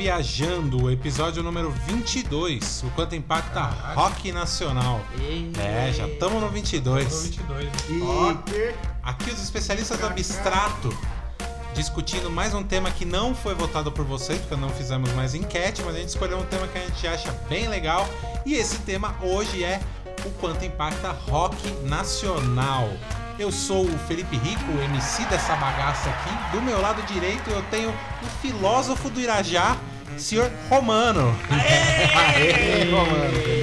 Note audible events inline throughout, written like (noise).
viajando. Episódio número 22, o quanto impacta rock nacional. É, já estamos no 22. 22. E aqui os especialistas do abstrato discutindo mais um tema que não foi votado por vocês, porque não fizemos mais enquete, mas a gente escolheu um tema que a gente acha bem legal. E esse tema hoje é o quanto impacta rock nacional. Eu sou o Felipe Rico, MC dessa bagaça aqui. Do meu lado direito eu tenho o filósofo do Irajá, senhor Romano. Aê, (laughs) Romano, beleza, cara?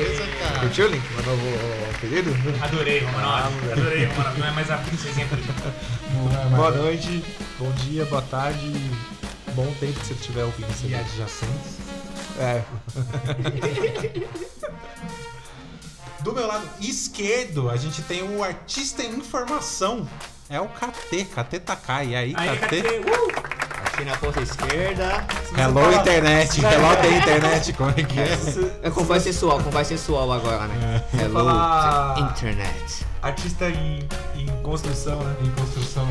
Curtiu, Link? Meu novo apelido? Adorei, Romanov. Adorei, Romanov. Não é mais a princesinha por Boa noite, bom dia, boa tarde, bom tempo que você estiver ouvindo isso E aqui. adjacentes. É, (laughs) Do meu lado esquerdo, a gente tem o artista em informação. É o KT, KT Takai. E aí, Aí, KT? KT, uh! Aqui na ponta esquerda. Hello, internet. Hello, the internet. Como é que é? É com voz sensual, com voz sensual agora, né? Hello, falar- internet. artista em, em construção, né? Em construção.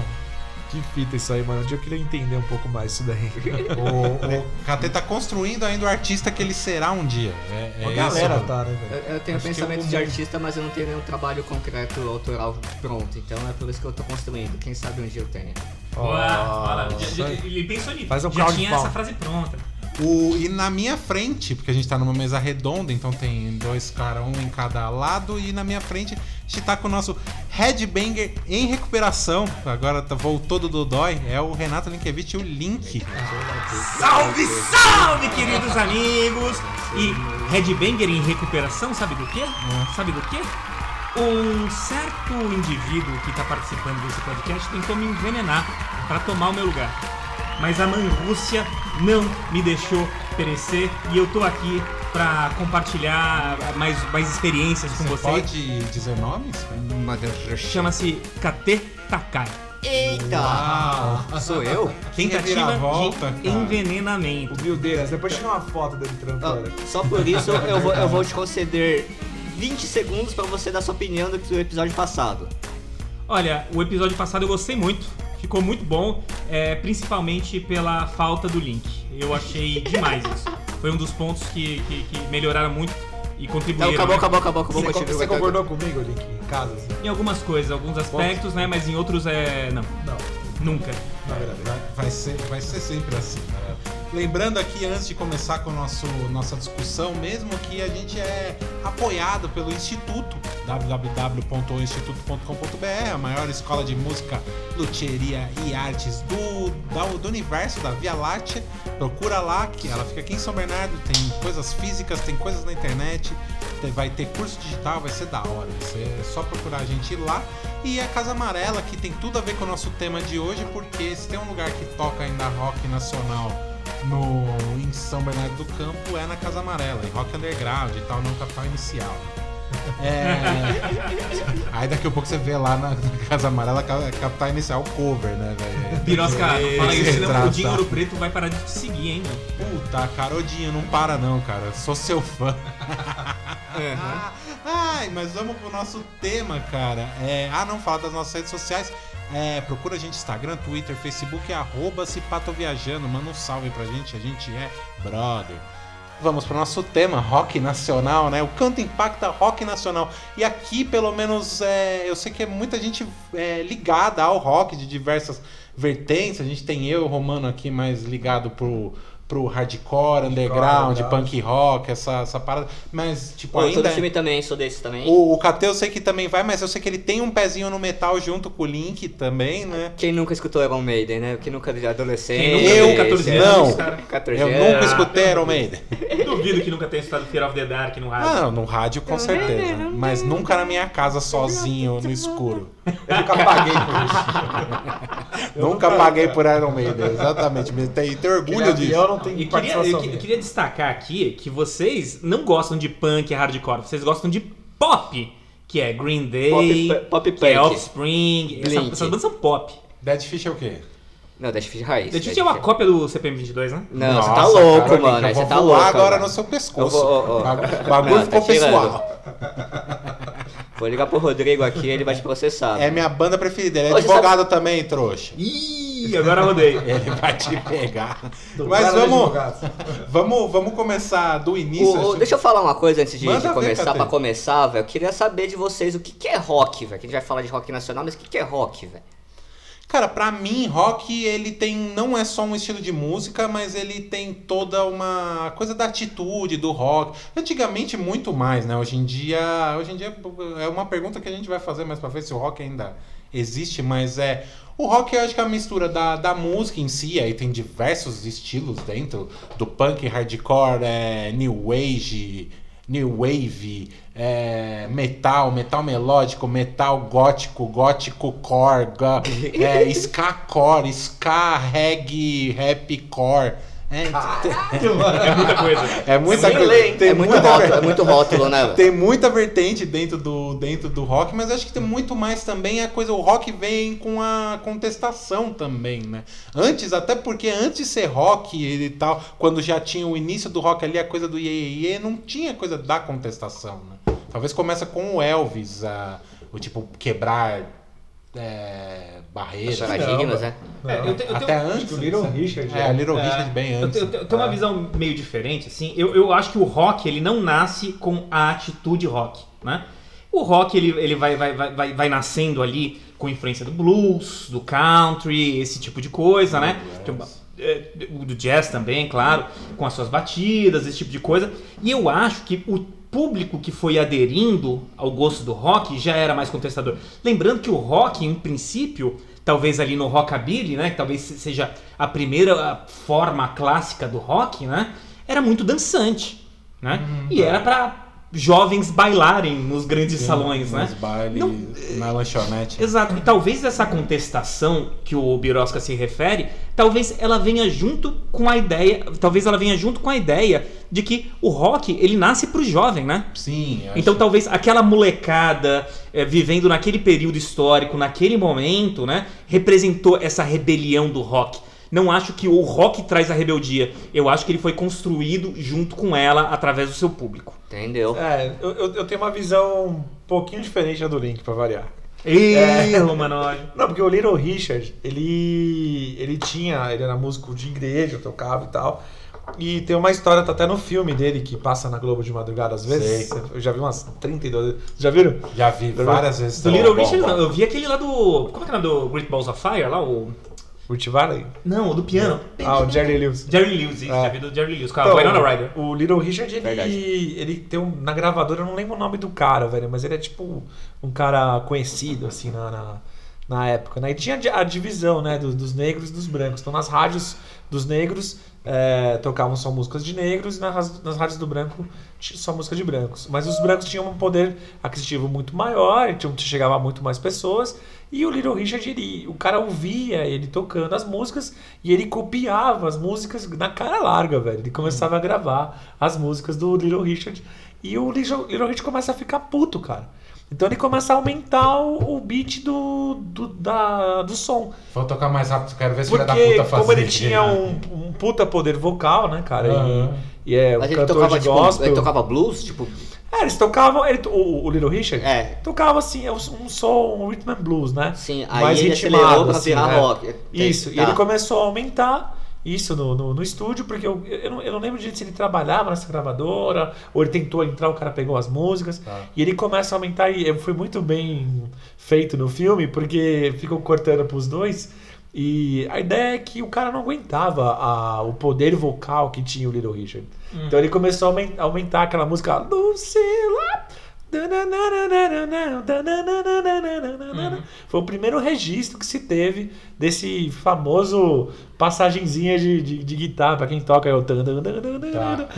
Que fita isso aí, mano. Um dia eu queria entender um pouco mais isso daí. (laughs) O, o KT tá construindo ainda o artista que ele será um dia. É, é A galera tá, né, velho? Eu, eu tenho Acho pensamento eu de artista, mas eu não tenho nenhum trabalho concreto autoral pronto. Então é por isso que eu tô construindo. Quem sabe um dia eu tenha. Olha, ele pensou nisso. Faz um Já tinha essa frase pronta. O, e na minha frente, porque a gente tá numa mesa redonda, então tem dois caras, um em cada lado, e na minha frente a gente tá com o nosso headbanger em recuperação. Agora tá, voltou do Dodói, é o Renato Linkevich, o Link. Salve, salve, queridos amigos! E Headbanger em recuperação, sabe do quê? Sabe do quê? Um certo indivíduo que está participando desse podcast tentou me envenenar para tomar o meu lugar. Mas a mãe Rússia não me deixou perecer e eu tô aqui para compartilhar mais, mais experiências com Você vocês. pode dizer nomes? Chama-se KT Takai. Eita! Sou eu? Tentativa reviravolta, de cara. envenenamento. Humildeiras, depois tira uma foto dele trampando. só por isso eu vou, eu vou te conceder 20 segundos pra você dar sua opinião do episódio passado. Olha, o episódio passado eu gostei muito, ficou muito bom, é, principalmente pela falta do link. Eu achei (laughs) demais isso. Foi um dos pontos que, que, que melhoraram muito e Então contribuíram. acabou, né? acabou, acabou, acabou. Você, continua, você concordou comigo, Link, em casa? assim? Em algumas coisas, alguns aspectos, né? Mas em outros é. Não, Não, nunca. na verdade. Vai, vai ser, vai ser sempre assim. né? Lembrando aqui, antes de começar com a nosso, nossa discussão, mesmo que a gente é apoiado pelo Instituto, www.instituto.com.br, a maior escola de música, luthieria e artes do, da- do universo, da Via Láctea. Procura lá, que ela fica aqui em São Bernardo, tem coisas físicas, tem coisas na internet, vai ter curso digital, vai ser da hora. É só procurar a gente ir lá. E a Casa Amarela, que tem tudo a ver com o nosso tema de hoje, porque se tem um lugar que toca ainda rock nacional no, em São Bernardo do Campo, é na Casa Amarela, em rock underground e tal, não capital inicial. É... (laughs) Aí daqui a pouco você vê lá na na Casa Amarela, ca- capital inicial, cover, né, velho? Pirosca, não fala isso, senão o. Dinho Ouro Preto vai parar de te seguir, hein, meu? Puta, cara, Odinho, não para não, cara. Sou seu fã. (laughs) Aham. Ai, mas vamos pro nosso tema, cara. É, ah, não, fala das nossas redes sociais. É, procura a gente Instagram, Twitter, Facebook, arroba Cipatoviajando. Manda um salve pra gente, a gente é brother. Vamos pro nosso tema, rock nacional, né? O canto impacta rock nacional. E aqui, pelo menos, é, eu sei que é muita gente é, ligada ao rock de diversas vertentes. A gente tem eu Romano aqui mais ligado pro, pro hardcore, underground, punk rock, essa, essa parada. Mas, tipo, Pô, ainda... no filme também, sou desse também. O, o KT eu sei que também vai, mas eu sei que ele tem um pezinho no metal junto com o Link também, né? Quem nunca escutou Iron Maiden, né? Quem nunca de adolescente. Quem nunca Eu, teve 14 não. anos, cara. 14 Eu nunca escutei Iron Maiden. (laughs) Duvido que nunca tenha escutado Fear of the Dark no rádio. Ah, no rádio com certeza. Mas nunca na minha casa sozinho, no escuro. Eu nunca paguei por isso. Eu (laughs) nunca paguei por Iron Maiden, exatamente. Me tem, tem orgulho Aquele disso. não tem E queria, eu, eu queria destacar aqui que vocês não gostam de punk e hardcore, vocês gostam de pop, que é Green Day, Pop, pop que é punk. Offspring, essa, essas bandas são pop. Dead Fish é o quê? Não, Dead Fish Raiz. Dead Fish é uma Fish- cópia do CPM 22, né? Não, Nossa, você tá louco, Carolina, mano. Eu você vou tá voar louco. agora mano. no seu pescoço. Eu. O bagulho- Não, ficou tá pessoal. Vou ligar pro Rodrigo aqui, ele vai te processar. É minha banda preferida. Ele é Ô, advogado também, trouxa. Ih, agora rodei. (laughs) Ele vai te pegar. Do Mas vamos, vamos, vamos começar do início. O- acho- deixa eu falar uma coisa antes de, de começar. Pra começar, velho, eu queria saber de vocês o que, que é rock, velho. Que a gente vai falar de rock nacional, mas o que, que é rock, velho? Cara, pra mim, rock, ele tem. Não é só um estilo de música, mas ele tem toda uma coisa da atitude do rock. Antigamente, muito mais, né? Hoje em dia. Hoje em dia é uma pergunta que a gente vai fazer mais pra ver se o rock ainda existe, mas é. O rock eu acho que é a mistura da, da música em si, aí tem diversos estilos dentro do punk, hardcore, é, new age, new wave, é, metal, metal melódico, metal gótico, gótico core, (laughs) é, ska core, ska reggae, rap core. É, É muita coisa. é muita coisa. Tem é muito muita rótulo, é muito rótulo, né, tem muita vertente dentro do, dentro do rock, mas acho que tem muito mais também a coisa. O rock vem com a contestação também, né? Antes, até porque antes de ser rock e tal, quando já tinha o início do rock ali, a coisa do iê, iê, iê, não tinha coisa da contestação, né? Talvez começa com o Elvis, a, o tipo quebrar é, barreiras. Né? É, eu te- eu Até tenho- antes. o Little Richard, É, a Little É, Richard bem Eu, antes. te- eu te- eu tenho uma visão meio diferente, assim. Eu, eu acho que o rock, ele não nasce com a atitude rock, né? O rock, ele, ele vai, vai, vai, vai, vai nascendo ali com influência do blues, do country, esse tipo de coisa, né? É, do jazz também, claro, com as suas batidas, esse tipo de coisa. E eu acho que o público que foi aderindo ao gosto do rock já era mais contestador. Lembrando que o rock, em princípio, talvez ali no rockabilly, né, que talvez seja a primeira forma clássica do rock, né, era muito dançante, né? e era para jovens bailarem nos grandes salões, né? Nos bailes, Não- na lanchonete. Exato. E talvez essa contestação que o Birosca se refere, talvez ela venha junto com a ideia, talvez ela venha junto com a ideia de que o rock, ele nasce pro jovem, né? Sim, acho Então talvez aquela molecada eh, vivendo naquele período histórico, naquele momento, né, representou essa rebelião do rock. Não acho que o rock traz a rebeldia. Eu acho que ele foi construído junto com ela através do seu público. Entendeu? É, eu, eu, tenho uma visão um pouquinho diferente da do Link, pra variar. Ih, (laughs) Romanói. Não, porque o Little Richard, ele, ele tinha, ele era músico de igreja, tocava e tal. E tem uma história, tá até no filme dele, que passa na Globo de madrugada às vezes. Eu já vi umas 32 vezes. Já viram? Já vi várias vezes. Do também. Little Bom, Richard, bom. não. Eu vi aquele lá do. Como é que é nome do Great Balls of Fire lá? O... Rich Valley? Não, o do piano. Ah, o Jerry Lewis. Jerry Lewis, isso, Ah. já vi do Jerry Lewis, Então, Winona Ryder. O Little Richard, ele, Verdade. ele tem um. Na gravadora, eu não lembro o nome do cara, velho, mas ele é tipo um cara conhecido, assim, na, na, na época, né? E tinha a divisão, né, do- dos negros e dos brancos. Então, nas rádios dos negros, é, tocavam só músicas de negros e nas, nas rádios do branco tinha só música de brancos. Mas os brancos tinham um poder aquisitivo muito maior, então chegava a muito mais pessoas. E o Little Richard, ele, o cara ouvia ele tocando as músicas e ele copiava as músicas na cara larga, velho. Ele começava a gravar as músicas do Little Richard. E o Little, Little Richard começa a ficar puto, cara. Então ele começa a aumentar o, o beat do, do, da, do som. Vou tocar mais rápido, quero ver se filha da Porque puta fazia. como ele tinha um, um puta poder vocal, né, cara? Aham. E, e é um ele cantor tocava, de tipo, gospel. ele tocava blues, tipo. É, eles tocavam. Ele, o, o Little Richard É. tocava assim, um som, um rhythm and blues, né? Sim, aí Mais ele ritmado, acelerou pra assim, virar né? rock. Isso, e Tá. ele começou a aumentar isso no, no, no estúdio, porque eu, eu, não, eu não lembro direito se ele trabalhava nessa gravadora, ou ele tentou entrar, o cara pegou as músicas, Tá. e ele começa a aumentar, e foi muito bem feito no filme, porque ficam cortando pros dois, e a ideia é que o cara não aguentava a, o poder vocal que tinha o Little Richard. Então ele começou a aumen- a aumentar aquela música Lucila. Foi o primeiro registro que se teve desse famoso passagenzinha de, de, de guitarra, pra quem toca é o tan, tan, tan, tan, Tá.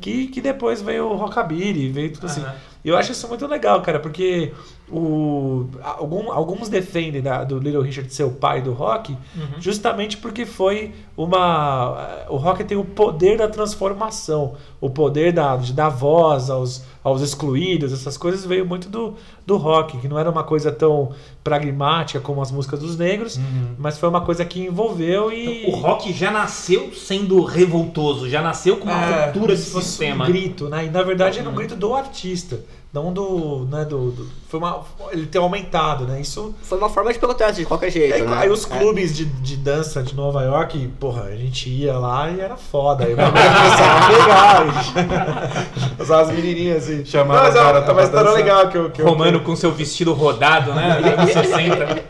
que, que depois veio o rockabilly, veio tudo assim. E eu acho isso muito legal, cara, porque o, algum- alguns defendem da- do Little Richard ser o pai do rock, Uhum. justamente porque foi uma. O rock tem o poder da transformação, o poder da, de dar voz aos, aos excluídos, essas coisas veio muito do, do rock, que não era uma coisa tão pragmática como as músicas dos negros, mas foi uma coisa que envolveu e. O rock já nasceu sendo revoltoso, já nasceu com uma É, ruptura de sistema. Um grito, né? E na verdade era um grito do artista, não do. Né, do, do- foi uma, ele ter aumentado, né? Isso. Foi uma forma de protesto de qualquer jeito, É, né? aí os É. clubes de, de dança de Nova York, porra, a gente ia lá e era foda. Aí o bagulho (laughs) começava a pegar. e- (laughs) Usava as menininhas assim. Chamava Mas o cara é uma história dançar. legal que eu. Que eu- Romano com seu vestido rodado, né? Anos 60.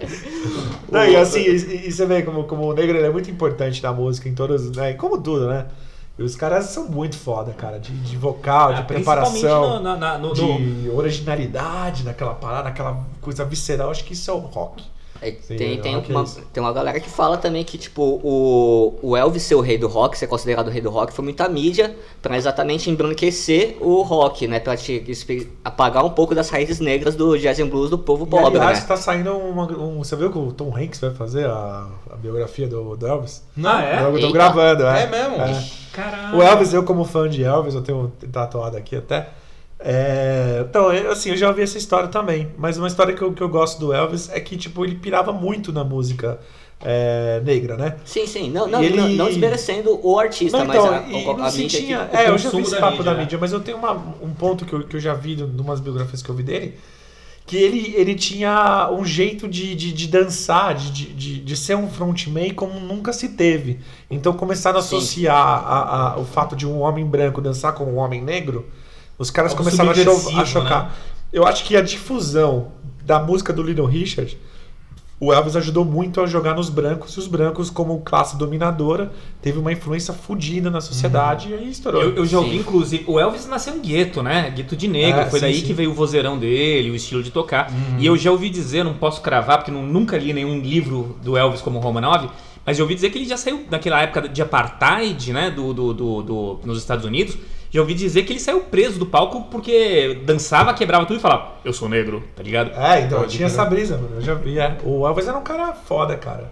Não, e assim, e, e você vê como, como o negro ele é muito importante na música, em todas, né? Como tudo, né? E os caras são muito foda, cara, de, de vocal, de Ah, preparação, no- na- na- no- de originalidade naquela parada, naquela coisa visceral. Acho que isso é o rock. É, Sim, tem, é, tem, uma, isso. tem uma galera que fala também que, tipo, o, o Elvis ser o rei do rock, ser considerado o rei do rock, foi muita mídia pra exatamente embranquecer o rock, né? Pra te, apagar um pouco das raízes negras do jazz and blues do povo E, pobre, aliás, né? tá saindo uma, um. Você viu que o Tom Hanks vai fazer a, a biografia do, do Elvis? Não, Ah, é? Eu tô Eita. gravando, é. É mesmo? Caralho. O Elvis, eu como fã de Elvis, eu tenho tatuado aqui até. É, então, eu, assim, eu já ouvi essa história também. Mas uma história que eu, que eu gosto do Elvis é que, tipo, ele pirava muito na música é, negra, né? Sim, sim. Não, não, ele- não, não desmerecendo o artista, Não, mas então, a, e a, a se mídia tinha- É, eu já vi esse da papo mídia, da né? mídia, mas eu tenho uma- um ponto que eu, que eu já vi em umas biografias que eu vi dele, que ele, ele tinha um jeito de, de, de dançar, de, de, de, ser um frontman como nunca se teve. Então começaram a associar a, a- o fato de um homem branco dançar com um homem negro, os caras Algo começaram a, a chocar. né? Eu acho que a difusão da música do Little Richard o Elvis ajudou muito a jogar nos brancos, e os brancos, como classe dominadora, teve uma influência fodida na sociedade e aí estourou. Eu, eu já ouvi, inclusive, o Elvis nasceu em gueto, né? Gueto de negro. É, Foi sim, daí sim. que veio o vozeirão dele, o estilo de tocar. E eu já ouvi dizer, não posso cravar, porque não- nunca li nenhum livro do Elvis como Romanov, mas eu ouvi dizer que ele já saiu naquela época de apartheid, né? Do, do, do- do- nos Estados Unidos. Já ouvi dizer que ele saiu preso do palco porque dançava, quebrava tudo e falava, eu sou negro, tá ligado? É, então Pode tinha essa brisa, mano. Eu já vi. é. O Elvis era um cara foda, cara.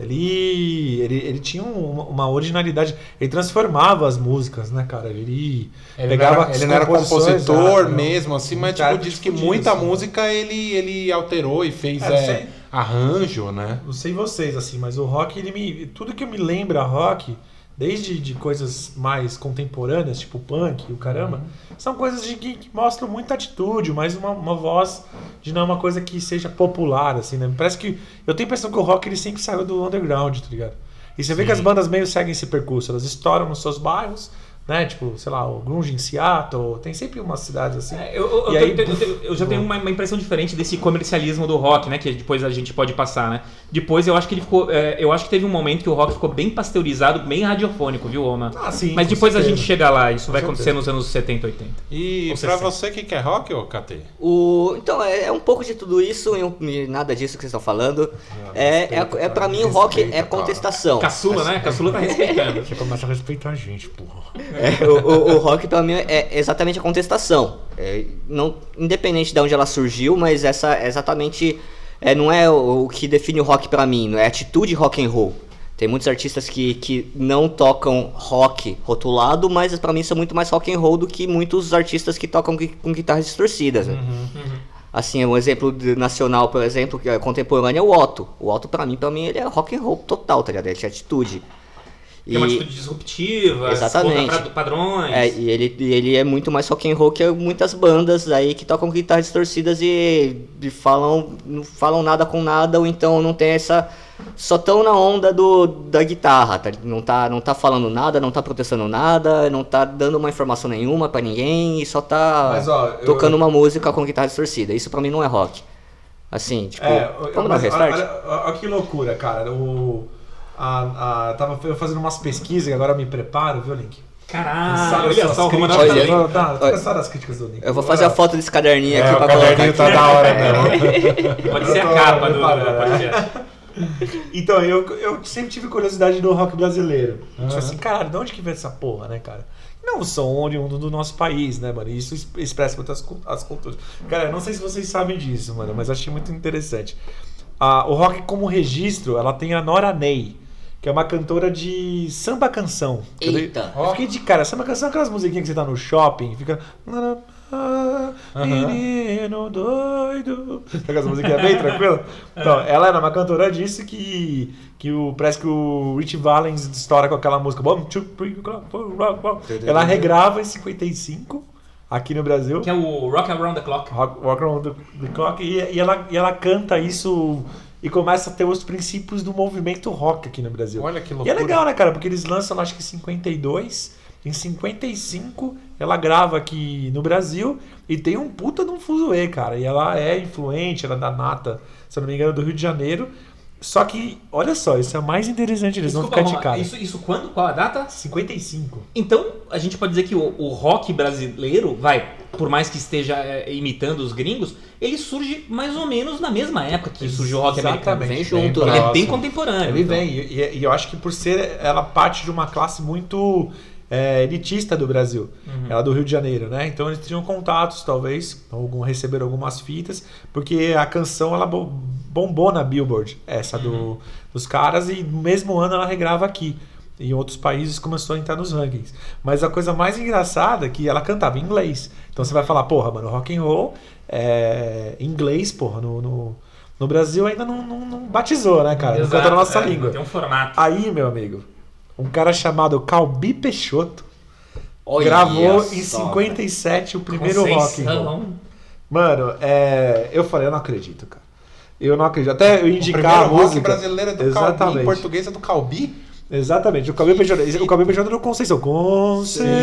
Ele, ele, ele tinha um- uma, uma originalidade. Ele transformava as músicas, né, cara? Ele, Ele pegava não era, ele não era compositor ah, não. mesmo, assim, mas tipo, diz que muita assim. música ele, ele alterou e fez É, é, arranjo, né? Não sei vocês, assim, mas o rock, ele me. Tudo que me lembra rock, desde de coisas mais contemporâneas, tipo punk e o caramba, são coisas de que, mostram muita atitude, mas uma, uma voz de não é uma coisa que seja popular, assim, né? Parece que. Eu tenho a impressão que o rock ele sempre saiu do underground, tá ligado? E você vê que as bandas meio seguem esse percurso, elas estouram nos seus bairros, né? Tipo, sei lá, o Grunge em Seattle, tem sempre umas cidades assim. É, eu, eu- E aí, tenho- eu tenho- eu já tenho uma, uma impressão diferente desse comercialismo do rock, né? Que depois a gente pode passar, né? Depois eu acho que ele ficou. é, eu acho que teve um momento que o rock ficou bem pasteurizado, bem radiofônico, viu, Roma? Ah, sim, Mas depois a certeza. gente chega lá, isso Com vai acontecer certeza. nos anos 70, 80. E pra 60. você que quer rock, ô KT? O, então, é, é um pouco de tudo isso e um- e nada disso que vocês estão falando. É, é, respeita, é, pra mim o rock respeita, é cara. contestação. Caçula, né? Caçula tá (laughs) respeitando. Você começa a respeitar a gente, porra. É, (laughs) o, o- o rock pra mim é exatamente a contestação. É, não, independente de onde ela surgiu, mas essa é exatamente é, não é o, o que define o rock pra mim, não é atitude rock and roll. Tem muitos artistas que, que não tocam rock rotulado, mas pra mim são muito mais rock and roll do que muitos artistas que tocam com guitarras distorcidas. né? Assim, um exemplo nacional, por exemplo, que é contemporâneo é o Otto. O Otto pra mim, para mim ele é rock and roll total, tá ligado? Ele tinha atitude. Tem uma atitude disruptiva, Exatamente. padrões. É, e ele, e ele é muito mais rock and roll que muitas bandas aí que tocam guitarras distorcidas e, e falam, não falam nada com nada, ou então não tem essa. Só tão na onda do, da guitarra, tá? Não tá, não tá falando nada, não tá protestando nada, não tá dando uma informação nenhuma pra ninguém e só tá Mas, ó, eu- tocando uma música com guitarra distorcida. Isso pra mim não é rock. Assim, tipo, É, vamos dar um restart? olha, olha- olha que loucura, cara. O, a, a, tava eu fazendo umas pesquisas e agora me preparo, viu, Link? Caralho, olha só, o. Olha, Tá, tô olha. cansado das críticas do Link. Eu vou fazer a foto desse caderninho É, aqui o pra colocar caderninho aqui. tá da hora (laughs) mesmo. Pode ser a capa do, podcast. (laughs) Então, eu, eu sempre tive curiosidade do rock brasileiro. Tipo assim, caralho, de onde que vem essa porra, né, cara? Não o som oriundo do nosso país, né, mano? Isso es- expressa muitas as culturas. Cara, eu não sei se vocês sabem disso, mano, mas achei muito interessante. Ah, o rock como registro, ela tem a Nora Ney, que é uma cantora de samba canção. Eita. Eu fiquei de cara, samba canção é aquelas musiquinhas que você tá no shopping, fica. Menino doido. Sabe aquelas musiquinhas bem tranquilas? (laughs) Então, ela era uma cantora disso que, que o, parece que o Rich Valens estoura com aquela música. Ela regrava em 55 aqui no Brasil. Que é o Rock Around the Clock. Rock, Rock Around the, the Clock. E, e ela, e ela canta isso e começa a ter os princípios do movimento rock aqui no Brasil. Olha que E é loucura. legal, né, cara? Porque eles lançam, acho que em 52. Em 55, ela grava aqui no Brasil e tem um puta de um fuzuê, cara. E ela é influente, ela é da nata, se eu não me engano, do Rio de Janeiro. Só que, olha só, isso é o mais interessante, eles vão Desculpa, ficar de cara. Isso, isso quando? Qual a data? 55. Então, a gente pode dizer que o, o rock brasileiro, vai, por mais que esteja é, imitando os gringos, ele surge mais ou menos na mesma época que surgiu o rock americano. Exatamente. Vem junto, Ele né? é bem Próximo. contemporâneo. Ele então. vem, e, e- eu acho que por ser ela parte de uma classe muito é, elitista do Brasil, ela é do Rio de Janeiro, né? Então eles tinham contatos, talvez, algum, receberam algumas fitas, porque a canção ela bombou na Billboard, essa do, dos caras, e no mesmo ano ela regrava aqui. Em outros países começou a entrar nos rankings. Mas a coisa mais engraçada é que ela cantava em inglês. Então você vai falar, porra, mano, rock and roll é inglês, porra, no, no, no Brasil ainda não, não- não batizou, né, cara? Não Exato, canta na nossa é, língua. Tem um formato. Aí, meu amigo, um cara chamado Calbi Peixoto Olha gravou só, em 57 o primeiro rock and Conceição. roll. Mano, é, eu falei, eu não acredito, cara. Eu não acredito. Até eu O indicar a música. brasileiro é do Calbi, em Exatamente. português é do Calbi. Exatamente. O Calbi Peixoto, o Calbi Peixoto do Conceição.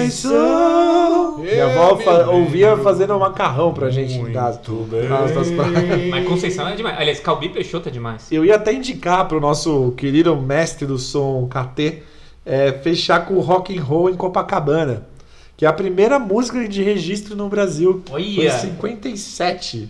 Conceição. Minha avó fa- ouvia fazendo macarrão pra gente em casa. bem. Nas- nas pra- (laughs) Mas Conceição é demais. Aliás, Calbi Peixoto é demais. Eu ia até indicar pro nosso querido mestre do som KT é, fechar com o rock and roll em Copacabana, que é a primeira música de registro no Brasil. Foi em Olha. 57.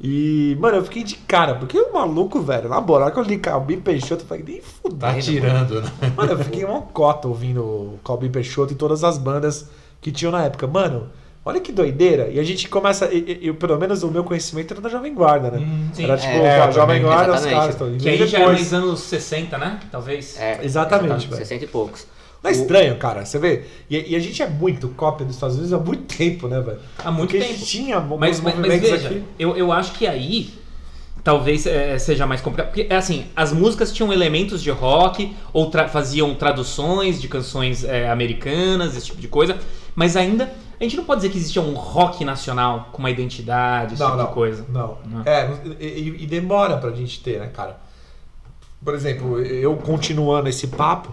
E, mano, eu fiquei de cara, porque o maluco, velho, na moral, que eu li Calbi Peixoto, eu falei, nem fudendo. Tá tirando, né? Mano, eu fiquei uma cota ouvindo o Calbi Peixoto e todas as bandas que tinham na época. Mano, olha que doideira. E a gente começa, e- e- eu, pelo menos o meu conhecimento era da Jovem Guarda, né? Sim. Era tipo, É, a eu Jovem. Guarda, os Exatamente. caras estão Que aí já é mais anos 60, né? Talvez. É, Exatamente, velho. 60 e poucos. É estranho, cara. Você vê? E, e a gente é muito cópia dos Estados Unidos há muito tempo, né, velho? Há muito Porque tempo. tinha alguns Mas, mas, mas veja, aqui. eu, eu acho que aí talvez é, seja mais complicado. Porque, assim, as músicas tinham elementos de rock, ou tra- faziam traduções de canções é, americanas, esse tipo de coisa, mas ainda a gente não pode dizer que existia um rock nacional com uma identidade, esse Não, tipo não. de coisa. Não. Não. É, e- e demora pra gente ter, né, cara? Por exemplo, eu continuando esse papo,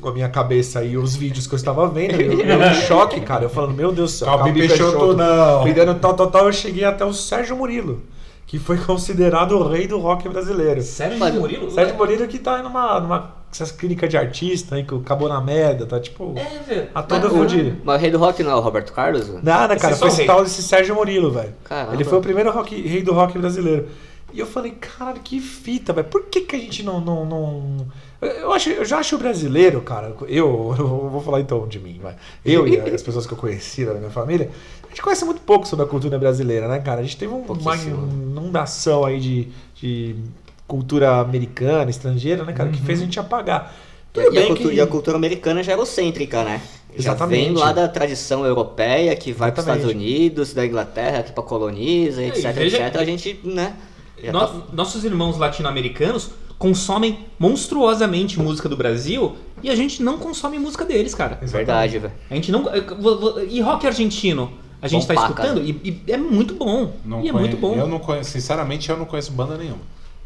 com a minha cabeça e os vídeos que eu estava vendo, eu, eu em (laughs) choque, cara. Eu falando, meu Deus do céu, Calbi Peixoto, não. Me dando tal, tal, tal, eu cheguei até o Sérgio Murilo, que foi considerado o rei do rock brasileiro. Sérgio Mas- Murilo? Sérgio Murilo que tá numa, numa essas clínicas de artista, hein, que acabou na merda, tá tipo. É, velho. A toda Mas- fodida. Mas o rei do rock não é o Roberto Carlos? Nada, cara, Esse foi só esse rei. tal desse Sérgio Murilo, velho. Ele foi o primeiro rock- rei do rock brasileiro. E eu falei, cara, que fita, velho. Por que, que a gente não. não, não... Eu, acho, eu já acho o brasileiro, cara. Eu, (laughs) eu vou falar então de mim, vai. Eu e (laughs) as pessoas que eu conheci da minha família, a gente conhece muito pouco sobre a cultura brasileira, né, cara? A gente teve um- uma inundação aí de, de cultura americana, estrangeira, né, cara, que fez a gente apagar. Tudo E a, bem cultu- que- e a cultura americana já é egocêntrica, né? Já Exatamente. vem lá da tradição europeia, que vai para os. Estados Unidos, da Inglaterra, que para coloniza, É, etc, etc. A gente, né? já No- tá- Nossos irmãos latino-americanos consomem monstruosamente música do Brasil e a gente não consome música deles, cara. Verdade, velho. A gente não. eh, E rock argentino? A gente Bom tá escutando e, e é muito bom. Não e é conhe- muito bom. Eu não conheço, sinceramente, eu não conheço banda nenhuma.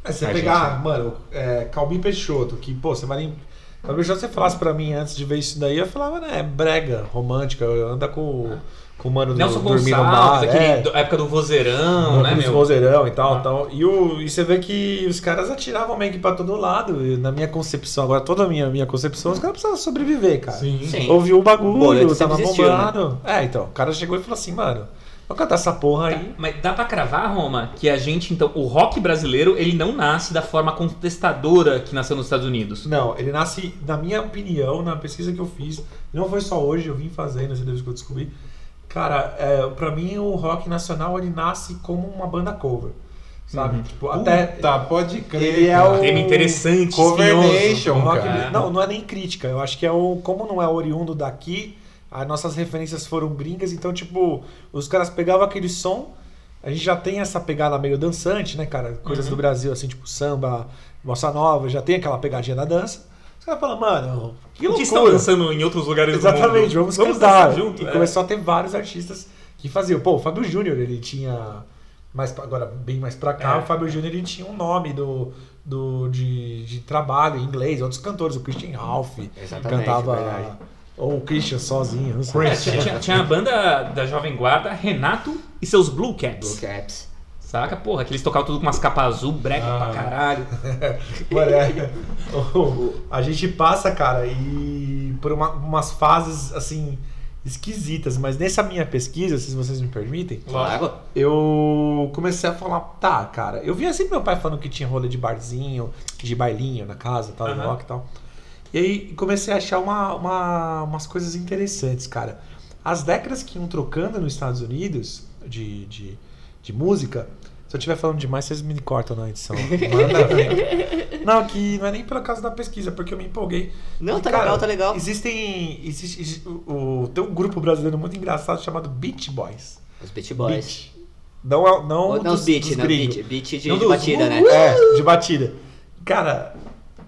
É, você Argentina. pegar, mano, é, Calbi Peixoto, que, pô, você vai nem. Calbi Peixoto, se você falasse pra mim antes de ver isso daí, eu falava, né, é brega, romântica, anda com, com o mano do Nelson dormir no Gonçalves, mar, aquele é, época do vozeirão, né, meu? vozeirão e tal, tal. E, o, e você vê que os caras atiravam meio que pra todo lado. E na minha concepção, agora toda a minha, minha concepção, os caras precisavam sobreviver, cara. Sim. Ouviu o bagulho, Boleto tava existiu, né? bombado. É, então, o cara chegou e falou assim, mano, Vamos cantar essa porra aí. Mas dá pra cravar, Roma, que a gente, então, o rock brasileiro, ele não nasce da forma contestadora que nasceu nos Estados Unidos. Não, ele nasce, na minha opinião, na pesquisa que eu fiz, não foi só hoje, eu vim fazendo, assim, desde que eu descobri. Cara, é, pra mim o rock nacional ele nasce como uma banda cover. Sabe? Tipo, até. Puta, pode crer. Ele é o- Tema interessante, Cover. Nation, o rock- cara. não, não é nem crítica. Eu acho que é o. Como não é oriundo daqui, as nossas referências foram gringas, então, tipo, os caras pegavam aquele som. A gente já tem essa pegada meio dançante, né, cara? Coisas do Brasil, assim, tipo samba, bossa nova, já tem aquela pegadinha da dança. Os caras falam, mano, que O que estão loucura. dançando em outros lugares Exatamente, do mundo? vamos, cantar. dançar junto. e é. começou a ter vários artistas que faziam. Pô, o Fábio Júnior, ele tinha. Mais, pra- agora, bem mais pra cá, É. o Fábio Júnior ele tinha um nome do, do, de, de trabalho em inglês, outros cantores, o Christian Ralph Exatamente, cantava. verdade. Ou o Christian sozinho, não sei. É, tinha, tinha- tinha a banda da Jovem Guarda, Renato e seus Blue Caps. Blue Caps. Saca? Porra, que eles tocavam tudo com umas capas azul, brega Ah. pra caralho. (laughs) Mano, é, (laughs) a gente passa, cara, e por uma- umas fases assim esquisitas, mas nessa minha pesquisa, se vocês me permitem, Claro. eu comecei a falar, tá, cara, eu via sempre meu pai falando que tinha rolê de barzinho, de bailinho na casa, tal, Aham. rock e tal. E aí comecei a achar uma, uma- umas coisas interessantes, cara. As décadas que iam trocando nos Estados Unidos de, de, de música, se eu estiver falando demais, vocês me cortam na edição. Manda ver. (laughs) Não, que não é nem pela causa da pesquisa, porque eu me empolguei. Não, E, tá legal, tá legal. Existem. Existe, existe- o, tem um grupo brasileiro muito engraçado chamado Beach Boys. Os Beach Boys. Beat. Não, é, não, Não, dos, os beat, dos gringos. Beat, beat de, Não de batida, né? É, de batida. Cara,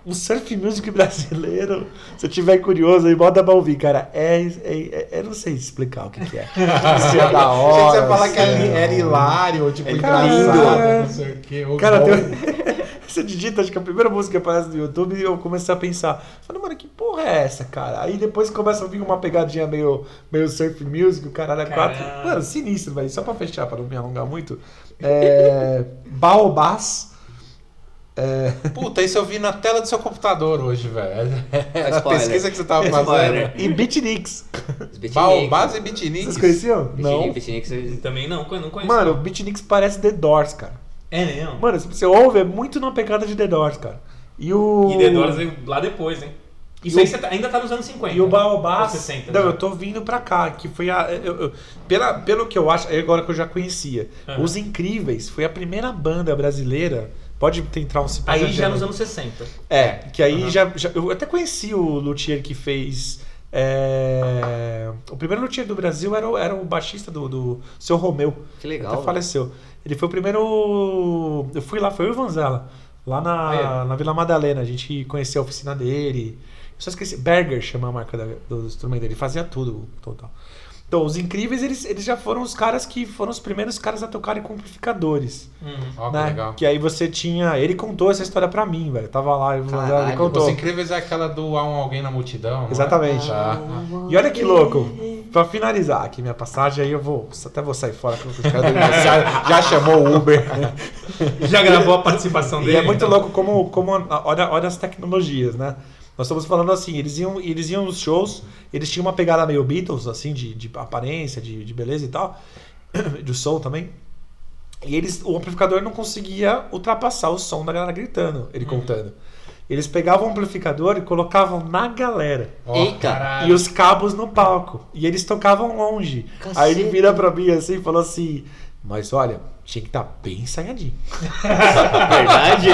o surf music (laughs) brasileiro, se eu tiver curioso aí, bota pra ouvir, cara. É, é, é- eu não sei explicar o que, que é. (laughs) Isso é da hora. você ia falar que era, é. era hilário, ou tipo, É engraçado, lindo. não sei o quê. Cara, tem... (laughs) você digita, acho que a primeira música que aparece no YouTube e eu comecei a pensar, falei, mano, que porra é essa, cara? Aí depois começa a vir uma pegadinha meio, meio surf music, o caralho é quatro. Mano, sinistro, velho. Só pra fechar, pra não me alongar muito. É... Baobás. É... Puta, isso eu vi na tela do seu computador hoje, velho. (laughs) É a pesquisa que você tava Spoiler. fazendo. E Beatniks. Beatniks. Baobás e Bitniks. Vocês conheciam? Beatniks, Não. Beatniks, Também não, não conheço. Mano, o Beatniks parece The Doors, cara. É mesmo? Mano, se você ouve, é muito na pegada de The Doors, cara. E o... E The Doors veio lá depois, hein? Isso E aí o- você tá- ainda tá nos anos 50. E o Baobá. 60, não, já. eu tô vindo pra cá, que foi a. eu- eu- pela, pelo que eu acho, agora que eu já conhecia. Aham. Os Incríveis foi a primeira banda brasileira. Pode tentar um cipá Aí já nos anos 60. É, que aí Aham. já, já- Eu até conheci o luthier que fez. é, o primeiro luthier do Brasil era, o- era o baixista do, do seu Romeu. Que legal. Até faleceu. Ele foi o primeiro. Eu fui lá, foi eu e o Vanzella. Lá na, Ah, na Vila Madalena. A gente conheceu a oficina dele. Eu só esqueci. Berger chama a marca da- do instrumento dele. Ele fazia tudo total. Então, os incríveis, eles, eles já foram os caras que foram os primeiros caras a tocarem com amplificadores. Ó, que né? legal. Que aí você tinha. Ele contou essa história pra mim, velho. Eu Tava lá e Caralho, ele contou. Os Incríveis é aquela do Há um Alguém na Multidão. é? Exatamente. Tá. E olha que louco. Pra finalizar aqui minha passagem, aí eu vou. Até vou sair fora que os caras do aniversário já chamou o Uber. (laughs) Já gravou a participação E dele? é muito então? louco como, como olha, olha as tecnologias, né? Nós estamos falando assim, eles iam, eles iam nos shows, eles tinham uma pegada meio Beatles, assim, de, de aparência, de, de beleza e tal, (coughs) de som também. E eles, o amplificador não conseguia ultrapassar o som da galera gritando, ele contando. Eles pegavam o amplificador e colocavam na galera. Ó, Eita. caralho. E os cabos no palco. E eles tocavam longe. Cacete. Aí ele vira pra mim assim e falou assim: Mas olha, tinha que estar bem ensaiadinho. (laughs) Verdade?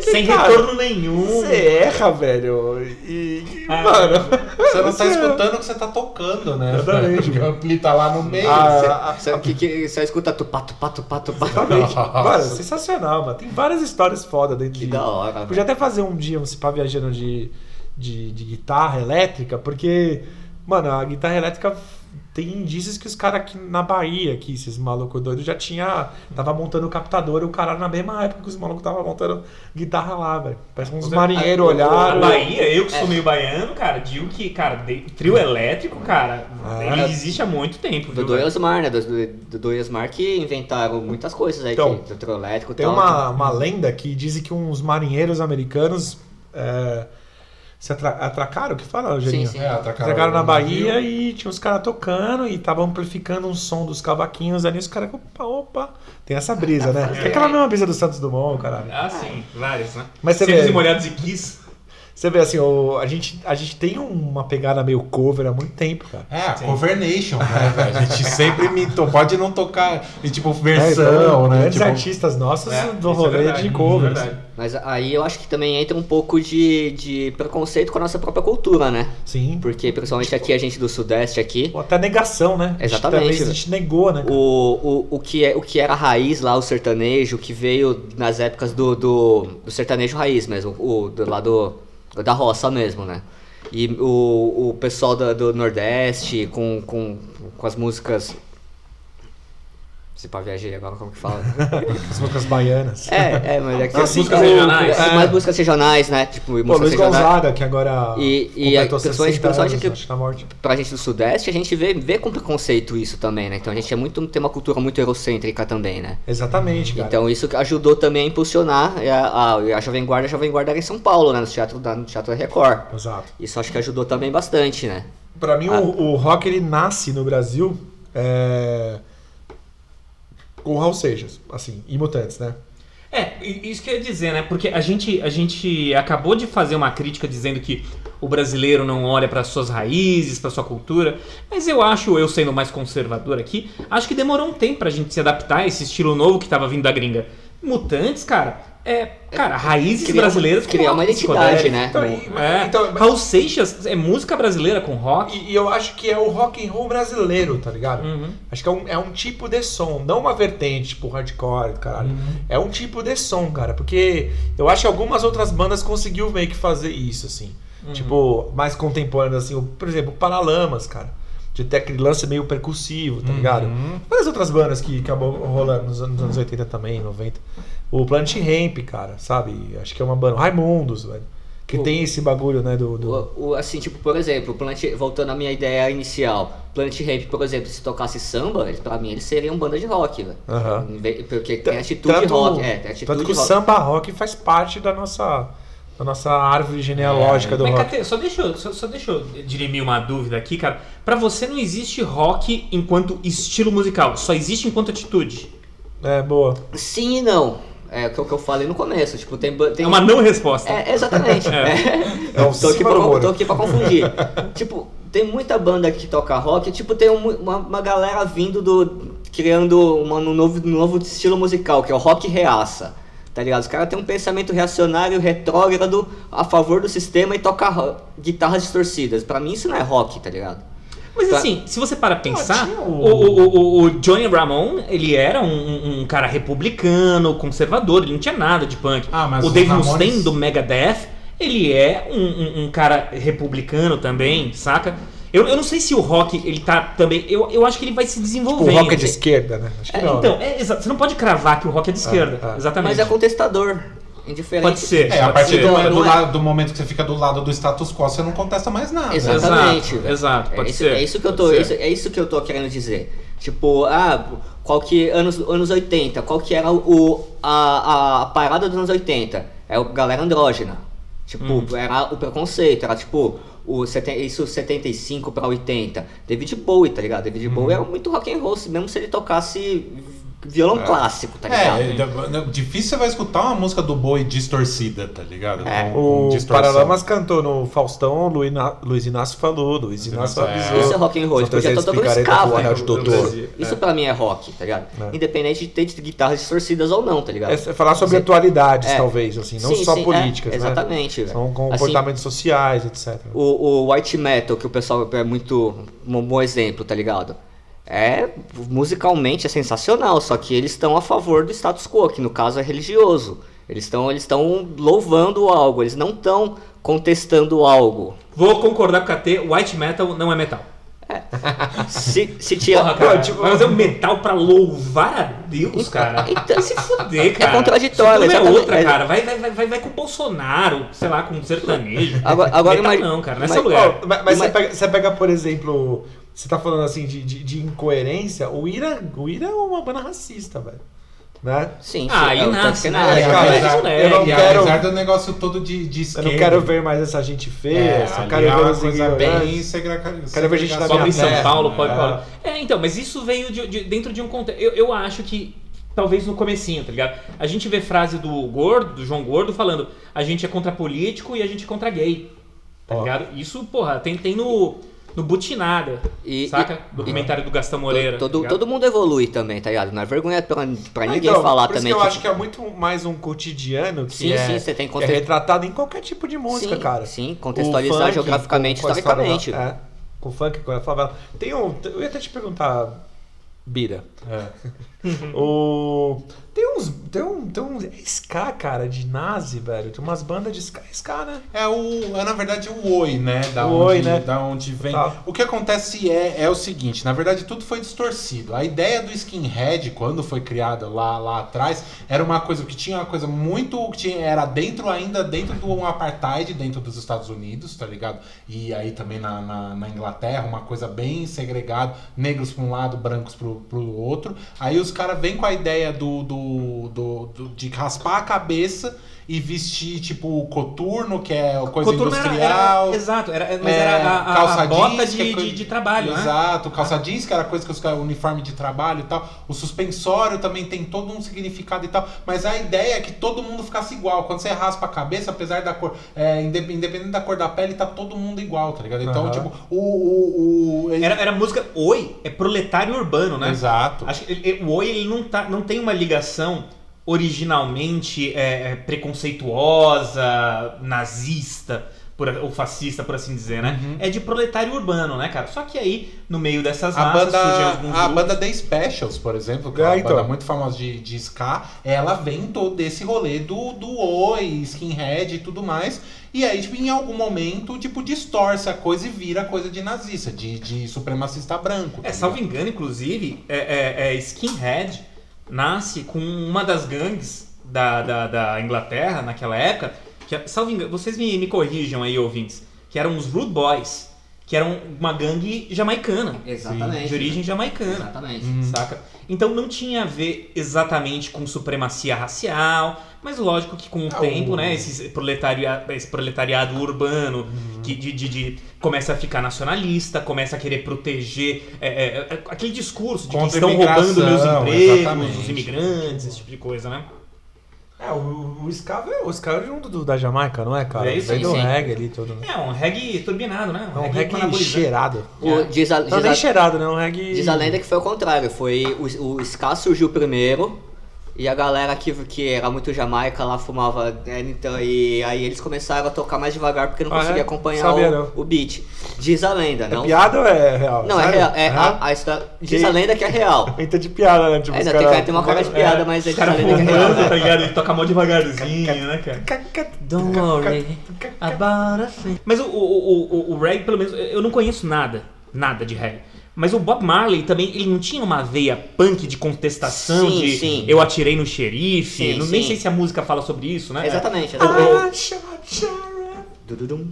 Sem Cara, retorno nenhum. Você erra, velho. E. Ah, mano. Você não tá você- escutando o que você tá tocando, né? Exatamente, Porque o ampli tá lá no meio. Ah, Sabe o que, que só escuta tupá, tupá, tupá, tupá. Exatamente. (laughs) Mano, sensacional, mano. Tem várias histórias foda dentro Que de. da hora. Podia até fazer um dia um cipá viajando de, de, de guitarra elétrica, porque, mano, a guitarra elétrica tem indícios que os caras aqui na Bahia, aqui, esses malucos doidos, já tinha. Tava montando o captador e o cara na mesma época que os malucos tava montando guitarra lá, velho. Parece que uns marinheiros olharam. Bahia, eu que sou meio baiano, cara, digo que, cara, de- trio elétrico, cara, Ah. ele existe há muito tempo. Do viu, do velho? Osmar, né? Do, do, do, do Osmar que inventaram muitas coisas aí. Então, que, do trio elétrico e Tem tal. uma, uma lenda que dizem que uns marinheiros americanos é, se atra atracaram, que fala, Eugênio? sim. É, atracaram, Atracaram na Bahia e tinha os caras tocando e tava amplificando um som dos cavaquinhos ali. Os caras, opa, opa. Tem essa brisa, né? (laughs) É aquela mesma brisa do Santos Dumont, caralho. Ah, sim, vários, né? Mas você Secos vê- e molhados e Kiss. Você vê assim, o- a, gente, a gente tem uma pegada meio cover há muito tempo, cara. É, a Cover Nation, né, (laughs) velho? A gente sempre imitou. Pode não tocar em tipo versão, É, então, né? Grandes Tipo, artistas nossos É, do é rolê verdade, de é covers. verdade. Mas aí eu acho que também entra um pouco de, de preconceito com a nossa própria cultura, né? Sim. Porque principalmente aqui, a gente do Sudeste aqui, Ou até negação, né? A gente Exatamente. Talvez a gente negou, né? cara? o, o, o, que é, o que era raiz lá, o sertanejo, que veio nas épocas do, do, do sertanejo raiz mesmo, o, do, lá do, da roça mesmo, né? E o, o pessoal da- do Nordeste, com, com, com as músicas. Se pá, viajei agora, como que fala? (laughs) As músicas baianas. É, é, mas é que As assim, músicas regionais. é, mais músicas regionais, né? Tipo, Pô, músicas Luiz regionais. Gonzaga, que agora E- e a- 60 principalmente- principalmente anos, que- morte. pra gente do Sudeste, a gente vê, vê com preconceito isso também, né? Então a gente é muito, tem uma cultura muito eurocêntrica também, né? Exatamente, cara. Então isso ajudou também a impulsionar a, a, a Jovem Guarda, a Jovem Guarda era em São Paulo, né? No Teatro da, no Teatro da Record. Exato. Isso acho que ajudou também bastante, né? Pra mim, Ah. o, o rock ele nasce no Brasil é... com o Raul Seixas, assim, e Mutantes, né? É, isso que eu ia dizer, né? Porque a gente, a gente acabou de fazer uma crítica dizendo que o brasileiro não olha para suas raízes, para sua cultura, mas eu acho, eu sendo mais conservador aqui, acho que demorou um tempo pra gente se adaptar a esse estilo novo que tava vindo da gringa. Mutantes, cara, é, cara, raízes Criar- brasileiras com criar uma identidade, né? Então, É, então, Raul Seixas é música brasileira com rock. E, e eu acho que é o rock and roll brasileiro, tá ligado? Uhum. Acho que é um, é um tipo de som, não uma vertente, tipo hardcore, caralho. Uhum. É um tipo de som, cara. Porque eu acho que algumas outras bandas conseguiu meio que fazer isso, assim. Uhum. Tipo, mais contemporâneo, assim. Por exemplo, o Paralamas, cara. De ter aquele lance meio percussivo, tá ligado? Uhum. Várias outras bandas que acabou rolando nos anos, nos anos 80 também, 90. O Planet Ramp, cara, sabe? Acho que é uma banda. Raimundos, velho. Que O- tem esse bagulho, né? Do, do... O, o- assim, tipo, por exemplo, o Planet, voltando à minha ideia inicial, Planet Ramp, por exemplo, se tocasse samba, eles, pra mim eles seriam banda de rock, velho. Porque tem atitude rock, é, tem atitude tanto que o rock. samba rock faz parte da nossa, da nossa árvore genealógica do Mas, rock. Cate, só deixa, eu- só, só deixa eu dirimir uma dúvida aqui, cara. Pra você não existe rock enquanto estilo musical, só existe enquanto atitude. É, boa. Sim e não. É o que eu- falei no começo. Tipo, tem, tem É uma não resposta. É, exatamente. (laughs) É. É um (laughs) tô, aqui pra, tô aqui pra confundir. (laughs) tipo, tem muita banda que toca rock, tipo, tem um- uma, uma galera vindo do. criando uma- um novo, um novo estilo musical, que é o rock reaça. Tá ligado? Os caras têm um pensamento reacionário, retrógrado, a favor do sistema e toca guitarras distorcidas. Pra mim isso não é rock, tá ligado? Mas Tá. assim, se você para pensar, o, o- o, o, o Johnny Ramone, ele era um, um- cara republicano, conservador, ele não tinha nada de punk. Ah, mas o Dave Ramones- Mustaine, do Megadeth, ele é um, um- um cara republicano também, saca? Eu, eu não sei se o rock, ele tá também... Eu, eu acho que ele vai se O desenvolvendo. rock é de esquerda, né? Acho que É, não. então, né? é, exato, você não pode cravar que o rock é de esquerda. é. Exatamente. Mas é contestador. Indiferente. Pode ser. É, a pode partir ser. do, Não, do é- lado- do momento que você fica do lado do status quo, você não contesta mais nada. Exato. Exato, Exatamente, velho. exato, pode é isso, ser. É isso que eu tô, isso- é isso que eu tô querendo dizer. Tipo, ah, qual que anos anos 80, qual que era o a, a parada dos anos 80? É o galera andrógena. Tipo, Hum. era o preconceito, era tipo o seten- isso 75 pra 80. David Bowie, tá ligado? David Hum. Bowie era muito rock and roll, mesmo se ele tocasse violão clássico, tá ligado? É, é, difícil você vai escutar uma música do Boi distorcida, tá ligado? É. Com- com O. Paralamas cantou no Faustão, Luiz, Luiz Inácio falou, Luiz Inácio é. avisou. Isso é rock and roll, São tipo, já tô 300 tocando doutor. Isso pra mim é rock, tá ligado? É. Independente de ter guitarras distorcidas ou não, tá ligado? É falar sobre Você- atualidades, É. talvez, assim, não Sim, só sim, é, políticas, né? exatamente. São Assim, comportamentos sociais, etc. O, o white metal, que o pessoal é muito um bom exemplo, tá ligado? É musicalmente é sensacional, só que eles estão a favor do status quo, que no caso é religioso. Eles estão eles estão louvando algo, eles não estão contestando algo. Vou concordar com o KT, white metal não é metal. Se, se tira, Porra, cara, tipo- vai fazer um metal pra louvar a Deus, cara. Então- se fuder, (laughs) cara. contraditório, Isso é outra, cara. Vai, vai, vai, vai, vai com o Bolsonaro, sei lá, com o sertanejo. Agora- agora metal imagina- não, cara, não é mas- lugar. Ó, mas mas Ima- você, pega, você pega, por exemplo, você tá falando assim de, de, de incoerência, o Ira, o Ira é uma banda racista, velho. né? Sim, sim. Ah, aí é tanto nasce, né? E cara, apesar, eu não e quero- apesar do negócio todo de, de Eu esquerda. não quero ver mais essa gente feia, é, só quero é ver os coisa ignorantes. bem segrega- Quero ver gente na Só minha em São. Paulo pode. É. pode. É, então, mas isso veio de- de- dentro de um contexto. Eu, eu acho que. Talvez no comecinho, tá ligado? A gente vê frase do Gordo, do João Gordo, falando a gente é contra político e a gente é contra gay. Tá Ó. ligado? Isso, porra, tem, tem no. No Butinada. E- saca? e- Documentário do Gastão Moreira. Todo, tá todo mundo evolui também, tá ligado? Não é vergonha pra, pra ninguém Então, falar por isso também. que eu que- acho que é muito mais um cotidiano que Sim, é, sim, você tem que é retratado em qualquer tipo de música, Sim, cara. sim, contextualizar funk, geograficamente, com- com historicamente. da- É, com o funk, com a favela. Tem um. Eu ia até te perguntar, Bira. É. (laughs) O. Tem uns. Tem um. Tem um. É ska, cara, de nazi, velho. Tem umas bandas de ska, ska, né? É o, é na verdade o oi, né? Da O onde, oi, né? Da onde vem. Tá. O que acontece é, é o seguinte, na verdade tudo foi distorcido. A ideia do skinhead quando foi criada lá lá atrás era uma coisa que tinha uma coisa muito que tinha, era dentro ainda dentro do apartheid dentro dos Estados Unidos, tá ligado? E aí também na, na, na Inglaterra uma coisa bem segregada, negros para um lado, brancos pro, pro outro. Aí os caras vêm com a ideia do, do, do, do- de raspar a cabeça e vestir tipo coturno, que é coisa Coturno era- industrial. Era, exato, era, mas É, era a, a- calça a bota jeans, de, é coisa- de, de trabalho, né? Exato, calça jeans, que era coisa que os uniforme de trabalho e tal. O suspensório também tem todo um significado e tal. Mas a ideia é que todo mundo ficasse igual. Quando você raspa a cabeça, apesar da cor, é, inde- independente da cor da pele, tá todo mundo igual, tá ligado? Então, Aham. tipo, o. o, o ele- Era, era música Oi, é proletário urbano, né? Exato. Acho que ele- o Oi ele não, tá, não tem uma ligação originalmente é, é, preconceituosa, nazista, por, ou fascista, por assim dizer, né? É de proletário urbano, né, cara? Só que aí, no meio dessas A massas, surgem banda, alguns a grupos. banda The Specials, por exemplo, que é uma então. banda muito famosa de, de ska, ela vem todo desse rolê do, do oi, skinhead e tudo mais. E aí, tipo, em algum momento, tipo, distorce a coisa e vira coisa de nazista, de, de supremacista branco. tá É, salvo engano, inclusive, é, é- é Skinhead nasce com uma das gangues da, da, da Inglaterra naquela época, que, salvo engano, vocês me, me corrijam aí, ouvintes, que eram os Rude Boys, que eram uma gangue jamaicana, Exatamente. de origem jamaicana, Exatamente. saca? Então não tinha a ver exatamente com supremacia racial, mas lógico que com o Ah, tempo, o- né, esse proletariado, esse proletariado urbano que de, de- de- começa a ficar nacionalista, começa a querer proteger é, é, é, aquele discurso de que Contra a estão roubando meus empregos, exatamente. os imigrantes, esse tipo de coisa, né? É, o, o ska veio, o ska veio junto do, da Jamaica, não é, cara? Veio sim, do sim. reggae ali todo, né? É um reggae turbinado, né? É um reggae reggae cheirado. O- diz, a, Não, diz, nem a, cheirado, né? Um reggae... diz a lenda que foi o contrário. Foi o, o ska surgiu primeiro e a galera que, que era muito jamaica lá fumava. né, Então, e aí eles começaram a tocar mais devagar porque não Ah, é? conseguia acompanhar Sabia, o, o beat. Diz a lenda, É não. piada ou é real? Não, é real. É, a, a história, diz Que- a lenda que é real. (laughs) Entra de piada, né? Tipo, Ainda os tem, cara- tem uma cara de piada, É. mas diz Os caras a lenda que é real. né? tá ligado? Ele toca mó devagarzinho, né, cara? Don't worry about a thing. Mas o, o, o, o, o reggae, pelo menos, eu não conheço nada, nada de reggae. Mas o Bob Marley também, ele não tinha uma veia punk de contestação, Sim, de sim. eu atirei no xerife. Sim, não, nem sei se a música fala sobre isso, né? Exatamente. Dududum.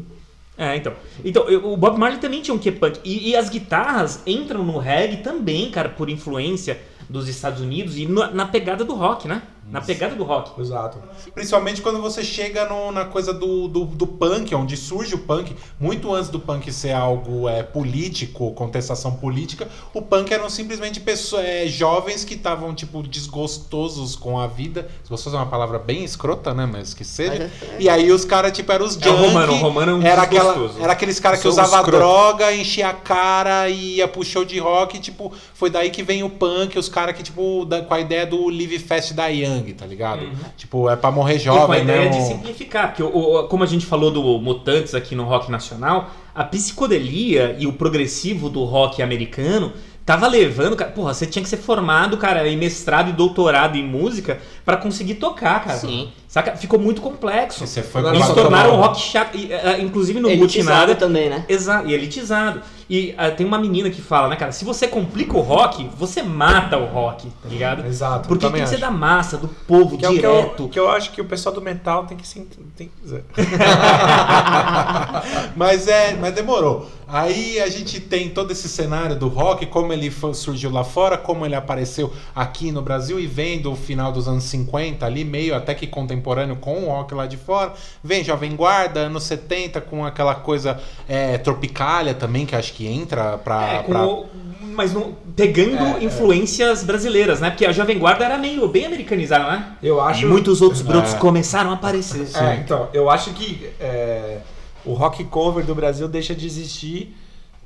É, então. Então, eu- o Bob Marley também tinha um que punk. E, e as guitarras entram no reggae também, cara, por influência dos Estados Unidos e na, na pegada do rock, né? Na pegada do rock. Exato. Principalmente quando você chega no- na coisa do, do, do punk, onde surge o punk, muito antes do punk ser algo é, político, contestação política, o punk eram simplesmente pessoas, é, jovens que estavam, tipo, desgostosos com a vida. Desgostoso é uma palavra bem escrota, né? Mas que seja. É- (laughs) E aí os caras, tipo, eram os É o junk, romano, o romano é um era, aquela, desgostoso. era aqueles caras que escroto. droga, enchia a cara e ia pro show de rock, tipo, foi daí que vem o punk, os caras que, tipo, da- com a ideia do Live Fast da Young, tá ligado? Tipo, é pra morrer Uhum. E com a jovem, ideia né? de simplificar, porque o- como a gente falou do Mutantes aqui no rock nacional, a psicodelia e o progressivo do rock americano tava levando, cara, porra, você tinha que ser formado, cara, em mestrado e doutorado em música pra conseguir tocar, cara. Sim. Saca? Ficou muito complexo. Você foi Eles tornaram um rock chato, inclusive no Elitizado Mutinada. também, né? Exato, e elitizado. E ah, tem uma menina que fala, né, cara? Se você complica o rock, você mata o rock, tá ligado? Exato, Porque tem que ser da massa, do povo, Que é o que eu, direto. que eu acho que o pessoal do metal tem que se. Tem que (laughs) (laughs) mas é, mas demorou. Aí a gente tem todo esse cenário do rock, como ele surgiu lá fora, como ele apareceu aqui no Brasil e vem do final dos anos 50 ali, meio até que contemporâneo com o rock lá de fora. Vem Jovem Guarda, anos 70, com aquela coisa é, tropicália também, que acho que entra pra. É, pra- o- mas não- pegando influências brasileiras, né? Porque a Jovem Guarda era meio bem americanizada, né? Eu acho. E muitos outros brotos começaram a aparecer. É, então, eu acho que é, o rock cover do Brasil deixa de existir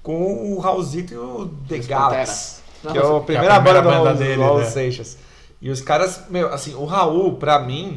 com o Raulzito e o The Galaxy, Panteras. que é a primeira, a primeira banda, do banda Raul, dele, do Raul né? Seixas. E os caras, meu, assim, o Raul, pra mim,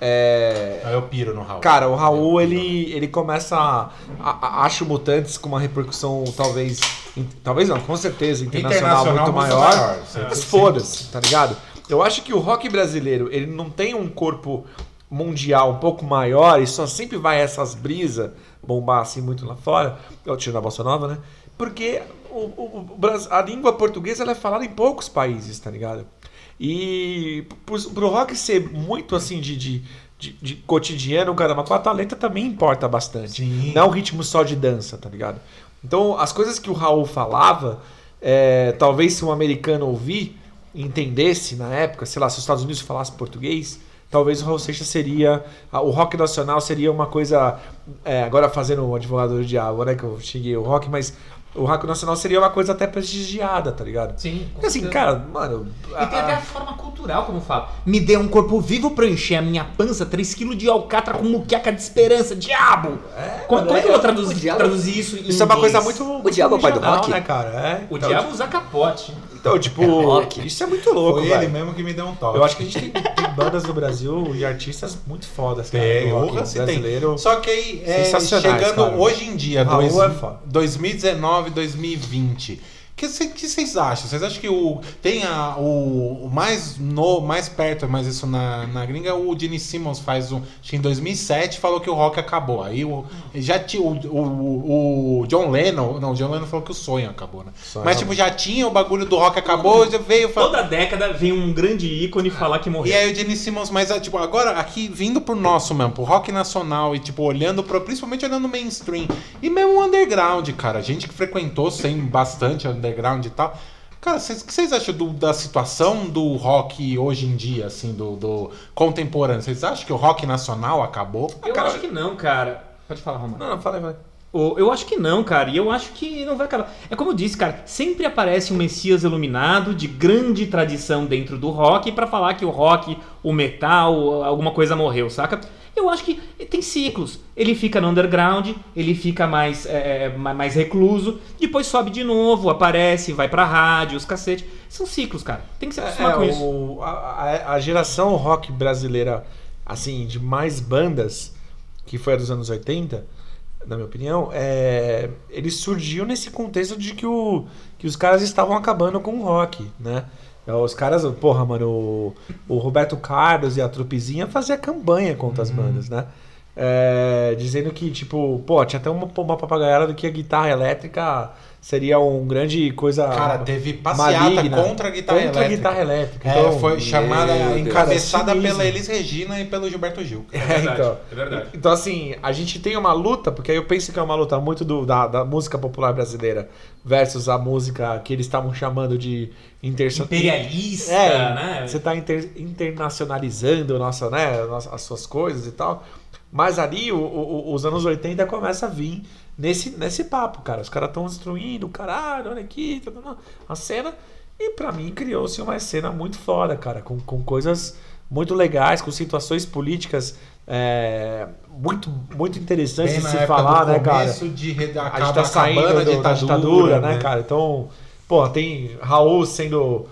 é, eu piro no Raul. Cara, o Raul, ele, ele começa a, a- a- Acho Mutantes com uma repercussão talvez... in- talvez não, com certeza, internacional, muito, maior. sim, Mas foda-se, tá ligado? Eu acho que o rock brasileiro, ele não tem um corpo mundial um pouco maior e só sempre vai essas brisas bombar assim muito lá fora, eu tiro na Bossa Nova, né? Porque o, o- a língua portuguesa ela é falada em poucos países, tá ligado? E pro, pro rock ser muito assim de, de, de, de cotidiano, caramba, com a letra também importa bastante. Sim. Não é um ritmo só de dança, tá ligado? Então, as coisas que o Raul falava, é, talvez se um americano ouvir, entendesse na época, sei lá, se os Estados Unidos falassem português, talvez o Raul Seixas seria. O rock nacional seria uma coisa. é, agora fazendo o advogado do diabo, né? Que eu xinguei o rock, mas o rock nacional seria uma coisa até prestigiada, tá ligado? Sim. Porque assim, cara, mano. E tem até a forma cultural, como fala. Me dê um corpo vivo pra eu encher a minha pança, 3kg de alcatra com muqueca de esperança, diabo! como, como é que eu vou traduzir, traduzir isso em Isso é uma inglês? coisa muito. O diabo é o pai do rock? né, cara? É. O Então, diabo usa capote. Então, tipo, rock. isso é muito louco, Foi ele mesmo que me deu um toque. Eu acho que a gente tem, tem bandas no Brasil e artistas muito fodas, cara. Tem, do rock se tem. brasileiro. Só que aí, é, chegando cara. hoje em dia, dois, é foda. 2019, 2020. O que cê- que vocês acham? Vocês acham que o tem a, o, o mais no mais perto, mas isso na, na gringa, o Gene Simmons faz um, acho que em 2007 falou que o rock acabou. Aí o já tinha o, o, o John Lennon, não, o John Lennon falou que o sonho acabou, né? Sonho mas tipo já tinha o bagulho do rock acabou, já veio Toda década vem um grande ícone falar que morreu. e aí o Gene Simmons, mas tipo, agora aqui vindo pro nosso mesmo, pro rock nacional e tipo, olhando pro, principalmente olhando o mainstream e mesmo o underground, cara, gente que frequentou sem bastante underground e tal. Cara, vocês- o que vocês acham do- da situação do rock hoje em dia, assim, do, do contemporâneo? Vocês acham que o rock nacional acabou? Eu Cara, acho que não, cara. Pode falar, Romano. Não, não, fala aí, vai. Eu acho que não, cara. E eu acho que não vai acabar. É como eu disse, cara. Sempre aparece um Messias iluminado de grande tradição dentro do rock pra falar que o rock, o metal, alguma coisa morreu, saca? Eu acho que tem ciclos. Ele fica no underground, ele fica mais, é, ma- mais recluso, depois sobe de novo, aparece, vai pra rádio, os cacete. São ciclos, cara. Tem que se acostumar É, com isso. o- a, a- a geração rock brasileira, assim, de mais bandas, que foi a dos anos 80, na minha opinião, é, ele surgiu nesse contexto de que, o, que os caras estavam acabando com o rock, né? É, Os caras, porra, mano, o, o Roberto Carlos e a Trupezinha fazia campanha contra as bandas, né? É, dizendo que, tipo, pô, tinha até uma, uma papagaiada do que a guitarra elétrica seria um grande coisa. Cara, teve passeata maligna. contra a guitarra Contra a elétrica. guitarra elétrica. É, Então, foi chamada, Deus. encabeçada Cara, é pela. Elis Regina e pelo Gilberto Gil. É, verdade, então. é verdade. Então, assim, a gente tem uma luta, porque aí eu penso que é uma luta muito do- da, da música popular brasileira versus a música que eles estavam chamando de inter... Imperialista, É, né? você está internacionalizando nossa, né, as suas coisas e tal. Mas ali, o- o- os anos 80 começa a vir nesse, nesse papo, cara. Os caras estão destruindo, caralho, olha aqui, tá, tá, tá, a cena. E pra mim criou-se uma cena muito foda, cara, com, com coisas muito legais, com situações políticas é, muito, muito interessantes de se falar, né, cara? de a gente tá saindo do- da ditadura, né, né? cara? Então, pô, tem Raul sendo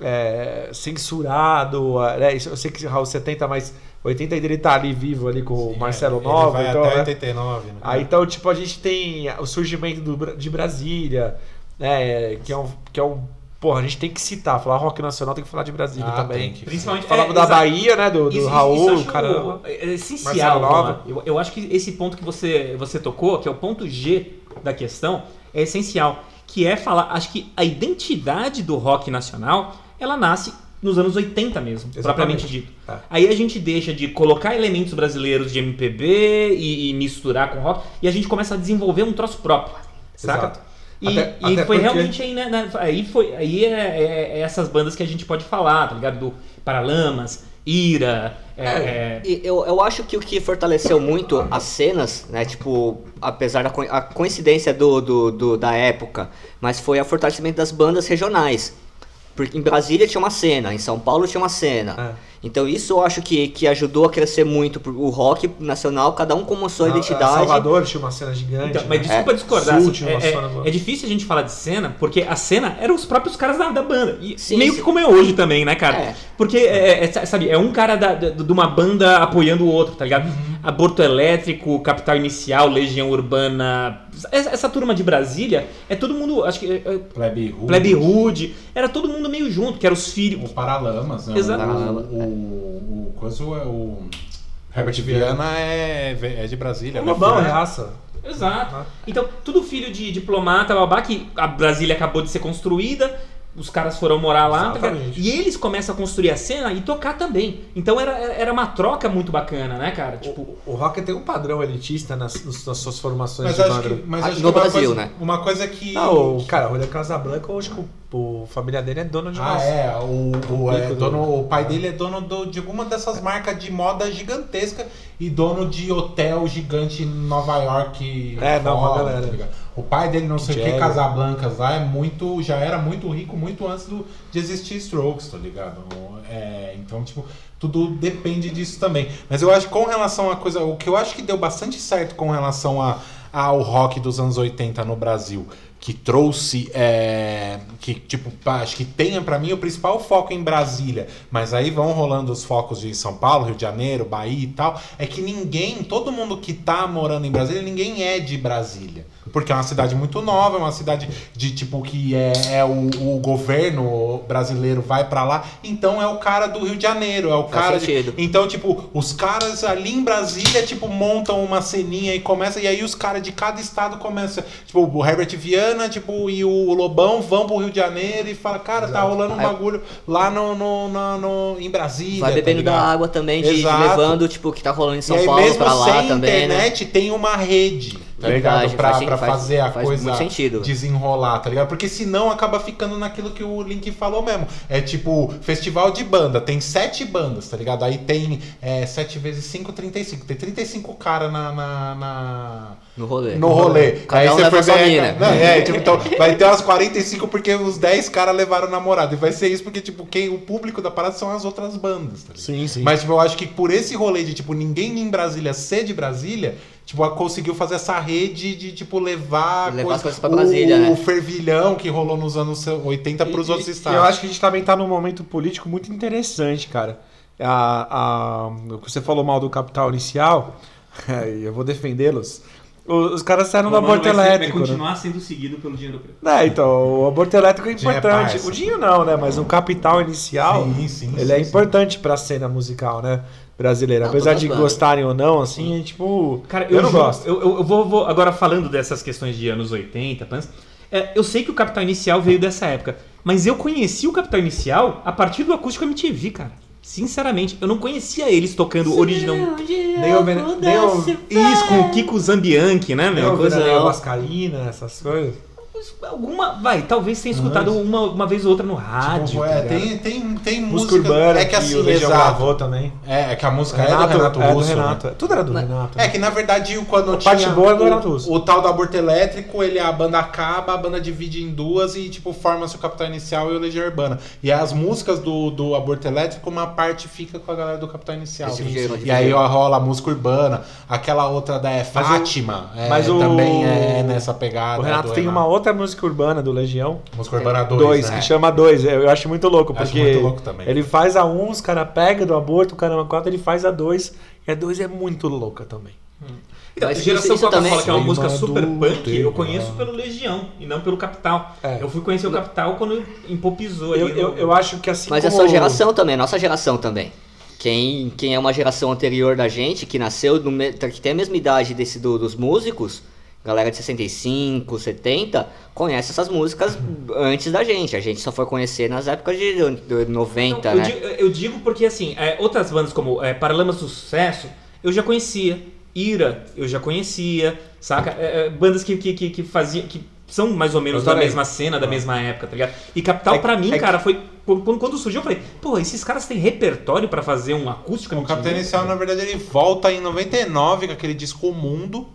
é, censurado, né? Eu sei que Raul 70, mas 80 ele tá ali vivo ali com o Sim, Marcelo ele Nova, vai então, até né? 89, né? Aí, então, tipo, a gente tem o surgimento do de Brasília, né, que é um, que é um Porra, a gente tem que citar, falar rock nacional, tem que falar de Brasília Ah, também. que. Principalmente Falamos é, da exato. Bahia, né, do, do Isso- Raul, isso eu acho caramba. é essencial. Marcelo Nova. Eu, eu acho que esse ponto que você, você tocou, que é o ponto G da questão, é essencial. Que é falar, acho que a identidade do rock nacional, ela nasce nos anos 80 mesmo, Exatamente. propriamente dito. É. Aí a gente deixa de colocar elementos brasileiros de MPB e, e misturar com rock, e a gente começa a desenvolver um troço próprio. saca? Exato. E, Até- e até foi porque- realmente aí, né, né, aí foi aí é, é- é essas bandas que a gente pode falar, tá ligado? Do Paralamas, Ira, é, é, E eu, eu acho que o que fortaleceu muito as cenas, né? Tipo, apesar da co- a coincidência do, do, do- da época, mas foi o fortalecimento das bandas regionais. Porque em Brasília tinha uma cena, em São Paulo tinha uma cena. É. Então isso eu acho que, que ajudou a crescer muito o rock nacional, cada um com a sua Na- identidade. Salvador tinha uma cena gigante. Então, né? mas desculpa É. discordar. Sul assim, é, é- é difícil a gente falar de cena, porque a cena eram os próprios caras da, da banda. E Sim, meio sim. que como é hoje também, né, cara? É. Porque, é, é, sabe, é um cara da- da- de uma banda apoiando o outro, tá ligado? Uhum. Aborto Elétrico, Capital Inicial, Legião Urbana. Essa, essa turma de Brasília é todo mundo. Acho que. É, Plebe Rude. Plebe Rude. Era todo mundo meio junto, que eram os O filhos. Paralamas, né? Exato. O, o, o, coisa é o... Herbert Viana é, é de Brasília. O né? Lobão, Filho- é raça. Exato. Então, tudo filho de diplomata, babá, que a Brasília acabou de ser construída, os caras foram morar lá, tá? Exatamente. e eles começam a construir a cena e tocar também. Então era, era uma troca muito bacana, né, cara? Tipo, O rock tem um padrão elitista nas, nas suas formações Mas de acho que, mas Ah, acho no que uma Brasil, coisa, né? Uma coisa que. Não, o cara, o Julian Casablanca, eu acho que o, o família dele é dono de Ah, é. O, o, é Pico dono, o pai dele é dono do- de alguma dessas marcas de moda gigantesca e dono de hotel gigante em Nova York. É, não, uma galera. tá o pai dele, não sei o que. Casablancas lá, é muito. Já era muito rico muito antes do, de existir Strokes, tá ligado? É, então, tipo, tudo depende disso também. Mas eu acho que com relação a coisa. O que eu acho que deu bastante certo com relação a, ao rock dos anos 80 no Brasil. Que trouxe, é, que tipo, acho que tenha pra mim o principal foco em Brasília, mas aí vão rolando os focos de São Paulo, Rio de Janeiro, Bahia e tal. É que ninguém, todo mundo que tá morando em Brasília, ninguém é de Brasília. Porque é uma cidade muito nova, é uma cidade de tipo que é, é o, o governo brasileiro vai pra lá, então é o cara do Rio de Janeiro, é o Faz cara. de- então, tipo, os caras ali em Brasília, tipo, montam uma ceninha e começa, e aí os caras de cada estado começam. Tipo, o Herbert Viana, tipo, e o Lobão vão pro Rio de Janeiro e fala, cara, tá rolando um bagulho lá no, no, no- no- em Brasília. Vai tá bebendo da ligado? água também, de, de Exato. levando, tipo, o que tá rolando em São e aí, Paulo mesmo pra lá sem também, né? internet, tem uma rede, tá ligado? Pra, faz- pra faz- fazer a faz coisa desenrolar, tá ligado? Porque senão acaba ficando naquilo que o Link falou mesmo. É tipo, festival de banda, tem sete bandas, tá ligado? Aí tem é, sete vezes cinco, 35. Tem 35 caras na, na, na- No rolê. no rolê. Cada aí um você ver, mina. Não, é, tipo, então (laughs) vai ter umas 45 porque os 10 caras levaram namorado. E vai ser isso porque, tipo, quem, o público da parada são as outras bandas, tá ligado? Sim, sim. Mas, tipo, eu acho que por esse rolê de, tipo, ninguém em Brasília ser de Brasília, tipo, conseguiu fazer essa rede de, tipo, levar, Levar as coisa- coisas pra Brasília, o, né? o fervilhão que rolou nos anos 80 pros E- outros e- estados. Eu acho que a gente também tá num momento político muito interessante, cara. A, a, o que você falou mal do capital inicial, (laughs) e eu vou defendê-los. Os, os caras saíram do aborto elétrico. né? sendo seguido pelo dinheiro preto. É, então, o aborto elétrico é é importante. parça. o Dinho não, né? Mas o capital inicial, Sim, sim, ele sim, é sim. importante pra cena musical, né? Brasileira. Não, Apesar de gostarem ou não, assim, é tipo. Cara, eu, eu, não gosto. Eu, eu- eu vou, vou- agora falando dessas questões de anos 80, pans, é, eu sei que o Capital Inicial veio dessa época, mas eu conheci o Capital Inicial a partir do acústico MTV, cara. Sinceramente, eu não conhecia eles tocando original. Nem o, Vene- nem o, Isso, com o Kiko Zambianchi, né, meu? Coisa- Veraneio Mascarina, essas coisas. Alguma. Vai, talvez tenha escutado uma, uma vez ou outra no rádio. Tipo, tá é, tem, tem, tem Música música. urbana, é que assim, o Legião gravou também. É, é que a música Renato, é do Renato é do Russo. né? Renato. é. Tudo era do Renato. É que na verdade quando A tinha parte boa é do o, Renato Russo. o tal do aborto elétrico, ele a banda acaba, a banda divide em duas e tipo forma-se o Capital Inicial e o Legião Urbana. E as músicas do, do aborto elétrico, uma parte fica com a galera do Capital Inicial. Esse E aí ó, rola a música urbana, aquela outra da é, Mas o- Fátima, é, mas o- também é nessa pegada. O Renato do tem uma outra música urbana do Legião. música urbana 2, Dois, né? que chama dois. Eu acho muito louco, Acho porque muito louco também. ele faz a um, os caras pegam do aborto, o caramba quatro, ele faz a dois. E a dois é muito louca também. Então, Mas Geração isso- isso também- que é uma música super punk, eu tempo, conheço né? pelo Legião e não pelo Capital. É. Eu fui conhecer o Capital quando empopizou ali. Eu, eu, eu acho que assim Mas é como... sua geração também, nossa geração também. Quem, quem é uma geração anterior da gente, que nasceu, no, que tem a mesma idade desse do- dos músicos, galera de 65, 70, conhece essas músicas antes da gente. A gente só foi conhecer nas épocas de, de 90, Não, eu, né? digo, eu digo porque, assim, é, outras bandas como é, Paralamas do Sucesso, eu já conhecia. Ira, eu já conhecia, saca? É, é, bandas que, que, que, que faziam. Que são mais ou menos Eu da mesma cena, da mesma época, tá ligado? E Capital, É- pra mim, é cara, foi. Quando, quando surgiu, eu falei, pô, esses caras têm repertório pra fazer um acústico O Capitão MTV? Inicial, na verdade, ele volta em 99 com aquele disco O Mundo.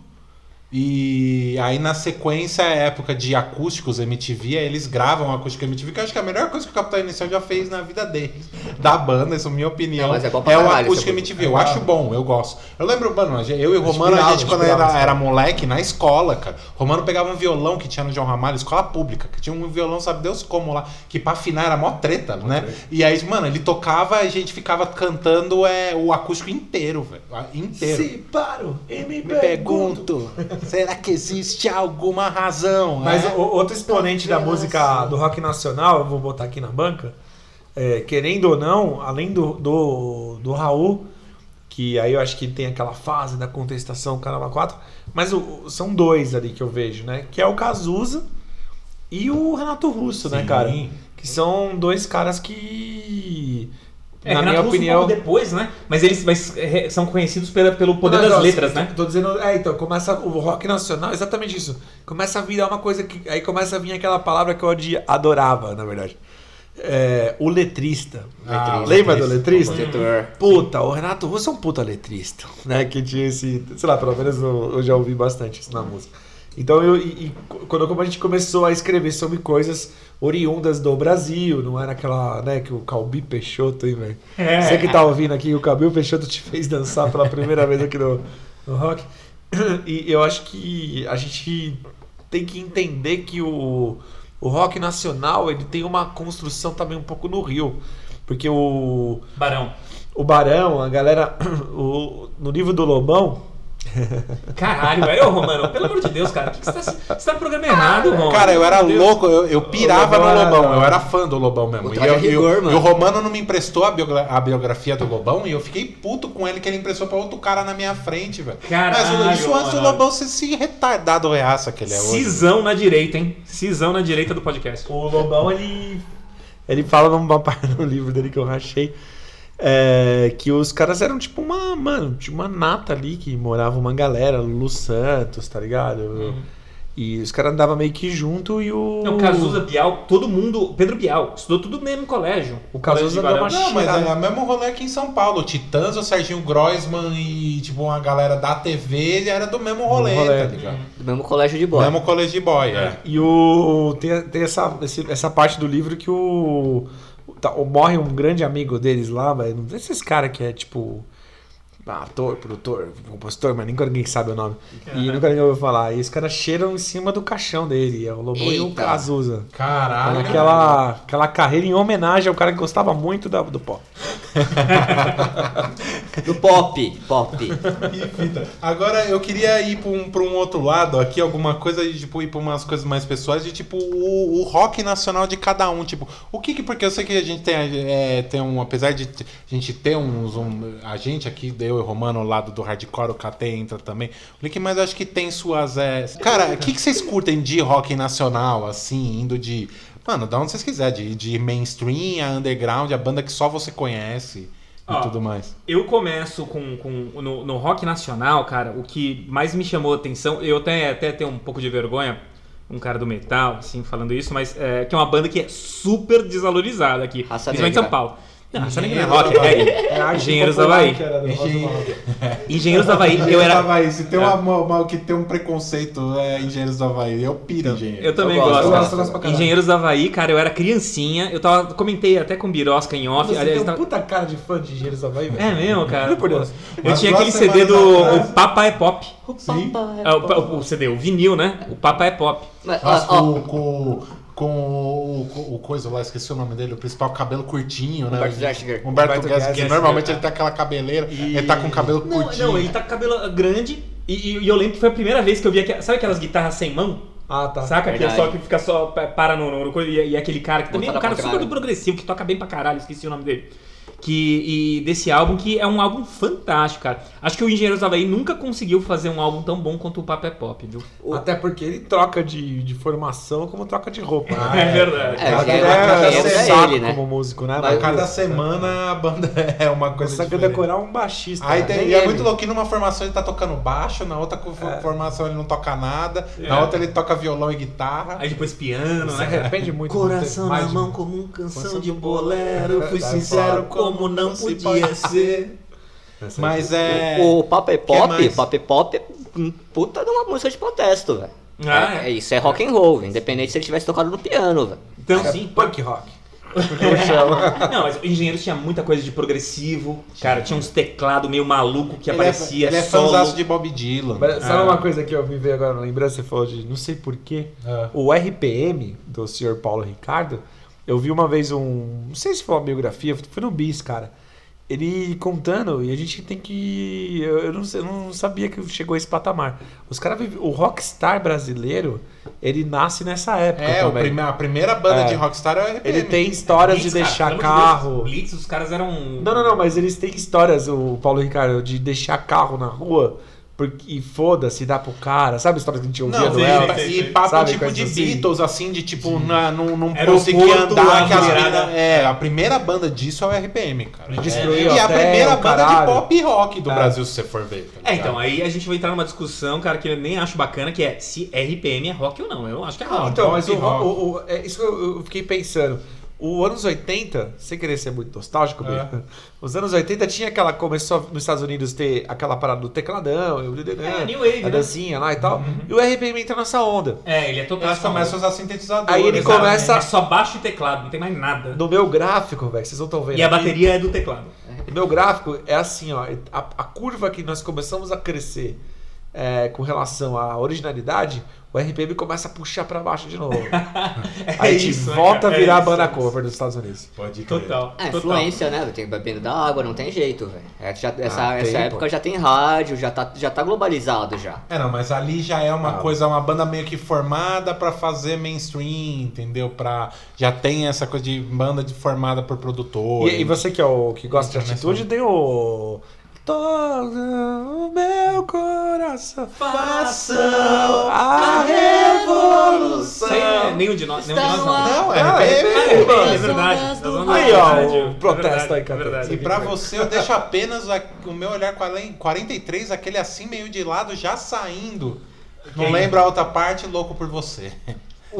E aí na sequência, a época de acústicos MTV, aí eles gravam acústico MTV, que eu acho que é a melhor coisa que o Capitão Inicial já fez na vida deles. Da banda, isso é a minha opinião. Não, mas é é o acústico MTV, eu acho bom, eu gosto. Eu lembro, mano, eu e o Romano, a gente quando era, era moleque, na escola, cara. O Romano pegava um violão que tinha no João Ramalho, escola pública, que tinha um violão, sabe Deus como lá, que pra afinar era mó treta, né? E aí, mano, ele tocava e a gente ficava cantando é, o acústico inteiro, velho. Inteiro. Se paro e me Me pergunto. pergunto, será que existe alguma razão? Mas é? o- outro exponente da música do rock nacional, eu vou botar aqui na banca, é, querendo ou não, além do, do, do Raul, que aí eu acho que tem aquela fase da contestação Caramba 4, mas o- são dois ali que eu vejo, né? Que é o Cazuza e o Renato Russo, né, Sim. cara? Que são dois caras que, É, na Renato minha Russo opinião... um pouco depois, né? Mas eles mas, é, são conhecidos pela, pelo poder Mas, das ó, letras, né? Tô dizendo, é, então, começa o rock nacional, exatamente isso. Começa a virar uma coisa que. Aí começa a vir aquela palavra que eu adorava, na verdade. É, o letrista. Ah, o Lembra letrista. do letrista? Puta, o Renato Russo é um puta letrista, (laughs) né? Que tinha esse. Sei lá, pelo menos eu, eu já ouvi bastante isso na música. Então, eu, e, e quando a gente começou a escrever sobre coisas oriundas do Brasil, não era aquela, né, que o Calbi Peixoto, hein, velho? É. Você que tá ouvindo aqui, o Calbi Peixoto te fez dançar pela primeira vez aqui no, no rock. E eu acho que a gente tem que entender que o, o rock nacional ele tem uma construção também um pouco no Rio. Porque o, Barão. o Barão, a galera. (clears throat) O, no livro do Lobão. (laughs) Caralho, velho. Ô, Romano, pelo amor de Deus, cara. que que você, tá, você tá no programa errado, Romano. Cara, eu era louco, eu, eu pirava Lobão no era- Lobão, eu era fã do Lobão mesmo. O E, eu- rigor, e o- mano. e o Romano não me emprestou a, biogra- a biografia do Lobão e eu fiquei puto com ele que ele emprestou pra outro cara na minha frente, velho. Caralho, Mas isso antes do. Lobão ser esse retardado reaça que ele é hoje. Cisão na direita, hein? Cisão na direita do podcast. O Lobão, ele. Ele fala numa (laughs) parte no livro dele que eu rachei. É, que os caras eram tipo uma. Mano, tinha uma nata ali que morava uma galera, Lulu Santos, tá ligado? E os caras andavam meio que junto e o. Não, Cazuza, Bial, todo mundo. Pedro Bial, estudou tudo no mesmo colégio. O Cazuza de deu uma. Não, mas é o mesmo rolê aqui em São Paulo. O Titãs, o Serginho Groisman e, tipo, uma galera da TV, ele era do mesmo rolê, rolê. tá ligado? Do mesmo colégio de boy. Mesmo colégio de boy, é. E o. Tem, tem essa, esse- essa parte do livro que o. tá, morre um grande amigo deles lá, velho. Esse cara que é tipo. Ah, Ator, produtor, compositor, mas nunca ninguém sabe o nome. E nunca ninguém ouviu falar. E os caras cheiram em cima do caixão dele. É o Lobão e o Eita. Cazuza. Caralho. Aquela, aquela carreira em homenagem ao cara que gostava muito da, do pop. Do pop. Pop. (laughs) Agora eu queria ir pra um, pra um outro lado aqui, alguma coisa de tipo, ir pra umas coisas mais pessoais, de tipo o, o rock nacional de cada um. Tipo, o que que. Porque eu sei que a gente tem, é, tem um. Apesar de a gente ter uns. Um, a gente aqui, eu e o Romano, ao lado do hardcore, o KT entra também. O Link, mas eu acho que tem suas. É... Cara, o que, que vocês curtem de rock nacional, assim, indo de. Mano, da onde vocês quiserem, de, de mainstream a underground, a banda que só você conhece e Ó, tudo mais. Eu começo com, com no, no rock nacional, cara, o que mais me chamou a atenção, eu até, até tenho um pouco de vergonha, um cara do metal, assim, falando isso, mas é, que é uma banda que é super desvalorizada aqui, Raça principalmente em. São Paulo. Não, Negra não é Engenheiros rock, é. É Engenheiros popular Havaí. Engenheiros do Havaí, eu era... Havaí, se tem É. uma, uma- uma que tem um preconceito, é Engenheiros do Havaí. Eu piro engenheiro. Eu também Eu gosto, gosto. Engenheiros do Havaí, cara, eu era criancinha, eu tava, comentei até com o Birosca em off, Você aliás, tem tava- puta cara de fã de Engenheiros do Havaí, velho. É mesmo, cara? Juro por Deus. Eu tinha aquele CD do o Papa é Pop. Sim. É, o, o- o CD, o vinil, né? O Papa é Pop. Mas, com, com, o, o coisa lá, esqueci o nome dele, o principal cabelo curtinho, né? Humberto Gessinger. Humberto Humberto Gessinger. Gessinger. Normalmente ele tem aquela cabeleira, ele tá com o cabelo Não, curtinho. não, ele tá com cabelo grande e, e- e eu lembro que foi a primeira vez que eu vi aquela, sabe aquelas guitarras sem mão? Ah, tá. Saca? Que é só que fica só pa- para no, no, e, e aquele cara que também é um cara super progressivo, que toca bem pra caralho, esqueci o nome dele. Que, e desse álbum, que é um álbum fantástico, cara. Acho que o Engenheiros do Havaí nunca conseguiu fazer um álbum tão bom quanto o Papo é Pop, viu? Até porque ele troca de, de formação como troca de roupa. né? É verdade. É, Ele é, é, é, é saco ele, né? como músico, né? Mas- Cada semana a banda (laughs) é uma coisa consegue diferente. decorar um baixista. Aí né? tem, e é muito louco que numa formação ele tá tocando baixo, na outra co- formação ele não toca nada, na É. outra ele toca violão e guitarra. Aí depois piano, né? arrepende muito. Coração na mão como um canção de bolero. Fui sincero fora como não podia pode ser. Mas é. O Pop é que Pop, mais? Pop é Pop é um puta de uma música de protesto, velho. Ah, é, é. é isso, é rock and roll, independente se ele tivesse tocado no piano, velho. Então É sim. punk rock. (laughs) Não, mas o Engenheiros tinha muita coisa de progressivo. Cara, tinha uns teclados meio maluco que ele aparecia é, ele é fãzaço de Bob Dylan. Mas sabe Ah. uma coisa que eu me veio agora na lembrança? Você falou de não sei porquê. Ah. O RPM do senhor Paulo Ricardo, eu vi uma vez um. Não sei se foi uma biografia, foi no Bis, cara. Ele contando, e a gente tem que. Eu eu não, sei- eu não sabia que chegou a esse patamar. Os caras. O rockstar brasileiro, ele nasce nessa época É, também. prime- a primeira banda É. de rockstar é o RPM. Ele tem histórias Blitz, de cara, deixar pelo amor de carro. Blitz, os caras eram. Não, não, não, mas eles têm histórias, o Paulo Ricardo, de deixar carro na rua porque, e foda-se, dá pro cara. Sabe a história que a gente ouvia Não, do e, Elvis? sim, e sim. papo Sabe, tipo de assim? Beatles, assim, de tipo, na, não, não conseguia andar, que as mina- É, a primeira banda disso é o RPM, cara. Ele destruiu e a primeira banda caralho. de pop rock do É. Brasil, se você for ver. tá É, então, aí a gente vai entrar numa discussão, cara, que eu nem acho bacana, que é se RPM é rock ou não. Eu acho que é Não, rock. Então, mas o, rock. o- o- é isso que eu, eu fiquei pensando. O anos 80, sem querer ser muito nostálgico, É. Bia, (laughs) os anos 80 tinha aquela. Começou nos Estados Unidos ter aquela parada do tecladão, o É, New Wave, a né? dancinha lá e tal. E o RPM entra nessa onda. É, ele é total. Elas começam a usar sintetizadores. Aí ele Exato, começa- É só baixo e teclado, não tem mais nada. No meu gráfico, velho, vocês não estão vendo. E a aqui, bateria é do teclado. O meu gráfico é assim, ó. A, a curva que nós começamos a crescer é, com relação à originalidade, o RPM começa a puxar pra baixo de novo. (laughs) Aí a gente isso, né, volta a virar É a banda isso, é cover dos Estados Unidos. Pode crer. Total. É, total. influência, né? Tem bebendo da água, não tem jeito, velho. É, já- essa Ah, essa tem, época pô. já tem rádio, já tá, já tá globalizado já. É, não, mas ali já é uma Ah. coisa, uma banda meio que formada pra fazer mainstream, entendeu? Pra, já tem essa coisa de banda de, formada por produtor. E, e você que é o que gosta de atitude, tem o. Toca o meu coração. Façam a revolução. Sem- nenhum de nós, nenhum de nós não. Não, é Ah, é, mano. é verdade. Vamos Aí, ó, o protesto É verdade, aí, cara. é verdade. E pra você, eu deixo apenas o meu olhar 43, aquele assim meio de lado, já saindo. Não lembro a outra parte, louco por você.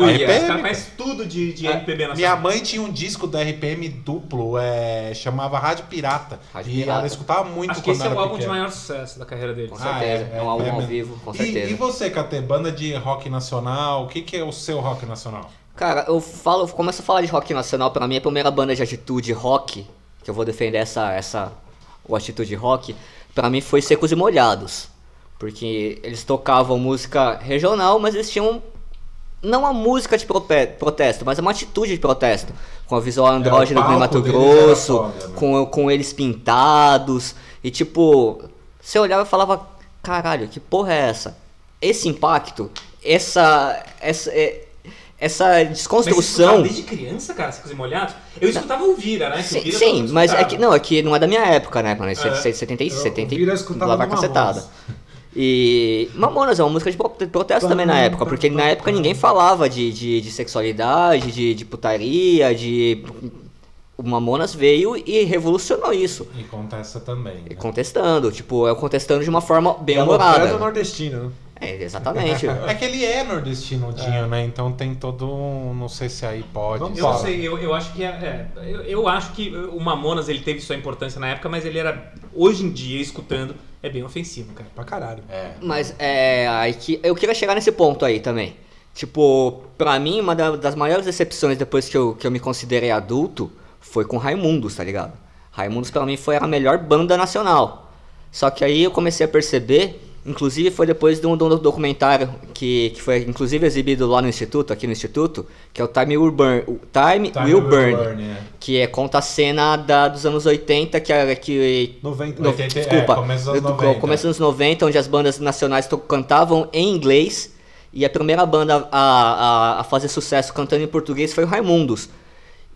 Esse RPM, faz tudo de, de MPB nacional. Minha mãe tinha um disco da RPM duplo, é, chamava Rádio Pirata. Rádio e Pirata. ela escutava muito Acho que esse é o álbum de maior sucesso da carreira dele. Com Ah, certeza. é, É, um álbum é ao vivo, com E, certeza. e você, KT, banda de rock nacional, o que, que é o seu rock nacional? Cara, eu falo, eu começo a falar de rock nacional, pra mim a primeira banda de atitude rock, que eu vou defender essa, essa o atitude rock, pra mim foi Secos e Molhados. Porque eles tocavam música regional, mas eles tinham não a música de protesto, mas uma atitude de protesto. Com a visual andrógeno do palco Mato Grosso, foda, né? com, com eles pintados. E tipo, você olhava e falava, caralho, que porra é essa? Esse impacto, essa. essa é- essa Mas você desconstrução. desde criança, cara, Secos e Molhados? Eu escutava o Vira, né? Sim, Vira sim, mas é que, não, é que não é da minha época, né, mano? É É. de 70 e Eu- 70 o Vira eu escutava lavar do cacetada. E Mamonas é uma música de pro- protesto também na época, porque na época ninguém falava de, de, de sexualidade, de, de putaria, de. O Mamonas veio e revolucionou isso. E contesta também. E Né? Contestando, tipo, é contestando de uma forma bem É o humorada. nordestino, né? É, exatamente. (laughs) É que ele é nordestino, Dinho, né? Então tem todo um. Não sei se aí pode. Vamos Eu não sei, eu, eu acho que é, é, eu, eu acho que o Mamonas ele teve sua importância na época, mas ele era hoje em dia escutando é bem ofensivo, cara. Pra caralho. É. Mas é. Aí que eu queria chegar nesse ponto aí também. Tipo, pra mim, uma da- das maiores decepções depois que eu, que eu me considerei adulto foi com Raimundos, tá ligado? Raimundos pra mim foi a melhor banda nacional. Só que aí eu comecei a perceber, inclusive foi depois de um, de um documentário que, que foi inclusive exibido lá no Instituto, aqui no Instituto, que é o Time Will Burn. o Time, Time Will Will Burn. Burn, é. Que é, conta a cena da, dos anos 80, que, é- que 90. no- 80, é, desculpa, começo dos anos do- 90. começo dos anos 90, onde as bandas nacionais cantavam em inglês e a primeira banda a, a, a fazer sucesso cantando em português foi o Raimundos.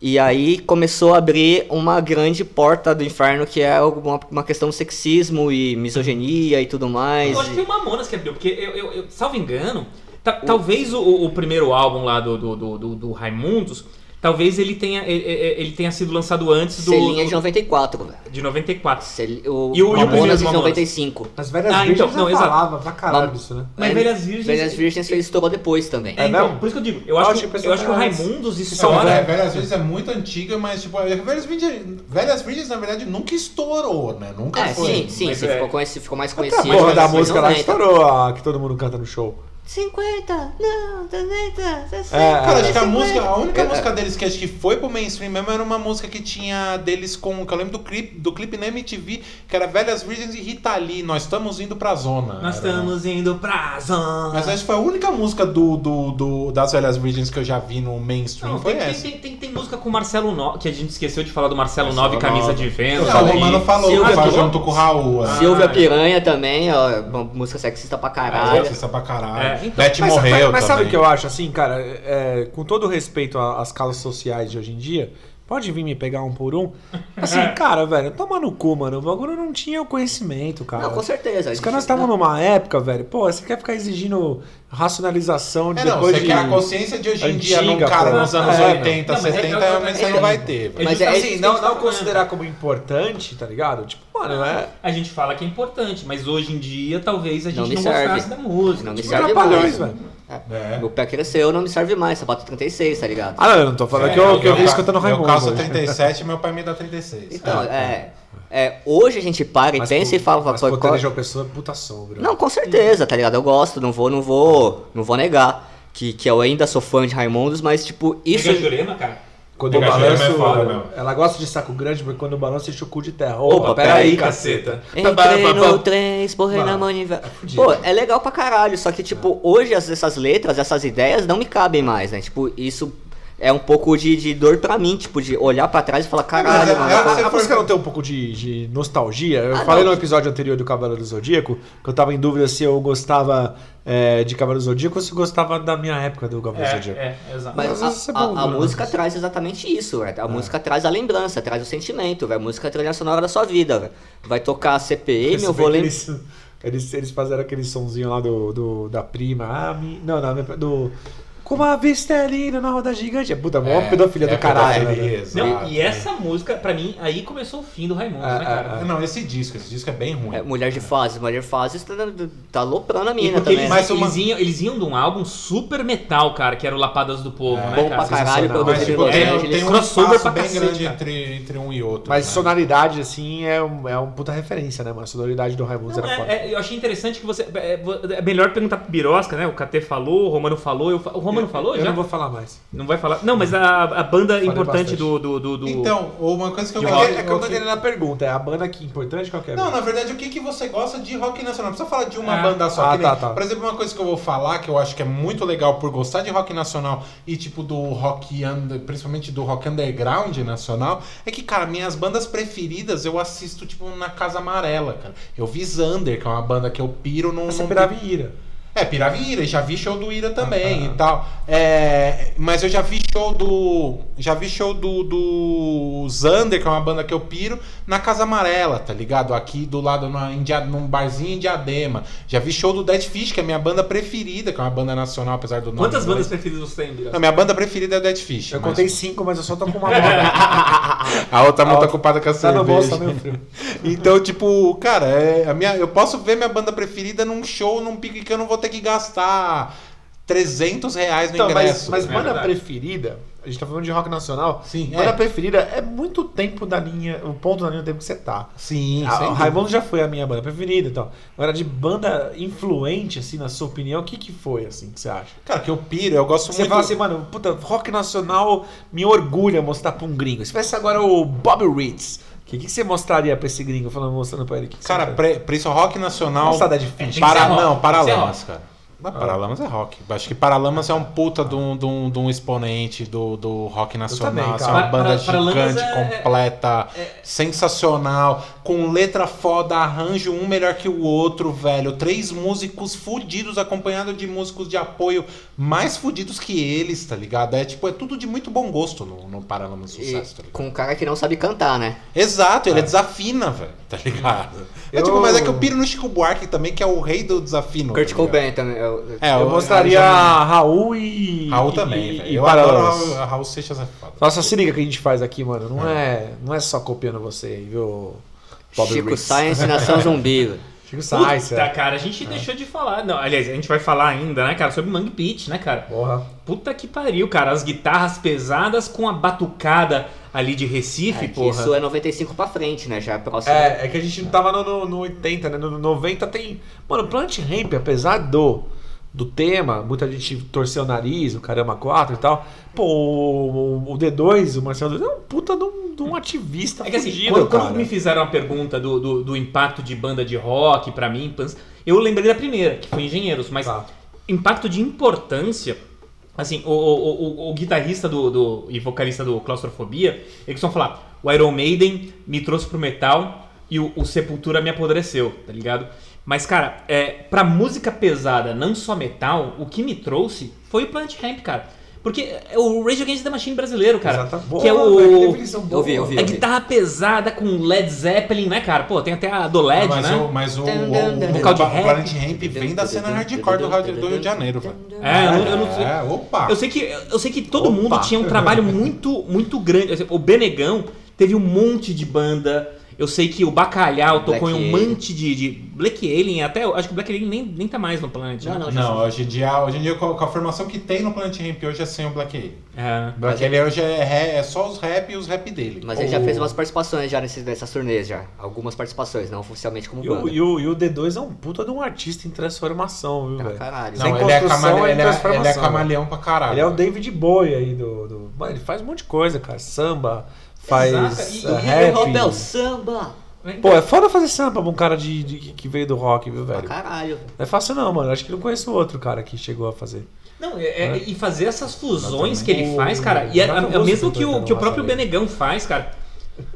E aí começou a abrir uma grande porta do inferno, que é uma, uma questão de sexismo e misoginia e tudo mais. Eu acho que foi o Mamonas que abriu, porque eu, eu, eu- salvo engano, ta- talvez o, o primeiro álbum lá do, do, do, do- do Raimundos, talvez ele tenha, ele, tenha sido lançado antes do. Selinha de 94, velho. de 94. Cel- O, E o- o Mamonas de Mamonas? 95. As velhas Ah, virgens então, não, exato. falava pra caralho Mam- disso, né? Mas É, Velhas Virgens. Velhas Virgens ele estourou depois também. É, É então, mesmo? por isso que eu digo, eu Eu acho, que, eu acho que o. Raimundos Não, estoura. velho, Velhas Virgens é muito antiga, mas tipo, Velhas Virgens, Velhas Virgens na verdade nunca estourou, né? Nunca É, foi. sim, sim, é. ficou, mais A conhecido. porra da música lá 90. estourou, a que todo mundo canta no show. 50, não, 60, 60. É, Cara, acho que a 50. música, a única É, música deles que acho que foi pro mainstream mesmo era uma música que tinha deles com, que eu lembro do clipe, do clipe na MTV, que era Velhas Virgens e Rita Lee, nós estamos indo pra zona. Nós Era- estamos indo pra zona. Mas acho que foi a única música do, do, do- das Velhas Virgens que eu já vi no mainstream, Não, foi tem, tem, essa. tem, tem, tem música com o Marcelo Nove, que a gente esqueceu de falar do Marcelo Marcelo Nove, camisa de vento. Não, o. Romano falou, Silvia Piranha. junto com o Raul. Ah, Ah, Silvia é. Piranha também, ó, uma música sexista pra caralho. Sexista pra caralho. É, então- Beth Mas, morreu mas, mas sabe o que eu acho, assim, cara? É, com todo respeito às causas sociais de hoje em dia, pode vir me pegar um por um. Assim, (laughs) cara, velho, toma no cu, mano. O bagulho não tinha o conhecimento, cara. Não, com certeza. Os caras estavam numa época, velho. Pô, você quer ficar exigindo racionalização de É, não, depois você de. quer a consciência de hoje em dia antiga, num cara pô. nos anos É, 80, não, mas é- 70, é- realmente você é- não vai ter. velho. Mas é Assim, não, não considerar como importante, tá ligado? Tipo, mano, é. A gente fala que é importante, mas hoje em dia talvez a gente Não não, gostasse da música. Não me Tipo, serve velho. É. Meu pé cresceu, não me serve mais. Sapato 36, tá ligado? Ah, não, eu não tô falando É, que eu, que eu vi escutando Raimundo. Eu calço né? 37 e meu pai me dá 36. Então, é, é, Hoje a gente para e Mas, pensa pô, e fala. Mas pô, qual- João Pessoa é puta sombra. Não, com certeza, tá ligado? Eu gosto, não vou, não vou, não vou negar que, que eu ainda sou fã de Raimundos, mas tipo, isso Nega Jurema, cara. Quando eu balanço. é foda, meu. ela gosta de saco grande, porque quando eu balanço enche o cu de terra. Opa, peraí, caceta. Entrei no trem, esporrei na manivela. fudido. Pô, é legal pra caralho, só que, tipo, hoje as- essas letras, essas ideias não me cabem mais, né? Tipo, isso é um pouco de, de dor pra mim, tipo, de olhar pra trás e falar, caralho, é- mano. é tá- você A música não tem um pouco de, de nostalgia? Eu Ah, falei não. no episódio anterior do Cavaleiro do Zodíaco que eu tava em dúvida se eu gostava é, de Cavaleiro Zodíaco ou se gostava da minha época do Cavaleiro do É, Zodíaco. é, exato. Mas Às a, é a- bom, a né? música traz exatamente isso, velho. A música traz a lembrança, traz o sentimento, velho. A música é a trilha sonora da sua vida, velho. Vai tocar CPM, eu vou lembrar. Eles, eles, eles fizeram aquele sonzinho lá do, do- da prima. Ah, mi- não, não, do. Como a vista é linda na roda gigante. É puta, mó pedofilia é do caralho. né, pedofilia, exato. Não, e essa música, pra mim, aí começou o fim do Raimundo, É, né, cara? é, Não, esse disco, esse disco é bem ruim. É, mulher de fases, mulher de fases tá, tá aloprando a mina também. eles, né? Mas uma- eles, iam, eles iam de um álbum super metal, cara, que era o Lapadas do Povo, né, Bom cara? pra caralho. Mas produzido tipo, tem, Angeles. tem um crossover pra bem cacete, grande cara. entre, entre um e outro. Mas né? sonoridade, assim, é um, é um puta referência, né, mano? A sonoridade do Raimundo era foda. é, é, eu achei interessante que você. É, é melhor perguntar pro Birosca, né? O KT falou, o Romano falou. eu o Romano falou eu já? não vou falar mais. Não vai falar. Não, mas a, a banda Falei importante do, do, do, do- Então, uma coisa que eu De É que- eu não que- entendi na pergunta. É a banda que importante? Qual que é? Não, na verdade, o que, que você gosta de rock nacional? Não precisa falar de uma É. banda só. Ah, tá, tá. Por exemplo, uma coisa que eu vou falar, que eu acho que é muito legal por gostar de rock nacional e, tipo, do rock, under, principalmente do rock underground nacional, é que, cara, minhas bandas preferidas eu assisto, tipo, na Casa Amarela, cara. Eu vi Zander, que é uma banda que eu piro num... Você num- pirava em ira. É, pirava em Ira, já vi show do Ira também Ah. e tal. É, mas eu já vi show do. Já vi show do, do Zander, que é uma banda que eu piro, na Casa Amarela, tá ligado? Aqui do lado, na, em num barzinho em Diadema. Já vi show do Dead Fish, que é a minha banda preferida, que é uma banda nacional, apesar do nome. Quantas bandas preferidas você tem, Birosca? Não, minha banda preferida é o Dead Fish. Eu mas- contei (laughs) cinco, mas eu só tô com uma bola. A outra não A tá ocupada com a Tá no cerveja. bolso, tá meio frio. Então, tipo, cara, é, a minha, eu posso ver minha banda preferida num show, num pique que eu não vou ter que gastar 300 reais no Então, mas, ingresso. mas É banda verdade. preferida, a gente tá falando de rock nacional. Sim, Banda é. preferida é muito tempo da linha, o ponto da linha do tempo que você tá. Sim, A- sem o. Raimundo já foi a minha banda preferida e tal. Agora, de banda influente, assim, na sua opinião, o que que foi, assim, que você acha? Cara, que eu piro, eu gosto Você muito. fala assim, mano, puta, rock nacional me orgulha mostrar pra um gringo. Se tivesse agora o Bobby Reeds, o que, que você mostraria pra esse gringo, falando, mostrando pra ele? Que que Cara, pre, pre, isso é rock nacional. Nossa, Dead Fish. Tem que Para, rock, não, Paralamas, cara. Mas Paralamas é rock. Acho que Paralamas é um puta de um, de um, de um exponente do, do rock nacional. também, cara. uma banda Para- gigante, é- completa, sensacional, com letra foda, arranjo um melhor que o outro, velho. Três músicos fudidos, acompanhados de músicos de apoio mais fudidos que eles, tá ligado? É tipo, é tudo de muito bom gosto no, no Paralamas Sucesso, tá ligado? com um cara que não sabe cantar, né? Exato, ele desafina, velho, tá ligado? É Eu- tipo, mas é que eu piro no Chico Buarque também, que é o rei do desafino. Kurt tá? Cobain também. Eu- É, Eu o- mostraria a- Raul e. Raul também, e, velho. e Eu adoro Paralamas. Raul, Raul Seixas é foda. Nossa, se liga que a gente faz aqui, mano. Não é, não é só copiando você, aí, viu? Bob Chico Riggs. Science Nação (laughs) Zumbi. velho. Chico Science, Puta, é. cara, a gente deixou de falar. Não, aliás, a gente vai falar ainda, né, cara, sobre Mangue Beach, né, cara? Porra. Puta que pariu, cara. As guitarras pesadas com a batucada ali de Recife, É, porra. isso é 95 pra frente, né? Já é próximo. É, é que a gente não tava no, no, no 80, né? No 90 tem. Mano, Plant Ramp, apesar do, do tema, muita gente torceu o nariz, o Caramba 4 e tal. Pô, o, o D2, o Marcelo D2, é um puta de um, de um ativista É que assim, quando, quando me fizeram a pergunta do, do, do impacto de banda de rock pra mim, eu lembrei da primeira, que foi Engenheiros, mas Tá. impacto de importância, assim, o, o, o, o guitarrista do, do- e vocalista do Claustrofobia, eles vão falar, o Iron Maiden me trouxe pro metal e o, o Sepultura me apodreceu, tá ligado? Mas, cara, é, pra música pesada, não só metal, o que me trouxe foi o Plant Ramp, cara. Porque é o Rage Against the Machine brasileiro, cara. Exata- que é Boa, velho, que o... definição Eu vi, eu boa. vi. É guitarra pesada com Led Zeppelin, né, cara? Pô, tem até a do LED, mas né? o, mas o, o, o, Vocal de o. Planet Ramp vem da cena hardcore do, Rio- do Rio de Janeiro, velho. É, eu, não- eu não sei. É, opa. Eu sei que, eu sei que todo Opa. mundo tinha um trabalho muito, muito grande. O Benegão teve um monte de banda. Eu sei que o Bacalhau tocou Black em um monte de, de. Black Alien, até. Acho que o Black Alien nem, nem tá mais no Planet. Não, né? não, Não, hoje em dia, hoje em dia com a, com a formação que tem no Planet Ramp hoje é sem o Black Alien. É. O Black Alien hoje é, ré- é só os rap e os rap dele. Mas ele já fez umas participações já nesses, nessas turnês já. Algumas participações, não oficialmente como E o, banda. e, o, e o D2 é um puta de um artista em transformação, viu, Pra velho? caralho. Não, ele é, camale- é ele, é, ele é camaleão pra caralho. Ele é o. David Bowie aí do, do. Mano, ele faz um monte de coisa, cara. Samba, faz Exato, e- uh, e rap. Hotel Samba! Pô, é foda fazer samba pra um cara de, de- que veio do rock, viu, Pra velho? caralho. Não é fácil não, mano. Acho que não conheço outro cara que chegou a fazer. Não, é- é- É. e fazer essas fusões que ele faz, cara, e é, é eu mesmo que o, muito que o próprio Benegão faz, cara.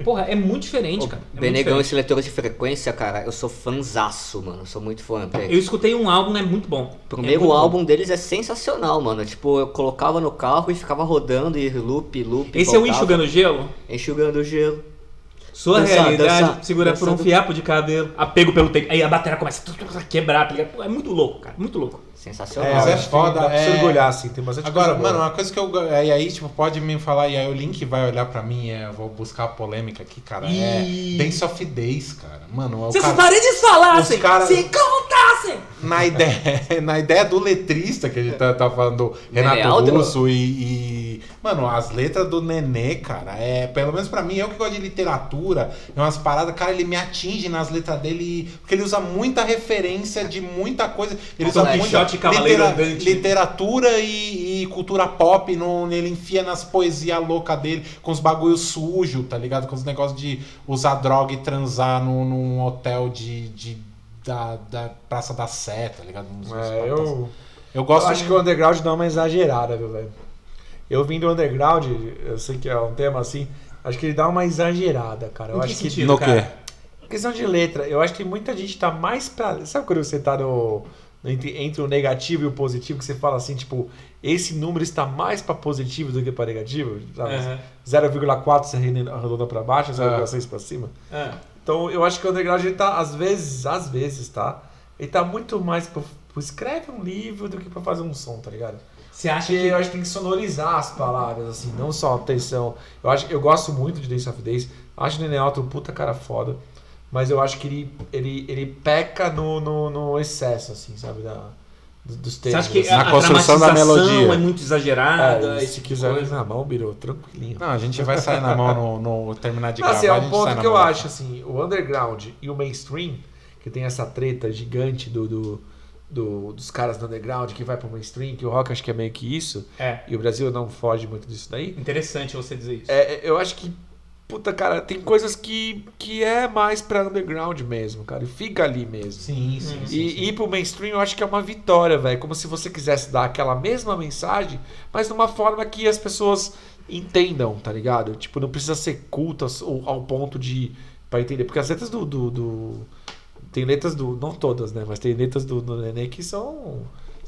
Porra, é muito diferente, cara. É Benegão e. Seletores de Frequência, cara, eu sou fanzaço, mano. Eu sou muito fã dele. Eu escutei um álbum, é muito bom. O É primeiro bom. álbum deles é sensacional, mano. Tipo, eu colocava no carro e ficava rodando e loop, loop. Esse é o voltava. Enxugando Gelo? Enxugando gelo. Sua Dançar, realidade dançar, segura por um dançando. fiapo de cabelo. Apego pelo tempo. Aí a bateria começa a quebrar, tá ligado? É muito louco, cara. Muito louco. Sensacional. Mas é acho que foda, Dá pra se é- orgulhar, assim. Tem bastante Agora, coisa boa. mano, uma coisa que eu. E aí, tipo, pode me falar, e aí o Link vai olhar pra mim, é, eu vou buscar a polêmica aqui, cara. Ih. É Dance of Days, cara. Mano, é o Se cara, os paredes falassem, os cara- se contassem. Na, ideia, (laughs) na ideia do letrista que a gente tá, tá falando, do Nenê Renato Aldro? Russo e, e- Mano, as letras do Nenê, cara, é. Pelo menos pra mim, eu que gosto de literatura, é umas paradas, cara, ele me atinge nas letras dele, porque ele usa muita referência de muita coisa. Ele usa Don muita Andante. literatura e, e cultura pop, no, ele enfia nas poesias loucas dele, com os bagulho sujo, tá ligado? Com os negócios de usar droga e transar num, num hotel de. de da, da Praça da Sé, tá ligado? É, eu, eu gosto eu acho de- que o underground dá uma exagerada, viu, velho? Eu vim do underground, eu sei que é um tema assim, acho que ele dá uma exagerada, cara. Eu Em que acho que. sentido, No cara? quê? Questão de letra, eu acho que muita gente tá mais pra. Sabe quando você tá no. Entre, entre o negativo e o positivo, que você fala assim, tipo, esse número está mais pra positivo do que pra negativo? Aham. 0,4 você arredonda pra baixo, 0,6 pra cima. É. Então eu acho que o underground ele tá, às vezes, às vezes, tá? Ele tá muito mais pro, pro escreve um livro do que pra fazer um som, tá ligado? Você acha Porque que. eu acho que tem que sonorizar as palavras, assim, não só a tensão. Eu, acho, eu gosto muito de Dance of Days, acho o Nenê Alto um puta cara foda, mas eu acho que ele, ele, ele peca no, no, no excesso, assim, sabe, da, do- dos Você termos. acha que assim. a, Na a construção da melodia. é muito exagerada? É, se tipo quiser coisa? na mão, virou tranquilinho. Não, a gente vai sair na mão no, no terminar de Não, gravar. assim, é um ponto que eu mão. acho, assim, o underground e o mainstream, que tem essa treta gigante do, do, do- dos caras do underground que vai pro mainstream, que o rock acho que é meio que isso, É. e o Brasil não foge muito disso daí. Interessante você dizer isso. É, é, eu acho que, puta, cara, tem coisas que, que é mais pra underground mesmo, cara. E fica ali mesmo. Sim, sim, sim. E ir pro mainstream eu acho que é uma vitória, velho. Como se você quisesse dar aquela mesma mensagem, mas de uma forma que as pessoas entendam, tá ligado? Tipo, não precisa ser culta ao ao ponto de. pra entender. Porque as letras do. do, do- tem letras do. Não todas, né? Mas tem letras do, do Nenê que são.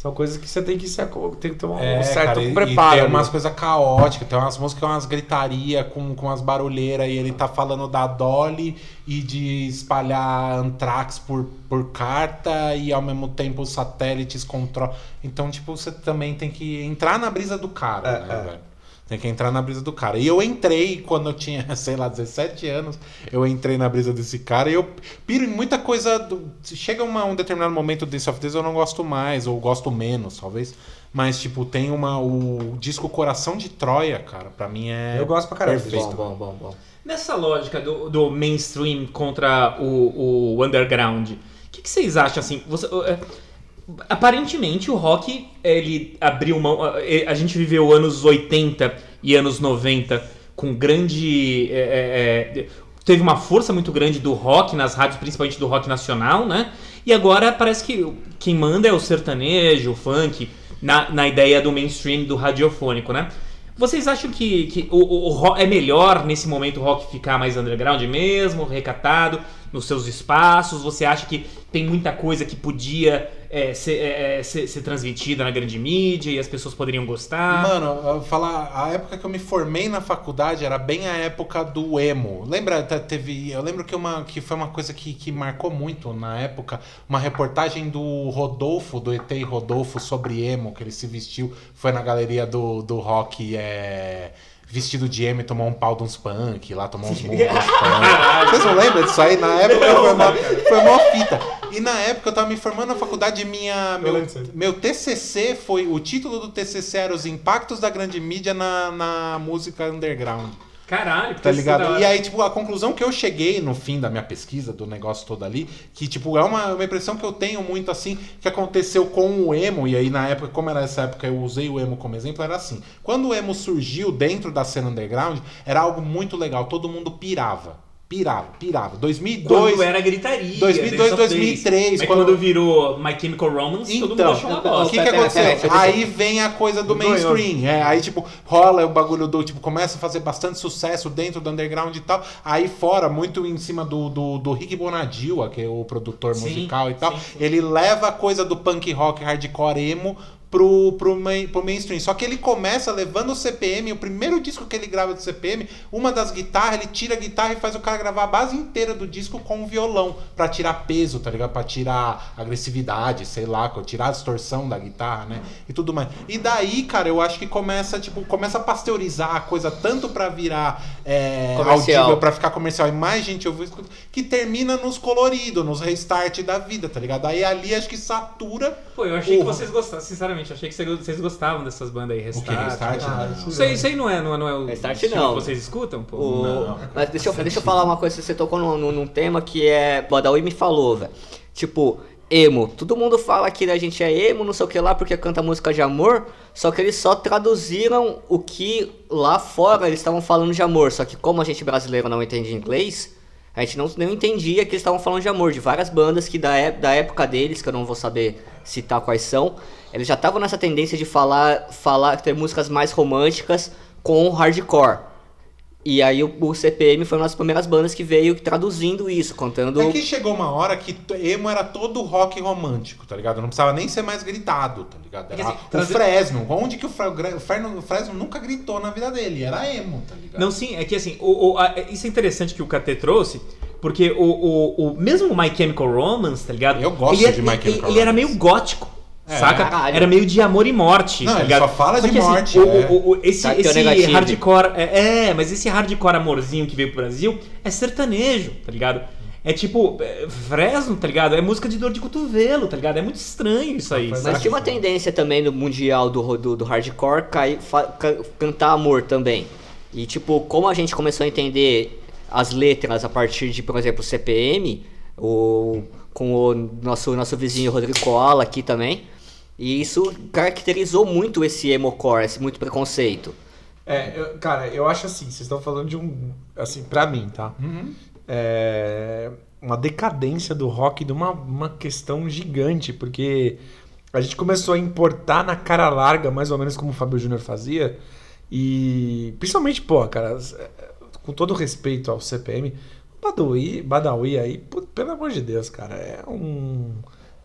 São coisas que você tem que se tem que ter um É, certo cara, preparo. E tem ali. umas coisas caóticas, tem umas músicas, umas gritaria com, com umas barulheiras, e ele tá falando da Dolly e de espalhar antrax por, por carta e ao mesmo tempo os satélites controlam. Então, tipo, você também tem que entrar na brisa do cara, É, né, é. velho? Tem que entrar na brisa do cara. E eu entrei quando eu tinha, (laughs) sei lá, 17 anos. Eu entrei na brisa desse cara e eu piro em muita coisa. Do... Chega uma, um determinado momento do Dance of Days eu não gosto mais, ou gosto menos, talvez. Mas, tipo, tem uma. O disco Coração de Troia, cara, pra mim é. Eu gosto pra caramba Perfeito. Bom, bom, bom, bom. Nessa lógica do, do mainstream contra o, o underground, o que, que vocês acham assim? Você, é, aparentemente o rock ele abriu mão. é, A gente viveu anos 80 e anos 90 com grande. é, é, teve uma força muito grande do rock nas rádios, principalmente do rock nacional, né? E agora parece que quem manda é o sertanejo, o funk, na, na ideia do mainstream do radiofônico, né? Vocês acham que, que o, o- o é melhor nesse momento o rock ficar mais underground mesmo, recatado, nos seus espaços? Você acha que tem muita coisa que podia é, ser, é, é, ser- ser transmitida na grande mídia e as pessoas poderiam gostar? Mano, falar, a época que eu me formei na faculdade era bem a época do emo. Lembra, te- teve, eu lembro que, uma, que foi uma coisa que, que marcou muito na época, uma reportagem do Rodolfo, do ET Rodolfo sobre emo, que ele se vestiu, foi na galeria do, do rock, é, vestido de e tomou um pau de uns punk, lá tomou uns punk. (laughs) Vocês não lembram disso aí? Na época foi uma, foi uma fita. E na época eu tava me formando na faculdade, minha, meu, lembro disso aí. meu TCC foi. O título do TCC era Os Impactos da Grande Mídia na, na Música Underground. Caralho, Tá é ligado? E aí, tipo, a conclusão que eu cheguei no fim da minha pesquisa, do negócio todo ali, que, tipo, é uma, uma impressão que eu tenho muito assim, que aconteceu com o emo, e aí na época, como era essa época, eu usei o emo como exemplo, era assim. Quando o emo surgiu dentro da cena underground, era algo muito legal, todo mundo pirava. Pirava, pirava. 2002. Quando era gritaria. 2002, Dance of Days. 2003, Mas quando- quando... virou My Chemical Romance, todo mundo Então, achou uma o bosta. que, que Pera, aconteceu? pera, pera, aí vem a coisa do mainstream. É, aí, tipo, rola o bagulho do. Tipo, começa a fazer bastante sucesso dentro do underground e tal. Aí fora, muito em cima do, do, do Rick Bonadil, que é o produtor Sim, musical e tal. sim, sim. Ele leva a coisa do punk rock hardcore emo. Pro, pro, main, pro mainstream. Só que ele começa levando o CPM, o primeiro disco que ele grava do CPM, uma das guitarras, ele tira a guitarra e faz o cara gravar a base inteira do disco com o violão, pra tirar peso, tá ligado? Pra tirar agressividade, sei lá, tirar a distorção da guitarra, né? E tudo mais. E daí, cara, eu acho que começa, tipo, começa a pasteurizar a coisa tanto pra virar é, Comercial. audível, pra ficar comercial e mais gente ouvir, que termina nos coloridos, nos restart da vida, tá ligado? Aí ali acho que satura. Pô, eu achei que vocês gostavam, sinceramente, achei que vocês gostavam dessas bandas aí, O Restart. que? Restart? Ah, Não. Isso aí, isso aí não é, não é, não é o Restart não. que vocês escutam, pô? O- Não. Mas deixa eu, deixa eu falar uma coisa, você tocou num, num- num tema que é. Badawi me falou, velho. Tipo, emo. Todo mundo fala que a gente é emo, não sei o que lá, porque canta música de amor. Só que eles só traduziram o que lá fora eles estavam falando de amor. Só que como a gente brasileiro não entende inglês, a gente não, não entendia que eles estavam falando de amor. De várias bandas que da, da época deles, que eu não vou saber citar quais são, eles já estavam nessa tendência de falar, falar ter músicas mais românticas com hardcore. E aí o, o CPM foi uma das primeiras bandas que veio traduzindo isso, contando. É que chegou uma hora que emo era todo rock romântico, tá ligado? Não precisava nem ser mais gritado, tá ligado? É que Era assim, o Fresno. Onde que o, Fresno, o Fresno nunca gritou na vida dele? Era emo, tá ligado? Não, sim, é que assim, o, o- a- isso é interessante que o KT trouxe, porque o, o, o mesmo My Chemical Romance, tá ligado? Eu gosto ele, de My ele- Chemical Ele era Romance. meio gótico. É. saca? Caralho. Era meio de amor e morte. Não, tá ele ligado? só fala de que, assim, morte, o- é. o- o- esse Tá, é esse hardcore. É, é, mas esse hardcore amorzinho que veio pro Brasil é sertanejo, tá ligado? É tipo, é, Fresno, tá ligado? É música de dor de cotovelo, tá ligado? É muito estranho isso aí. Mas saca? Mas tinha uma tendência também no mundial do, do, do hardcore cair, fa- ca- cantar amor também. E tipo, como a gente começou a entender as letras a partir de, por exemplo, CPM, o, com o nosso, nosso vizinho Rodrigo Koala aqui também. E isso caracterizou muito esse emocore, esse muito preconceito. É, eu- cara, eu acho assim, vocês estão falando de um. Assim, pra mim, tá? É, uma decadência do rock de uma, uma questão gigante, porque a gente começou a importar na cara larga, mais ou menos como o Fábio Júnior fazia. E principalmente, pô, cara, com todo respeito ao CPM, o Badawi, Badawi aí, pô, pelo amor de Deus, cara, é um.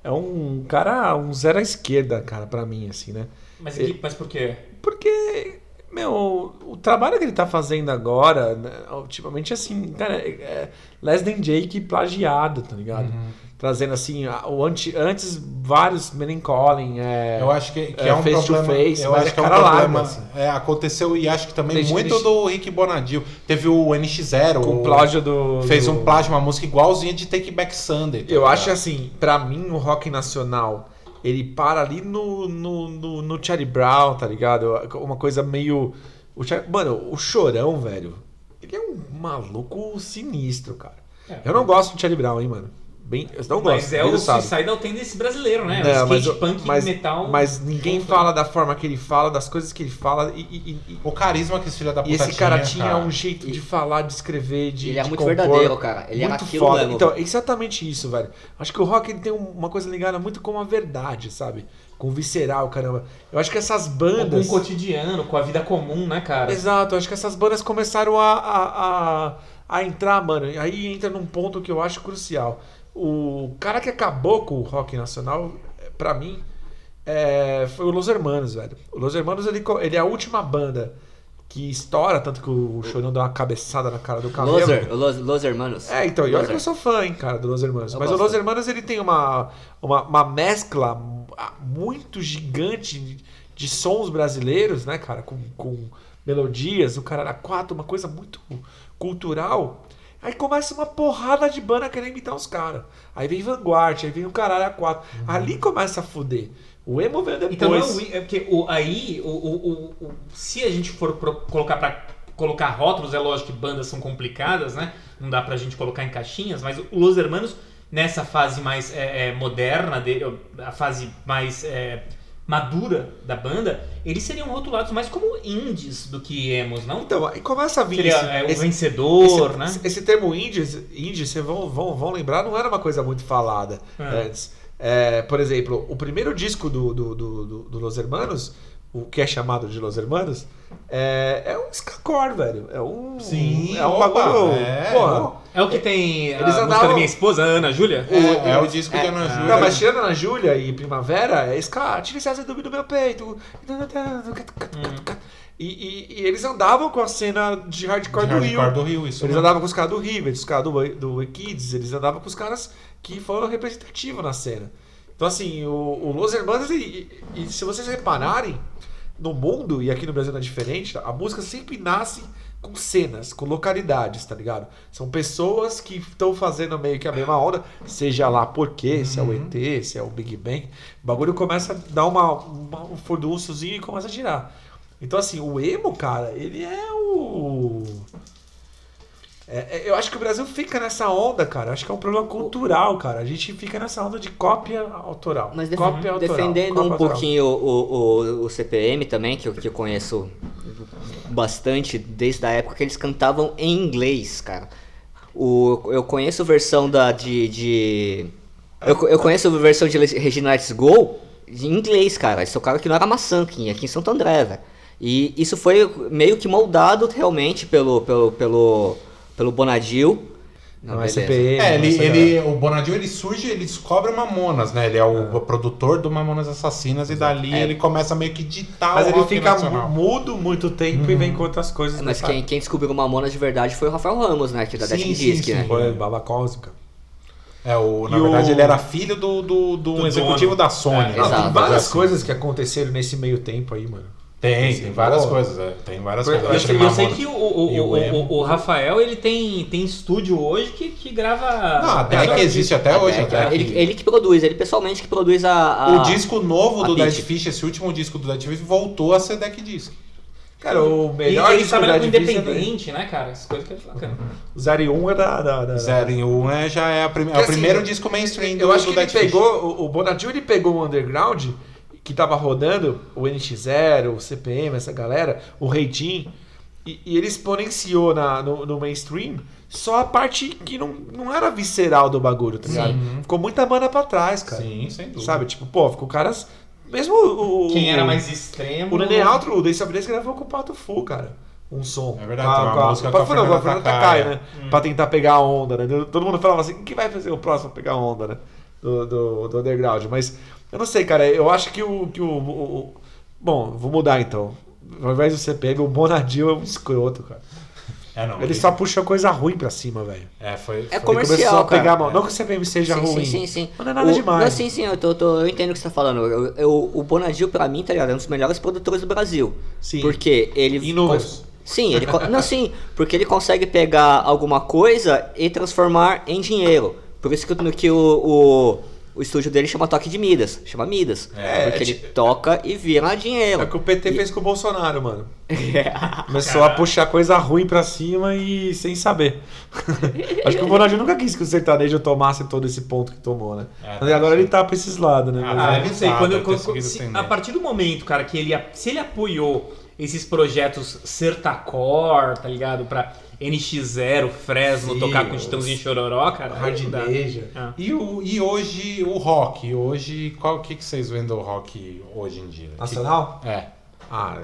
É um cara, um zero à esquerda, cara, pra mim, assim, né? Mas, mas por quê? Porque, meu, o trabalho que ele tá fazendo agora, né, ultimamente, assim, cara, é, é Less Than Jake plagiado, tá ligado? Trazendo, assim, o anti, antes vários Melancholy, é... Eu acho que, que é, é, um face to problema. face, eu acho é que é um cara larga, problema. assim. É, aconteceu e acho que também muito do Rick Bonadil. Teve o NX0. com o- plágio do... Fez do- um plágio, uma música igualzinha de Take Back Sunday. tá Eu ligado? acho assim, pra mim, o rock nacional, ele para ali no, no, no, no Charlie Brown, tá ligado? Uma coisa meio. O Charlie- Mano, o Chorão, velho, ele é um maluco sinistro, cara. É. Eu não gosto do Charlie Brown, hein, mano. Bem, eu não gosto. Mas é o sabe. Suicidal Tendency brasileiro, né? Não, o mas, skate punk mas, metal. mas ninguém junto. fala da forma que ele fala, das coisas que ele fala. E, e- e- O carisma que esse filho da e puta esse cara tinha, tinha um jeito de falar, de escrever, de. Ele é de muito compor. verdadeiro, cara. Ele era muito aquilo foda. mesmo. Então, exatamente isso, velho. Acho que o rock ele tem um- uma coisa ligada muito com a verdade, sabe? Com o visceral, caramba. Eu acho que essas Com bandas. o cotidiano, com a vida comum, né, cara? Exato, eu acho que essas bandas começaram a, a, a, a entrar, mano. E aí entra num ponto que eu acho crucial. O cara que acabou com o rock nacional, eh, pra mim, é, foi o Los Hermanos, velho. O Los Hermanos, ele, ele é a última banda que estoura, tanto que o Chorão deu uma cabeçada na cara do cabelo. Loser, Los, Los Hermanos. É, então, e olha que eu sou fã, hein, cara, do Los Hermanos. Eu Mas gosto. o Los Hermanos, ele tem uma, uma, uma mescla muito gigante de, de sons brasileiros, né, cara? Com, com melodias, o cara era quatro, uma coisa muito cultural. Aí começa uma porrada de banda querendo imitar os caras. Aí vem Vanguard, aí vem o caralho a quatro. Ali começa a fuder. O emo veio depois. Então não é, porque o, aí, o, o, o- se a gente for pro- colocar pra colocar rótulos, é lógico que bandas são complicadas, né? Não dá pra gente colocar em caixinhas, mas o Los Hermanos, nessa fase mais é, é, moderna dele, a fase mais é, madura da banda, eles seriam rotulados mais como indies do que emos, não? Então, aí começa a vir Seria é, o esse- vencedor, esse, né? esse- termo indies, indie, vocês vão, vão, vão lembrar, não era uma coisa muito falada É. antes. É, por exemplo, o primeiro disco do, do, do, do- do Los Hermanos, o que é chamado de Los Hermanos, é, é um skacore, velho. É um. Sim, é um opa, bagulho. é, porra. É o que tem Eles a música andavam- da minha esposa, Ana Júlia? É, é o disco de Ana Não, Júlia. mas tirando Ana Júlia e Primavera, é ska, tira esse azedume do meu peito. E, e- e eles andavam com a cena de hardcore, De do Rio. hardcore do Rio, isso Eles mesmo. andavam com os caras do River, os caras do, do Kids, eles andavam com os caras que foram representativos na cena. Então, assim, o, o Los Hermanos, e, e- e se vocês repararem, no mundo, e aqui no Brasil não é diferente, a música sempre nasce com cenas, com localidades, tá ligado? São pessoas que estão fazendo meio que a mesma onda, seja lá por quê, se é o ET, se é o Big Bang, o bagulho começa a dar uma, uma- um furdunçozinho e começa a girar. Então, assim, o emo, cara, ele é o. É, é, eu acho que o Brasil fica nessa onda, cara. Acho que é um problema cultural, cara. A gente fica nessa onda de cópia autoral. Mas cópia autoral, defendendo cópia um autoral. pouquinho o, o, o CPM também, que eu, que eu conheço bastante desde a época que eles cantavam em inglês, cara. O, eu conheço versão da de. de- eu, eu conheço a versão de Regina Let's Go em inglês, cara. Eles tocaram aqui no Aramaçã, aqui aqui em Santo André, velho. E isso foi meio que moldado realmente pelo, pelo, pelo, pelo Bonadil. Não, é beleza. CPM. É, ele, ele, o Bonadil ele surge, ele descobre o Mamonas, né? Ele é o produtor do Mamonas Assassinas e dali ele começa meio que ditar Mas o ele fica nacional. mudo muito tempo e vem com outras coisas. É, Mas nessa- quem, quem descobriu o Mamonas de verdade foi o Rafael Ramos, né? Que da Sim, Death sim, Disc, sim. né? Foi Baba Cósmica. É, o, na E verdade o- ele era filho do, do, do, Do executivo dono. da Sony. É, né? Não, Exato. tem várias Assim. coisas que aconteceram nesse meio tempo aí, mano. Tem, Assim, tem várias coisas, é, tem várias Eu coisas. Eu Acho sei, que eu sei que o, o, e o, o emo. o- o Rafael ele tem, tem estúdio hoje que, que grava. Não, até que existe até hoje. É, até ele, que- ele que produz, ele pessoalmente que produz a. a- O disco novo a do. Dead Fish, esse último disco do Dead Fish, voltou a ser Deck Disc. Cara, o E melhor ele disco trabalha com Dead Fish é independente, né, cara? Essas coisas que é bacana. O 01 é da. da, da Zero em um é, já é, a prime- é o primeiro assim, disco mainstream do, Eu acho do que ele Dead Fish. pegou. O, o Bonadil ele pegou o underground que tava rodando, o NX0, o CPM, essa galera, o Reitin, e, e ele exponenciou na, no, no mainstream só a parte que não, não era visceral do bagulho, tá ligado? Ficou muita banda pra trás, cara. Sim, sem dúvida. Sabe? Tipo, pô, ficou caras. Mesmo o. o- Quem era mais extremo. O Nenê Altro, o Dace Abres gravou com o Pato Fu, cara. Um som. É verdade, tem uma música com a Pato Fu não, com a Fernanda Takai, né? Pra tentar pegar a onda, né? Todo mundo falava assim: quem vai fazer o próximo pegar a onda, né? Do, do, do underground. Mas eu não sei, cara. Eu acho que o. Que o, o- o- Bom, vou mudar então. Ao invés do CPM, o Bonadil é um escroto, cara. É, não, Ele só puxa coisa ruim pra cima, velho. É, foi. É foi- Ele Comercial, começou a cara. pegar a mão. Não que o CPM seja sim, ruim. Sim, sim, sim. Mas não é nada o, demais. Não, sim, sim, eu, tô, tô- eu entendo o que você tá falando. Eu, eu- o Bonadil, pra mim, tá ligado? É um dos melhores produtores do Brasil. Sim. Porque ele. Em números. Sim, ele. não, sim, porque ele consegue pegar alguma coisa e transformar em dinheiro. Por isso que, que o, o, o estúdio dele chama Toque de Midas. Chama Midas. É, porque é ele ti- toca e vira dinheiro. É o que o PT fez com o Bolsonaro, mano. (laughs) Começou a puxar coisa ruim pra cima e sem saber. (laughs) Acho que o Bonadinho nunca quis que o sertanejo tomasse todo esse ponto que tomou, né? É, Mas agora ele tá pra esses lados, né? Ah, Mas Ah, é- eu não sei. Quando, quando- se- a partir do momento, cara, que ele. Se ele apoiou esses projetos Sertacor, tá ligado? Pra NX0, Fresno, Sim, tocar com os- Titãozinho Chororó, cara. Hard aí não dá. Major. Ah. E, o, e hoje o rock? Hoje, qual que, que vocês veem do rock hoje em dia? Nacional? Que- é. Ah,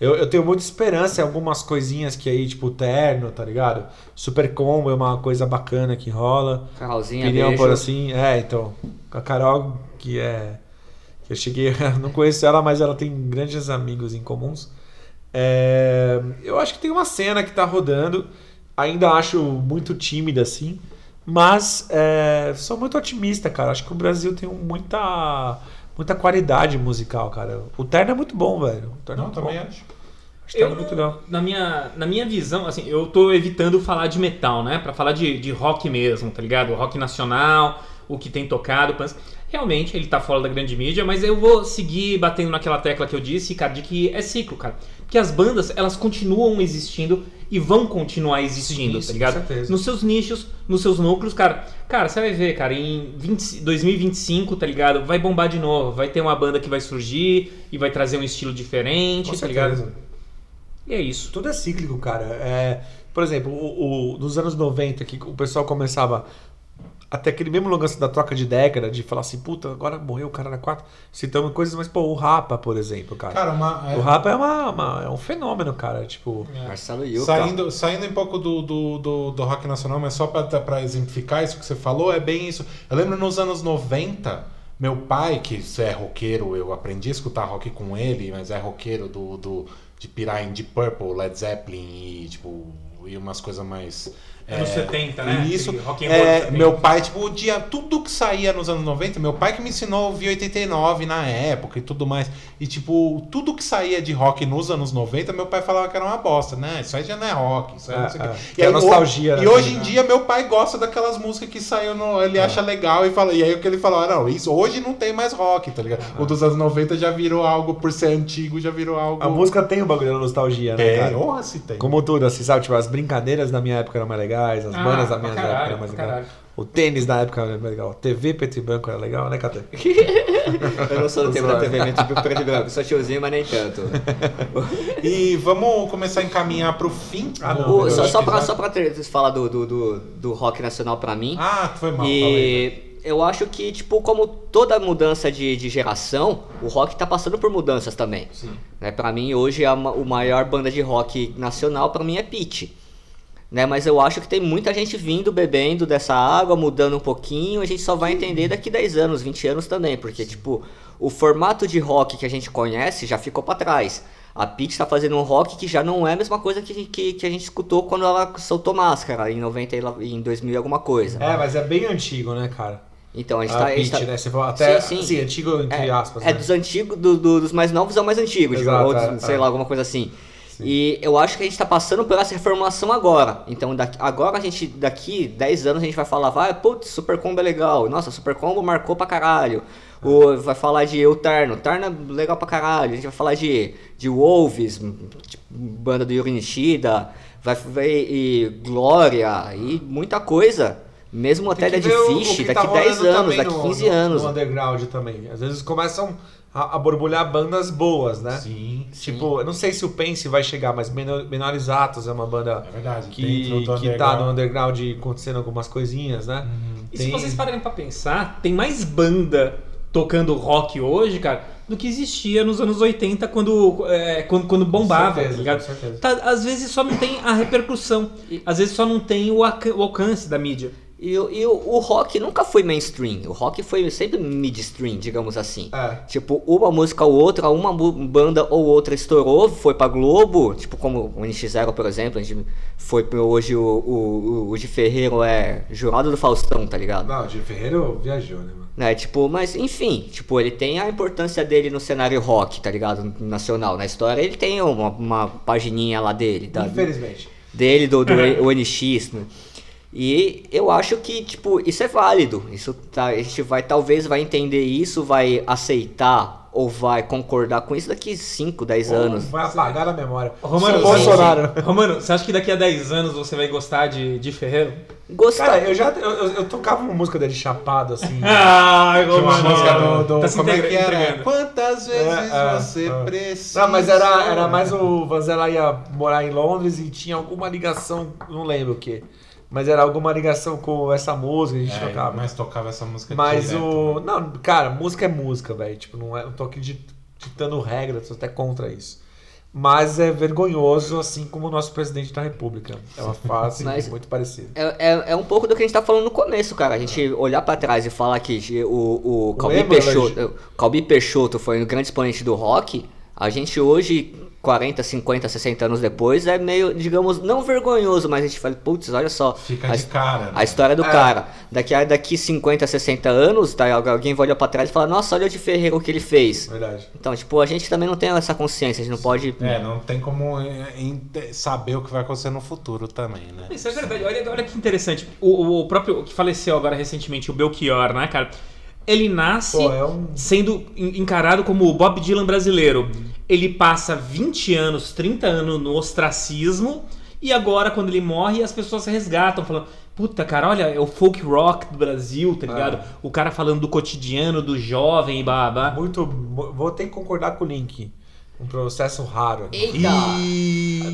eu, eu tenho muita esperança em algumas coisinhas que aí, tipo terno, tá ligado? Super Combo é uma coisa bacana que rola. Carolzinha, beijo. por assim. É, então. Com a Carol, que é. que Eu cheguei. (laughs) Não conheço ela, mas ela tem grandes amigos em comuns. É, eu acho que tem uma cena que tá rodando. Ainda acho muito tímida, assim. Mas é, sou muito otimista, cara. Acho que o Brasil tem muita. Muita qualidade musical, cara. O Terno é muito bom, velho. O Terno é Não, muito também bom. acho. Acho que tá Eu, muito legal. na, minha, na minha visão, assim, eu tô evitando falar de metal, né? Pra falar de, de rock mesmo, tá ligado? Rock nacional, o que tem tocado. pans- Realmente, ele tá fora da grande mídia, mas eu vou seguir batendo naquela tecla que eu disse, cara, de que é ciclo, cara. Porque as bandas, elas continuam existindo e vão continuar existindo, Sim, tá com ligado? certeza. Nos seus nichos, nos seus núcleos, cara. Cara, você vai ver, cara, em 20 2025, tá ligado? Vai bombar de novo. Vai ter uma banda que vai surgir e vai trazer um estilo diferente, Com tá ligado? certeza. E é isso. Tudo é cíclico, cara. É, por exemplo, o, o- nos anos 90, que o pessoal começava. Até aquele mesmo lance da troca de década, de falar assim, puta, agora morreu o cara na 4. Citando coisas, mas, pô, o Rapa, por exemplo, cara. Cara, uma, é- o Rapa é, uma, uma- é um fenômeno, cara. Tipo. Marcelo Yuca. Saindo, saindo um pouco do, do, do, do rock nacional, mas só pra, pra exemplificar isso que você falou, é bem isso. Eu lembro nos anos 90, meu pai, que é roqueiro, eu aprendi a escutar rock com ele, mas é roqueiro do, do, de pirar em Deep Purple, Led Zeppelin e, tipo, e umas coisas mais... Anos 70, né? Isso. É, dos 70. meu pai, tipo, o dia, tudo que saía nos anos 90, meu pai que me ensinou a ouvir 89 na época e tudo mais. E, tipo, tudo que saía de rock nos anos 90, meu pai falava que era uma bosta, né? Isso aí já não é rock, isso aí É, não sei é. quê. Que é aí, nostalgia, o- né? E hoje em É. dia, meu pai gosta daquelas músicas que saiu no. Ele acha legal e fala. E aí o que ele falou, ah, não, isso hoje não tem mais rock, tá ligado? O dos anos 90 já virou algo, por ser antigo, já virou algo. A música tem o bagulho da nostalgia, né, É, cara? honra se tem. Como tudo, assim, sabe? Tipo, as brincadeiras da minha época eram mais legais, as Ah, bandas da minha caralho, época eram mais legais. O tênis da época era mais legal. TV preto e branco era legal, né, Cate? (laughs) Eu não sou do (laughs) tempo da TV mesmo, tipo preto e branco. Sou tiozinho, mas nem tanto. (laughs) E vamos começar a encaminhar pro fim. Ah, não. O- só, só, pra, episódio. só pra ter, falar do, do, do, do rock nacional pra mim. Ah, foi mal. falei. E eu acho que, tipo, como toda mudança de, de geração, o rock tá passando por mudanças também. Sim. Né, pra mim, hoje, a, o maior banda de rock nacional, pra mim, é Pitty. Né, mas eu acho que tem muita gente vindo, bebendo dessa água, mudando um pouquinho. A gente só vai entender daqui 10 anos, 20 anos também. Porque, tipo, o formato de rock que a gente conhece já ficou pra trás. A Pitty tá fazendo um rock que já não é a mesma coisa que, a gente- que, que a gente escutou quando ela soltou Máscara, em 90 e lá- em 2000 e alguma coisa. É, mas é bem antigo, né, cara? Então, a gente A tá... a Pitty, tá- né? Você falou até, Sim, sim. assim, antigo entre é, aspas, é né? dos antigos, do- do- dos mais novos é o mais antigo, Exato, digamos, ou é, sei é. lá, alguma coisa assim. E eu acho que a gente tá passando por essa reformulação agora. Então, daqui, agora a gente, daqui 10 anos, a gente vai falar, vai, putz, Super Combo é legal. Nossa, Super Combo marcou pra caralho. Ou vai falar de Eu Terno, é legal pra caralho. A gente vai falar de, de Wolves, tipo, banda do Yuri Nishida, vai, vai, e Glória, e muita coisa. Mesmo até ver o- o Fish, que daqui tá 10 rolando anos, daqui no- 15 no- anos. No underground também. Às vezes começam a, a borbulhar bandas boas, né? Sim, Tipo, eu não sei se o Pense vai chegar, mas Menor- Menores Atos é uma banda é verdade. que, que tá no underground. acontecendo algumas coisinhas, né? E Tem- se vocês pararem pra pensar, tem mais banda tocando rock hoje, cara, do que existia nos anos 80 quando, é, quando, quando bombava, certeza, tá ligado? com certeza. Tá, às vezes só não tem a repercussão, às vezes só não tem o, o alcance da mídia. E, o- e o, o rock nunca foi mainstream. O rock foi sempre midstream, digamos assim. É. Tipo, uma música ou outra, uma banda ou outra estourou, foi pra Globo, tipo como o NX0, por exemplo, a gente foi pro, hoje o, o, o de Ferreiro é jurado do Faustão, tá ligado? Não, o Gil Ferreiro viajou, né, mano? Né, tipo, mas enfim, tipo, ele tem a importância dele no cenário rock, tá ligado? Nacional. Na história ele tem uma, uma pagininha lá dele, da, Infelizmente. dele, do, do (coughs) ONX, né? E eu acho que, tipo, isso é válido. Isso tá, a gente vai, talvez, vai entender isso, vai aceitar ou vai concordar com isso daqui 5, 10 anos. Vai apagar a memória. Romano, Sim, Bolsonaro. Romano, você acha que daqui a 10 anos você vai gostar de, de Ferreiro? Gostar. Cara, eu já eu, eu- eu tocava uma música dele chapado, assim. Ai, (laughs) Tinha uma música do, do Tá como é que era? entregando. Quantas vezes É, é, você é. precisa? Não, mas era, era mais o Vanzella ia morar em Londres e tinha alguma ligação, não lembro o que. Mas era alguma ligação com essa música que a gente É, tocava. mas tocava essa música Mas direto, o. né? Não, cara, música é música, velho. Tipo, não, é, não tô aqui dit- ditando regra, tô até contra isso. Mas é vergonhoso, assim como o nosso presidente da República. É uma fase Mas- muito parecida. É, é, é um pouco do que a gente tá falando no começo, cara. A gente olhar pra trás e falar que o, o Calbi Peixoto, o Calbi Peixoto foi um grande exponente do rock, a gente hoje, 40, 50, 60 anos depois, é meio, digamos, não vergonhoso, mas a gente fala, putz, olha só. Fica a, de cara. né? a história do É. cara. Daqui a daqui 50, 60 anos, tá, alguém vai olhar pra trás e falar, nossa, olha o de Ferreira o que ele fez. Verdade. Então, tipo, a gente também não tem essa consciência, a gente não pode. É, não tem como é, saber o que vai acontecer no futuro também, né? Isso é verdade. Olha, olha que interessante. O, o próprio que faleceu agora recentemente, o Belchior, né, cara? Ele nasce Pô, é um. sendo en- encarado como o Bob Dylan brasileiro. Ele passa 20 anos, 30 anos no ostracismo e agora quando ele morre as pessoas se resgatam falando Puta, cara, olha, é o folk rock do Brasil, tá ligado? O cara falando do cotidiano, do jovem e babá. Muito. Vou ter que concordar com o Link. Um processo raro. Eita!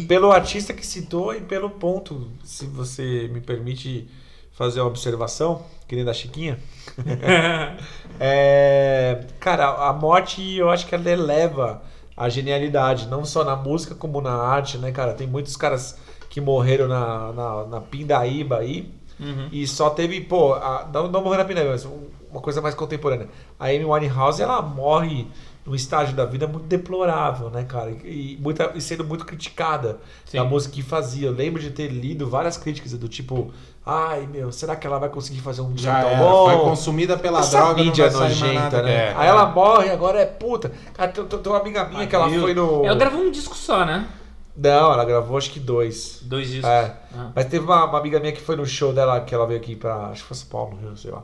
Pelo artista que citou e pelo ponto, se você me permite fazer uma observação, querida da Chiquinha. (laughs) É, cara, a morte eu acho que ela eleva a genialidade, não só na música como na arte, né, cara? Tem muitos caras que morreram na, na, na Pindaíba aí Uhum. e só teve, pô, a- não, não morreu na Pindaíba, mas um- uma coisa mais contemporânea. A Amy Winehouse, ela morre num estágio da vida muito deplorável, né, cara? E, muita, e sendo muito criticada Sim. da música que fazia. Eu lembro de ter lido várias críticas do tipo, ai meu, será que ela vai conseguir fazer um Já tão bom? foi consumida pela Essa droga, não mídia vai sair mais nojenta, nada. né? É. Aí ela morre, agora é puta. Cara, tem, tem uma amiga minha que ela foi no. Ela gravou um disco só, né? Não, ela gravou acho que dois. Dois discos. É. Ah. Mas teve uma, uma amiga minha que foi no show dela, que ela veio aqui pra. Acho que foi São Paulo, Rio, sei lá.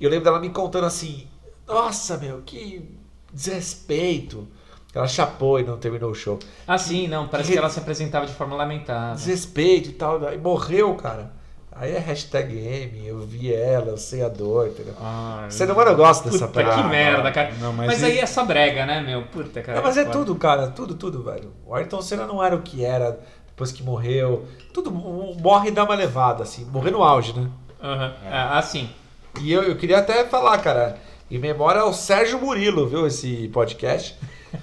E eu lembro dela me contando assim: Nossa, meu, que desrespeito. Ela chapou e não terminou o show. Ah, sim, não. Parece que ela se apresentava de forma lamentável. Desrespeito e tal. E morreu, cara. Aí é hashtag M, eu vi ela, eu sei a dor, entendeu? Ah, Você não, mano, eu gosto dessa Puta, que parada. merda, cara. Não, mas mas aí e- é só brega, né, meu? Puta, cara. Não, mas é foda. tudo, cara, tudo, tudo, velho. O Ayrton Senna não era o que era depois que morreu. Tudo morre e dá uma levada, assim. Morrer no auge, né? Aham. Ah, assim. E eu, eu queria até falar, cara, em memória ao Sérgio Murilo, viu, esse podcast.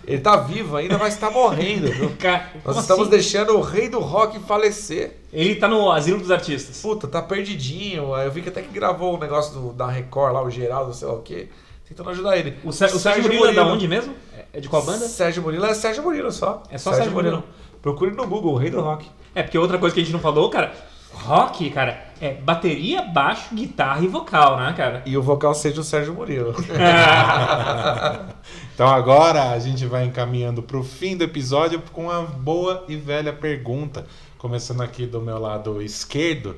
Ele tá vivo ainda, mas tá morrendo, viu? (laughs) Ca- Nós estamos assim? deixando o rei do rock falecer. Ele tá no asilo dos artistas. Puta, tá perdidinho. Aí Eu vi que até que gravou o negócio do, da Record lá, o Geraldo, sei lá o quê. Tentando ajudar ele. O, o Sérgio Murilo é da onde mesmo? É de qual banda? Sérgio Murilo é Sérgio Murilo só. É só Sérgio Murilo. Procure no Google, o rei do rock. É, porque outra coisa que a gente não falou, cara, rock, cara, é bateria, baixo, guitarra e vocal, né, cara? E o vocal seja o Sérgio Murilo. (laughs) (laughs) Então agora a gente vai encaminhando para o fim do episódio com uma boa e velha pergunta. Começando aqui do meu lado esquerdo,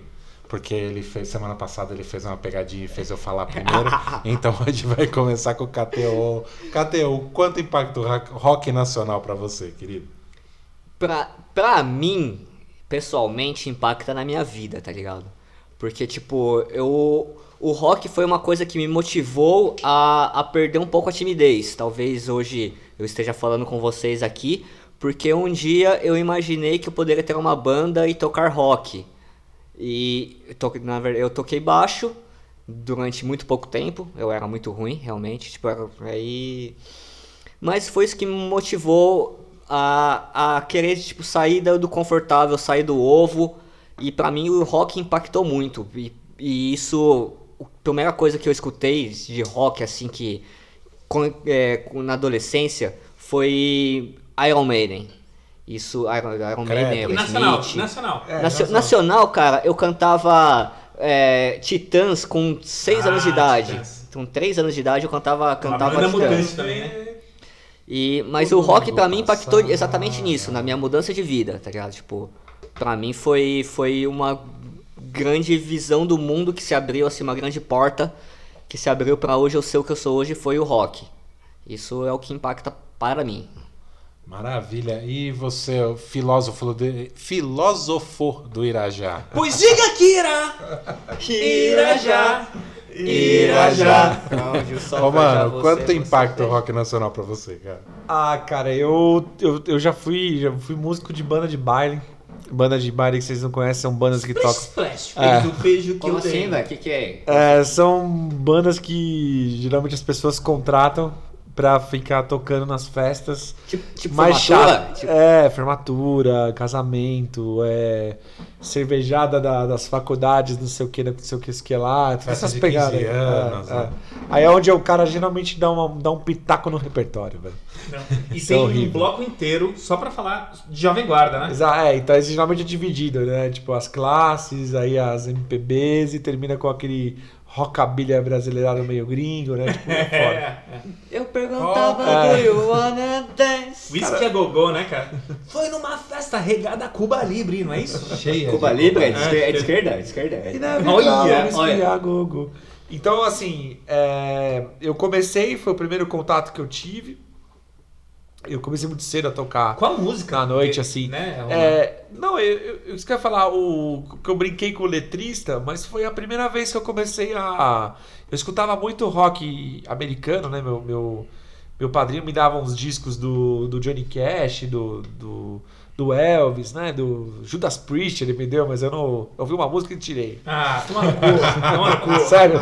porque ele fez semana passada ele fez uma pegadinha e fez eu falar primeiro. (laughs) então a gente vai começar com o KTO. KTO, quanto impacto rock- rock nacional para você, querido? Pra, pra mim, pessoalmente, impacta na minha vida, tá ligado? Porque, tipo, eu. O rock foi uma coisa que me motivou a, a perder um pouco a timidez. Talvez hoje eu esteja falando com vocês aqui, porque um dia eu imaginei que eu poderia ter uma banda e tocar rock. E to- na verdade eu toquei baixo durante muito pouco tempo. Eu era muito ruim, realmente. Tipo, aí. Mas foi isso que me motivou a, a querer tipo, sair do confortável, sair do ovo. E pra mim o rock impactou muito. E, e isso, a primeira coisa que eu escutei de rock, assim, que com- é, com- na adolescência, foi Iron Maiden. Isso, Iron, Iron Maiden, E Aerosmith. nacional, nacional. É, Nacio- nós- nacional, cara, eu cantava é, Titãs com 6 Ah, anos de idade. Titãs. Com 3 anos de idade eu cantava, cantava Titãs. também, né? E, mas Todo o rock pra mim impactou exatamente nisso, na minha mudança de vida, tá ligado? Tipo, pra mim foi, foi uma grande visão do mundo que se abriu, assim, uma grande porta que se abriu pra hoje eu ser o que eu sou hoje, foi o rock. Isso é o que impacta para mim. Maravilha. E você, o filósofo do, filósofo do Irajá? Pois diga, Kira! (laughs) Irajá! Irajá! Ô, mano, quanto impacta o rock nacional pra você, cara? Ah, cara, eu, eu, eu já fui já fui músico de banda de baile. Banda de baile que vocês não conhecem, são bandas que tocam. Splash, É. o beijo que Como eu assim, velho? O que, que é? É, são bandas que geralmente as pessoas contratam pra ficar tocando nas festas. Tipo, tipo mais formatura? chato. Tipo, É, formatura, casamento, é, cervejada da- das faculdades, não sei o que, não sei o que, isso que lá. Festa Essas de pegadas 15 aí. anos, É, né? é. Aí é onde o cara geralmente dá, uma, dá um pitaco no repertório, velho. Não. E Isso tem é um bloco inteiro só pra falar de Jovem Guarda, né? Exa- É, então é geralmente é dividido, né? Tipo, as classes, aí as MPBs e termina com aquele rockabilly brasileirado meio gringo, né? Tipo, é (laughs) foda. Eu perguntava É. do you wanna dance? Whisky a gogô, né, cara? (laughs) Foi numa festa regada a Cuba Libre, não é isso? (laughs) Cheia. Cuba de- Libre é de esquerda, é de esquerda, é de esquerda. E é. na Olha, olha. espiar, Gogo. Então, assim, é, eu comecei, foi o primeiro contato que eu tive. Eu comecei muito cedo a tocar. Qual a música? Na noite, Porque, assim. Né? uma- É, não, eu, eu, eu isso que eu ia falar, o, que eu brinquei com o letrista, mas foi a primeira vez que eu comecei a. Eu escutava muito rock americano, né? Meu, meu, meu padrinho me dava uns discos do, do Johnny Cash, do, do, do Elvis, né? Do Judas Priest, ele me deu, mas eu não. Eu ouvi uma música e tirei. Ah, toma no cu. Toma. (laughs) Sério?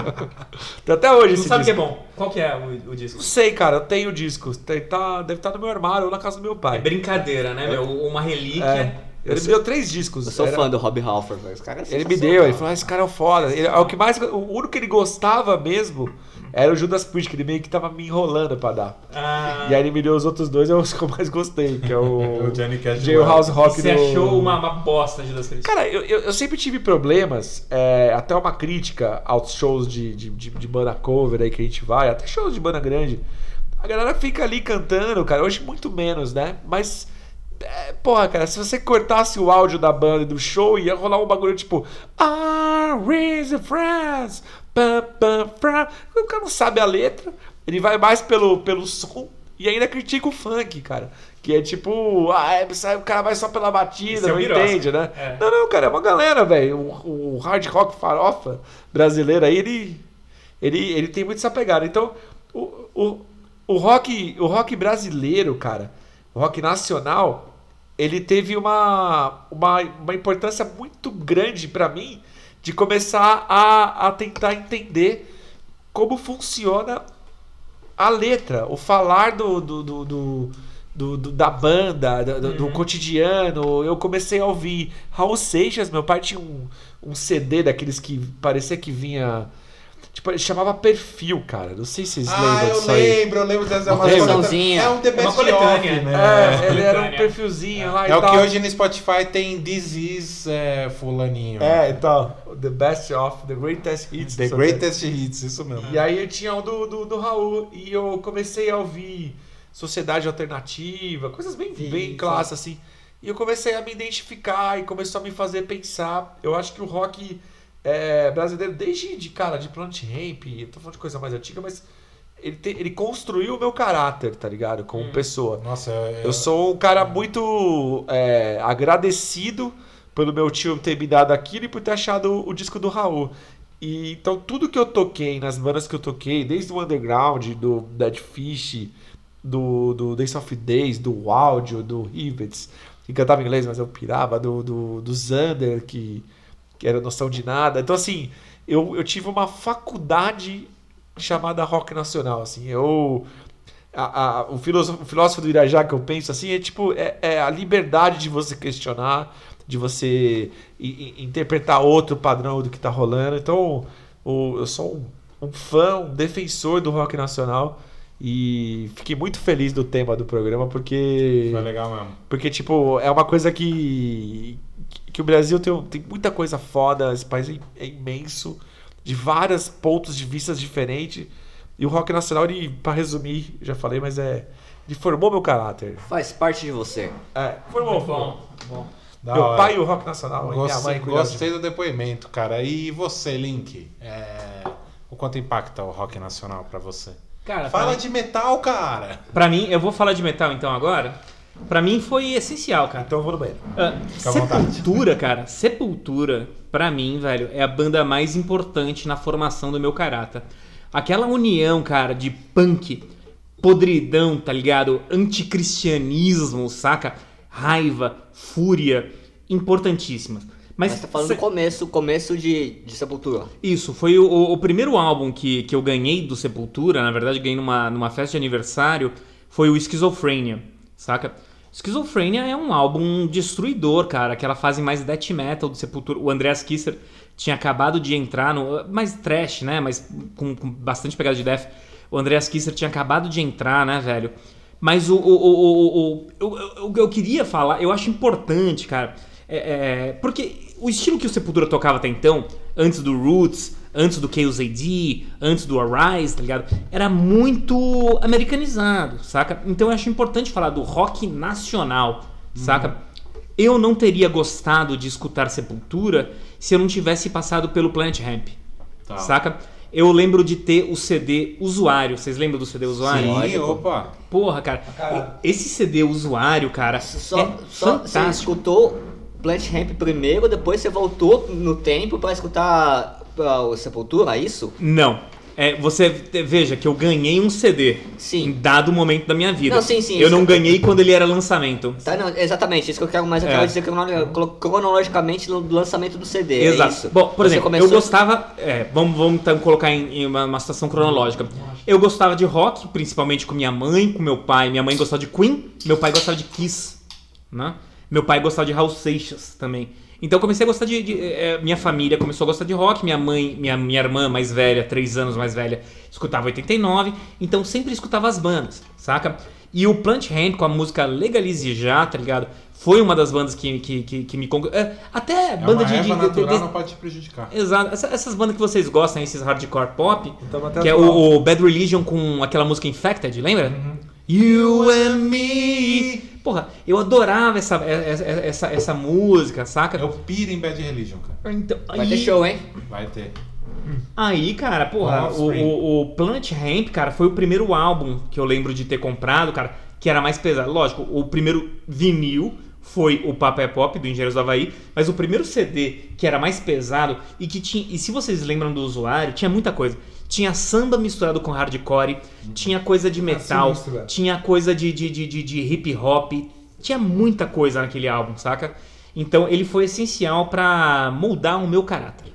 Tem até hoje Não sabe o que é disco. bom? Qual que é o, o disco? Não sei, cara, eu tenho o disco. Tem- tá, deve estar no meu armário ou na casa do meu É pai. brincadeira, né, meu? Uma relíquia. É. Ele me deu três discos. Eu sou Era- fã do Rob Halford, velho. Os caras Ele me deu, ele falou, ah, esse cara é o foda. Ele- o que mais. O único que ele gostava mesmo era o Judas Priest, que ele meio que tava me enrolando pra dar. Ah, E aí ele me deu os outros dois, é os que eu mais gostei, que é o. (laughs) O Johnny Cash Jailhouse Rock você do... achou uma, uma bosta de das Cristo. Cara, eu, eu, eu sempre tive problemas, é, até uma crítica aos shows de, de, de, de banda cover aí que a gente vai, até shows de banda grande. A galera fica ali cantando, cara, hoje muito menos, né? Mas, é, porra, cara, se você cortasse o áudio da banda e do show, ia rolar um bagulho tipo. Ah, raise friends. Pam, pam, pam. O cara não sabe a letra, ele vai mais pelo, pelo som e ainda critica o funk, cara. Que é tipo, ah, é, o cara vai só pela batida, é não entende, né? É. Não, não, cara, é uma galera, velho. O, o hard rock farofa brasileiro aí, ele, ele, ele tem muito essa pegada. Então, o, o, o, rock, o rock brasileiro, cara, o rock nacional, ele teve uma, uma, uma importância muito grande pra mim de começar a, a tentar entender como funciona a letra, o falar do, do, do, do- do- do- da banda, do, do- do cotidiano. Eu comecei a ouvir Raul Seixas, meu pai tinha um, um CD daqueles que parecia que vinha. Tipo, ele chamava Perfil, cara. Não sei se vocês Ah, lembram eu disso aí. lembro, eu lembro dessa Uma uma coleçãozinha. É um The É uma Best coletânea. Of, né? É, ele era um perfilzinho lá e É o tal. que hoje no Spotify tem This Is é, Fulaninho. É, então, The Best of, The Greatest Hits. The Greatest Hits, isso mesmo. E aí eu tinha um do, do, do Raul e eu comecei a ouvir Sociedade Alternativa, coisas bem, bem clássicas assim. E eu comecei a me identificar e começou a me fazer pensar. Eu acho que o rock é, brasileiro, desde de cara, de Plant Ramp, eu tô falando de coisa mais antiga, mas ele, te- ele construiu o meu caráter, tá ligado? Como pessoa. Nossa, eu, Eu sou um cara muito é, agradecido pelo meu tio ter me dado aquilo e por ter achado o, disco do Raul. E, então tudo que eu toquei, nas bandas que eu toquei, desde o Underground, do Dead Fish, do, do Days of Days, do Audio, do Rivets, que cantava em inglês, mas eu pirava, do, do, do Zander, que, que era noção de nada. Então, assim, eu, eu tive uma faculdade chamada rock nacional, assim, eu... A, a, o, filósofo, o filósofo do Irajá que eu penso assim é tipo é, é a liberdade de você questionar de você i- i- interpretar outro padrão do que tá rolando então o- eu sou um, um fã um defensor do rock nacional e fiquei muito feliz do tema do programa porque Foi legal mesmo. porque, tipo, é uma coisa que. Que o Brasil tem, tem muita coisa foda, esse país é, é imenso, de vários pontos de vista diferentes. E o rock nacional, ele, pra resumir, já falei, mas é. Ele formou meu caráter. Faz parte de você. É, formou. Bom, bom. Da Meu hora. pai e o rock nacional, e minha Gostei, mãe cuidaram de gostei do depoimento, cara. E você, Link? É, O quanto impacta o rock nacional pra você? Cara, Fala pra, de metal, cara! pra mim, eu vou falar de metal então agora. Pra mim foi essencial, cara. Então eu vou no banheiro. À vontade. Sepultura, cara. Sepultura, pra mim, velho, é a banda mais importante na formação do meu caráter. Aquela união, cara, de punk, podridão, tá ligado? Anticristianismo, saca? Raiva, fúria, importantíssimas. Mas, Mas tá falando cê- do começo, começo de, de Sepultura. isso, foi o, o- o primeiro álbum que, que eu ganhei do Sepultura, na verdade ganhei numa, numa festa de aniversário, foi o Schizophrenia, saca? Schizophrenia é um álbum destruidor, cara, aquela fase mais death metal do Sepultura. O Andreas Kisser tinha acabado de entrar no... mais trash, né, mas com, com bastante pegada de death. O Andreas Kisser tinha acabado de entrar, né, velho? Mas o, o, o, o, o, o, eu queria falar, eu acho importante, cara, é, é, porque o estilo que o Sepultura tocava até então, antes do Roots, antes do Chaos AD, antes do Arise, tá ligado? Era muito americanizado, saca? Então eu acho importante falar do rock nacional, saca? Eu não teria gostado de escutar Sepultura se eu não tivesse passado pelo Planet Hemp, Tá. saca? Eu lembro de ter o CD usuário. Vocês lembram do CD usuário? Sim, opa! Porra, cara. Esse CD usuário, cara, Só, é só você fantástico. escutou Plant Ramp primeiro, depois você voltou no tempo pra escutar o Sepultura, é isso? Não. É, você veja que eu ganhei um CD Sim. em dado momento da minha vida. Não, sim, sim, Eu não eu- ganhei quando ele era lançamento. Tá, não, exatamente, isso que eu quero, mas eu É. quero dizer crono- cronologicamente no lançamento do CD. é Exato. isso. Bom, por Você exemplo, começou- eu gostava. é, vamos, vamos então colocar em, em uma, uma situação cronológica. Eu gostava de rock, principalmente com minha mãe, com meu pai. Minha mãe gostava de Queen, meu pai gostava de Kiss. Né? Meu pai gostava de Raul Seixas também. Então eu comecei a gostar de. de- é, minha família começou a gostar de rock. Minha mãe, minha, minha irmã mais velha, três anos mais velha, escutava 89. Então sempre escutava as bandas, saca? E o Plant Hand com a música Legalize Já, tá ligado? Foi uma das bandas que, que, que, que me. é, até É banda de, de- erva de- natural, de- não pode te prejudicar. Exato. Essa- essas bandas que vocês gostam, esses hardcore pop, Então, até que é o, o Bad Religion com aquela música Infected, lembra? Uhum. You and me. Porra, eu adorava essa, essa, essa, essa música, saca? Eu piro em Bad Religion, cara. Então, Vai aí, ter show, hein? Vai ter. aí, cara, porra, o, o, o Plant Ramp, cara, foi o primeiro álbum que eu lembro de ter comprado, cara, que era mais pesado. Lógico, o primeiro vinil foi o Papa é Pop do Engenheiros do Havaí, mas o primeiro CD que era mais pesado e que tinha. E se vocês lembram do usuário, tinha muita coisa. Tinha samba misturado com hardcore, tinha coisa de metal, sinistro, velho. tinha coisa de, de, de, de, de hip hop, tinha muita coisa naquele álbum, saca? Então ele foi essencial pra moldar o meu caráter.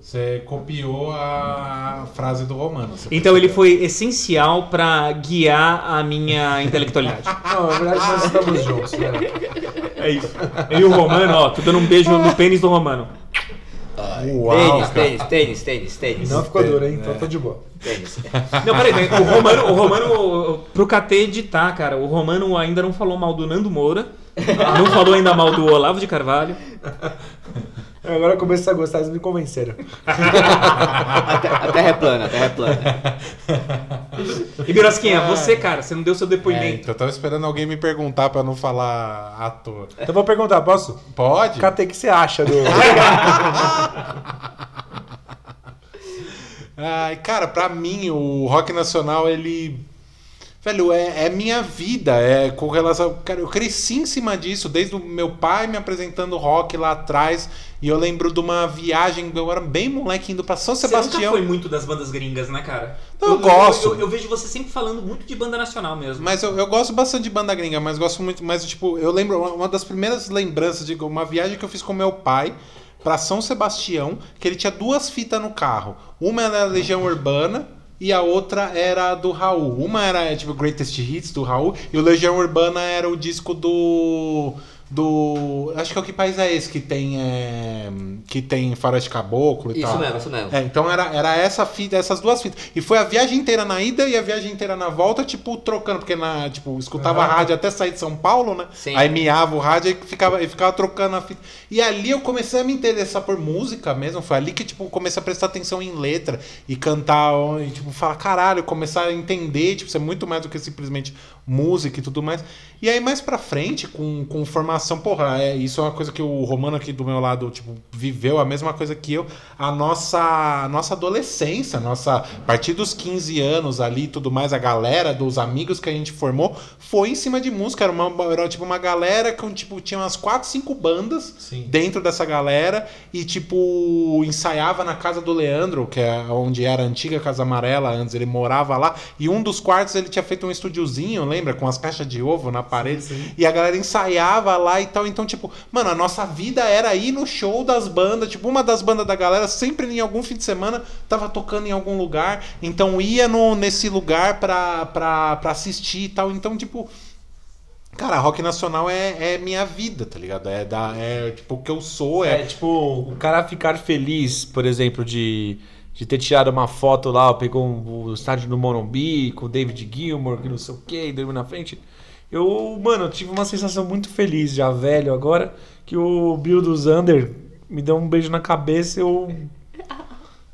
Você copiou a frase do Romano. Então ele percebeu. foi essencial pra guiar a minha (laughs) intelectualidade. Não, na verdade nós estamos juntos, né? É isso. E o Romano, ó, tô dando um beijo no pênis do Romano. Uau, tênis, tênis, tênis, tênis, tênis. Não ficou duro, hein? Então tô de boa. Tênis. (laughs) Não, peraí, peraí, o Romano, o Romano, pro KT editar, cara, o Romano ainda não falou mal do Nando Moura, (laughs) não falou ainda mal do Olavo de Carvalho. Agora eu comecei a gostar, eles me convenceram. (laughs) A, te- a terra é plana, a terra é plana. E Birosquinha, você, cara, você não deu seu É, depoimento. então eu tava esperando alguém me perguntar pra não falar à toa. Então vou perguntar, posso? Pode? Cate, o que você acha do. (laughs) Ai, cara, pra mim o rock nacional ele Velho, é, é minha vida, é com relação. Cara, eu cresci em cima disso, desde o meu pai me apresentando rock lá atrás. E eu lembro de uma viagem, eu era bem moleque indo pra São Você nunca Sebastião. foi muito das bandas gringas, né, cara? Não, eu gosto. Eu, eu vejo você sempre falando muito de banda nacional mesmo. Mas eu, eu gosto bastante de banda gringa, mas gosto muito. Mas, tipo, eu lembro, uma- das primeiras lembranças de uma viagem que eu fiz com meu pai pra São Sebastião, que ele tinha duas fitas no carro. Uma era Legião Urbana. E a outra era do Raul. Uma era tipo Greatest Hits do Raul. E o Legião Urbana era o disco do. Do. Acho que é o que país é esse que tem. é, que tem Faroeste Caboclo e Isso tal. mesmo, isso mesmo. É, então era, era essa fita, essas duas fitas. E foi a viagem inteira na ida e a viagem inteira na volta, tipo, trocando, porque na, tipo, escutava Aham. rádio até sair de São Paulo, né? Sim. Aí miava o rádio e ficava, e ficava trocando a fita. E ali eu comecei a me interessar por música mesmo. Foi ali que, tipo, comecei a prestar atenção em letra e cantar, e, tipo, falar, caralho, começar a entender, tipo, ser muito mais do que simplesmente música e tudo mais. E aí, mais pra frente, com, com formação, porra, é, isso é uma coisa que o Romano aqui do meu lado, tipo, viveu a mesma coisa que eu. A nossa, nossa adolescência, a nossa, a partir dos 15 anos ali e tudo mais, a galera dos amigos que a gente formou foi em cima de música. Era, uma, era tipo uma galera que tipo, tinha umas 4, 5 bandas Sim. dentro dessa galera e, tipo, ensaiava na casa do Leandro, que é onde era a antiga Casa Amarela, antes ele morava lá, e um dos quartos ele tinha feito um estúdiozinho, lembra? Com as caixas de ovo na parede, e a galera ensaiava lá e tal, então, tipo, mano, a nossa vida era ir no show das bandas, tipo, uma das bandas da galera, sempre em algum fim de semana, tava tocando em algum lugar, então ia no, nesse lugar pra, pra, pra assistir e tal, então, tipo... Cara, rock nacional é, é minha vida, tá ligado? É, da, é tipo o que eu sou, É, é, tipo, o cara ficar feliz, por exemplo, de, de ter tirado uma foto lá, pegou um- o estádio do Morumbi com o David Gilmour, que não sei o que, dormiu na frente. Eu, mano, tive uma sensação muito feliz, já velho agora, que o Bill do Zander me deu um beijo na cabeça eu.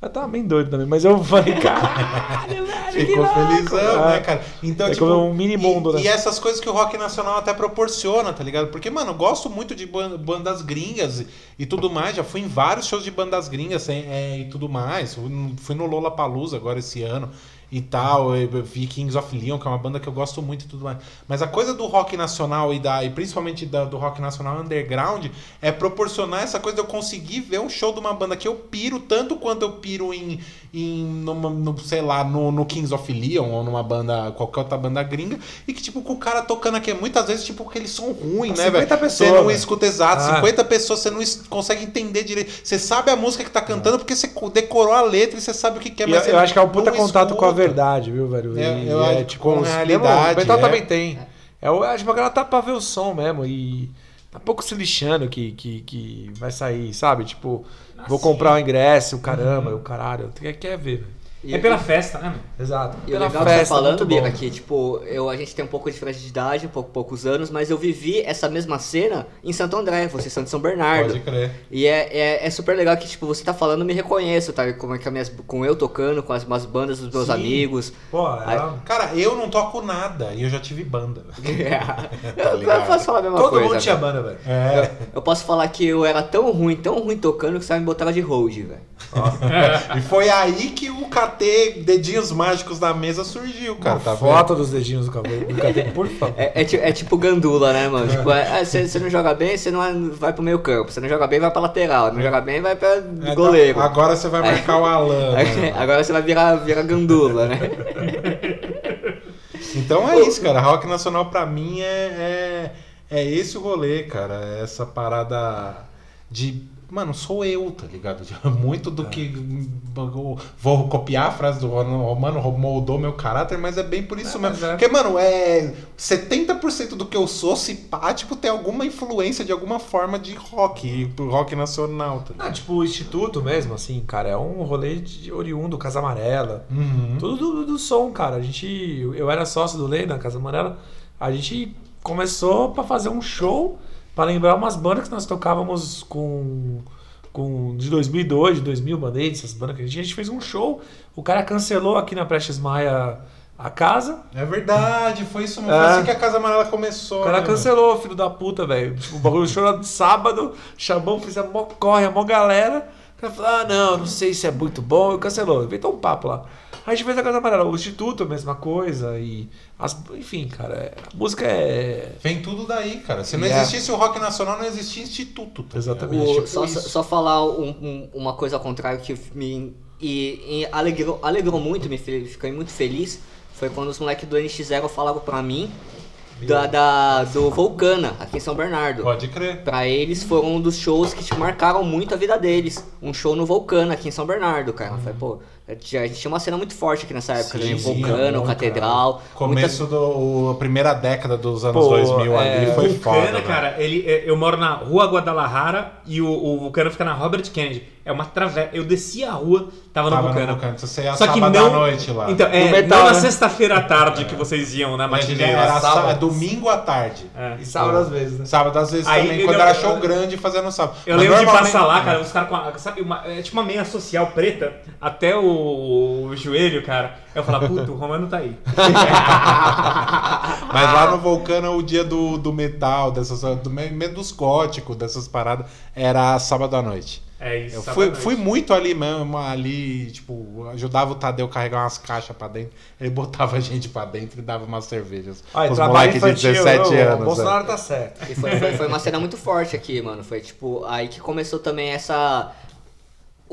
Eu tava bem doido também, mas eu falei, (laughs) caralho, velho, que Ficou felizão, né, cara? Então, É tipo, como um mini mundo, e, né? e essas coisas que o rock nacional até proporciona, tá ligado? Porque, mano, eu gosto muito de ban- bandas gringas e, e tudo mais. Já fui em vários shows de bandas gringas é, é, e tudo mais. Fui no- Fui no Lola Palusa agora esse ano e tal. Eu eu vi Kings of Leon, que é uma banda que eu gosto muito e tudo mais. Mas a coisa do rock nacional e, da, e principalmente da- do rock nacional underground é proporcionar essa coisa de eu conseguir ver um show de uma banda que eu piro tanto quanto eu piro em, em numa, no, sei lá, no, no Kings of Leon ou numa banda, qualquer outra banda gringa, e que, tipo, com o cara tocando aqui, muitas vezes, tipo, aqueles som ruim, né, 50 velho? Você pessoas, não velho. escuta exato, Ah. 50 pessoas, você não consegue entender direito. Você sabe a música que tá cantando porque você co- decorou a letra e você sabe o que quer, E mas eu, você eu acho que é um puta não contato com a escuta. verdade, viu, velho? É, E eu acho que com realidade, O metal é. também tem. É, é, tipo, a galera tá pra ver o som mesmo e tá pouco se lixando que, que, que vai sair, sabe? Tipo, vou sim. comprar o ingresso, o caramba, o caralho. Quer, quer ver, velho. E- É pela festa, né? Exato. E o Pela legal que você tá festa, falando, Bira, que tipo, eu, a gente tem um pouco de diferença de idade, um pouco, poucos anos, mas eu vivi essa mesma cena em Santo André, vocês são de São Bernardo. Pode crer. E é, é, é super legal que, tipo, você tá falando, eu me reconheço, tá? Como é que a minhas, com eu tocando, com as, as bandas dos meus Sim. amigos. Pô, é, Cara, eu não toco nada e eu já tive banda. eu, (laughs) (laughs) eu ligado? posso falar a mesma todo coisa. mundo tinha velho. banda, velho. É. Eu posso falar que eu era tão ruim, tão ruim tocando que você me botava de hold, velho. (laughs) E foi aí que o KT Dedinhos Mágicos da mesa surgiu, cara. Uma Tá foto dos dedinhos do cabelo do cabelo, por favor. É, é, é tipo gandula, né, mano? Tipo, é, você você não joga bem, você não é- vai pro meio campo. Você não joga bem, vai pra lateral. Não joga bem, vai pra vendo? É, goleiro. tá- Agora você vai marcar o Alan. né? (laughs) Agora você vai virar, virar gandula, né? (laughs) Então é isso, cara. Rock nacional pra mim é, é, é esse o rolê, cara. É Essa parada de. Mano, sou eu, tá ligado? (laughs) Muito do que. Vou copiar a frase do Romano, moldou meu caráter, mas é bem por isso É, mesmo. é. Porque, mano, é 70% do que eu sou, se pá, tipo, tem alguma influência de alguma forma de rock, rock nacional, tá ligado? Ah, tipo, o Instituto mesmo, assim, cara, é um rolê de oriundo, Casa Amarela. Uhum. Tudo do, do som, cara. A gente. Eu era sócio do Lei na Casa Amarela. A gente começou pra fazer um show pra lembrar umas bandas que nós tocávamos com. com de 2002, de 2000, Band-Aid, essas bandas que a gente, a gente fez um show. O cara cancelou aqui na Prestes Maia a casa. É verdade, foi isso mesmo. É. Foi assim que a Casa Amarela começou. O cara né, cancelou, filho da puta, velho. O bagulho show era de sábado, chamou, fez a mó corre, a mó galera. O cara falou, ah, não, não sei se é muito bom. E cancelou, inventou um papo lá. A gente fez a Casa Amarela. O Instituto, a mesma coisa. E as, enfim, cara, é- a música é. Vem tudo daí, cara. Se não Yeah. existisse o rock nacional, não existia instituto. tá Exatamente. O- tipo só, só falar um- um- uma coisa ao contrário que me e, e alegrou, alegrou muito, me fiquei muito feliz. Foi quando os moleques do NX0 falaram pra mim da, da- do Vulcana, aqui em São Bernardo. Pode crer. Pra eles foram um dos shows que marcaram muito a vida deles. Um show no Vulcano aqui em São Bernardo, cara. Foi, pô, a gente a gente tinha uma cena muito forte aqui nessa época, Sim, né? sim, Vulcano, Catedral. Começo do. A primeira década dos anos Pô, 2000 é, ali foi foda. Vulcana, né? cara, ele, é, eu moro na rua Guadalajara e o, o Vulcano fica na Robert Kennedy. É uma travessa. Eu desci a rua, tava, Tava no no Vulcano. Vulcano. Você ia Só que sábado não. à noite lá. Então, é, metal, não na né? sexta-feira à tarde que vocês iam na Mas matinê. era lá. sá- sábado. domingo à tarde. É. E sábado às vezes, né? Sábado às vezes Aí, também, eu quando lembro- era show grande, fazendo sábado. Eu Mas lembro de passar lá, cara, os caras com. a- Sabe, uma, é tipo uma meia social preta até o, o joelho, cara. Eu falava, puto, o Romano tá aí. (laughs) Mas lá no Vulcano, o dia do, do metal, dessas, do meio dos góticos, dessas paradas, era sábado à noite. É isso. Eu fui, fui muito ali mesmo, ali, tipo, ajudava o Tadeu a carregar umas caixas pra dentro. Ele botava a gente pra dentro e dava umas cervejas. Olha, Os moleques de infantil, 17 eu- anos. O Bolsonaro é. tá certo. E foi, foi, foi uma cena muito forte aqui, mano. Foi tipo, aí que começou também essa.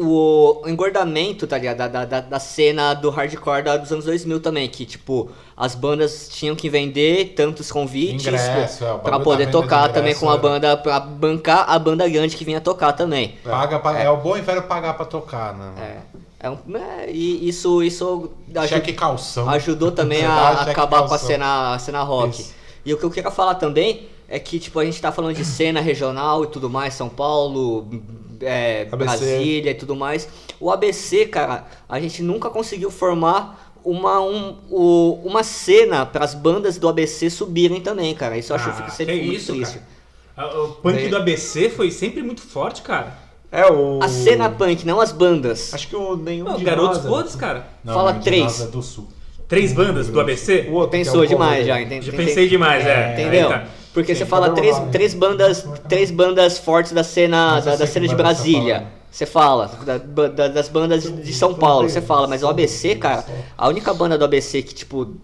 O engordamento, tá ligado? Da, da, da- da cena do hardcore da- dos anos 2000 também. Que, tipo, as bandas tinham que vender tantos convites Ingresso, é, pra poder tocar também com a é. banda, pra bancar a banda grande que vinha tocar também. Paga pra- é. o bom e velho pagar pra tocar, né? É. É um, é, e isso, isso aju- Cheque calção. ajudou também (laughs) a acabar com a calção. cena, a cena rock. Isso. E o que eu queria falar também é que, tipo, a gente tá falando de cena regional e tudo mais, São Paulo, é. Brasília e tudo mais. O ABC, cara, a gente nunca conseguiu formar uma, um, o- uma cena para as bandas do ABC subirem também, cara. Isso eu acho Ah, que que seria muito isso, triste. cara. O punk do ABC foi sempre muito forte, cara. É o. A cena punk, não as bandas. Acho que o nenhum Não, de Garotos nós, né? Podres, cara. Não, Fala não, três. é do sul. Três bandas do ABC. O outro, Pensou é o demais já, dele. entende? Já pensei demais, é. Entendeu? Aí tá. Porque Sim, você fala tá três, normal. três bandas, três bandas fortes da cena da, da cena de tá Brasília. falando. Você fala da- da- das bandas de- São Paulo, você fala, mas o ABC, cara, a única banda do ABC que tipo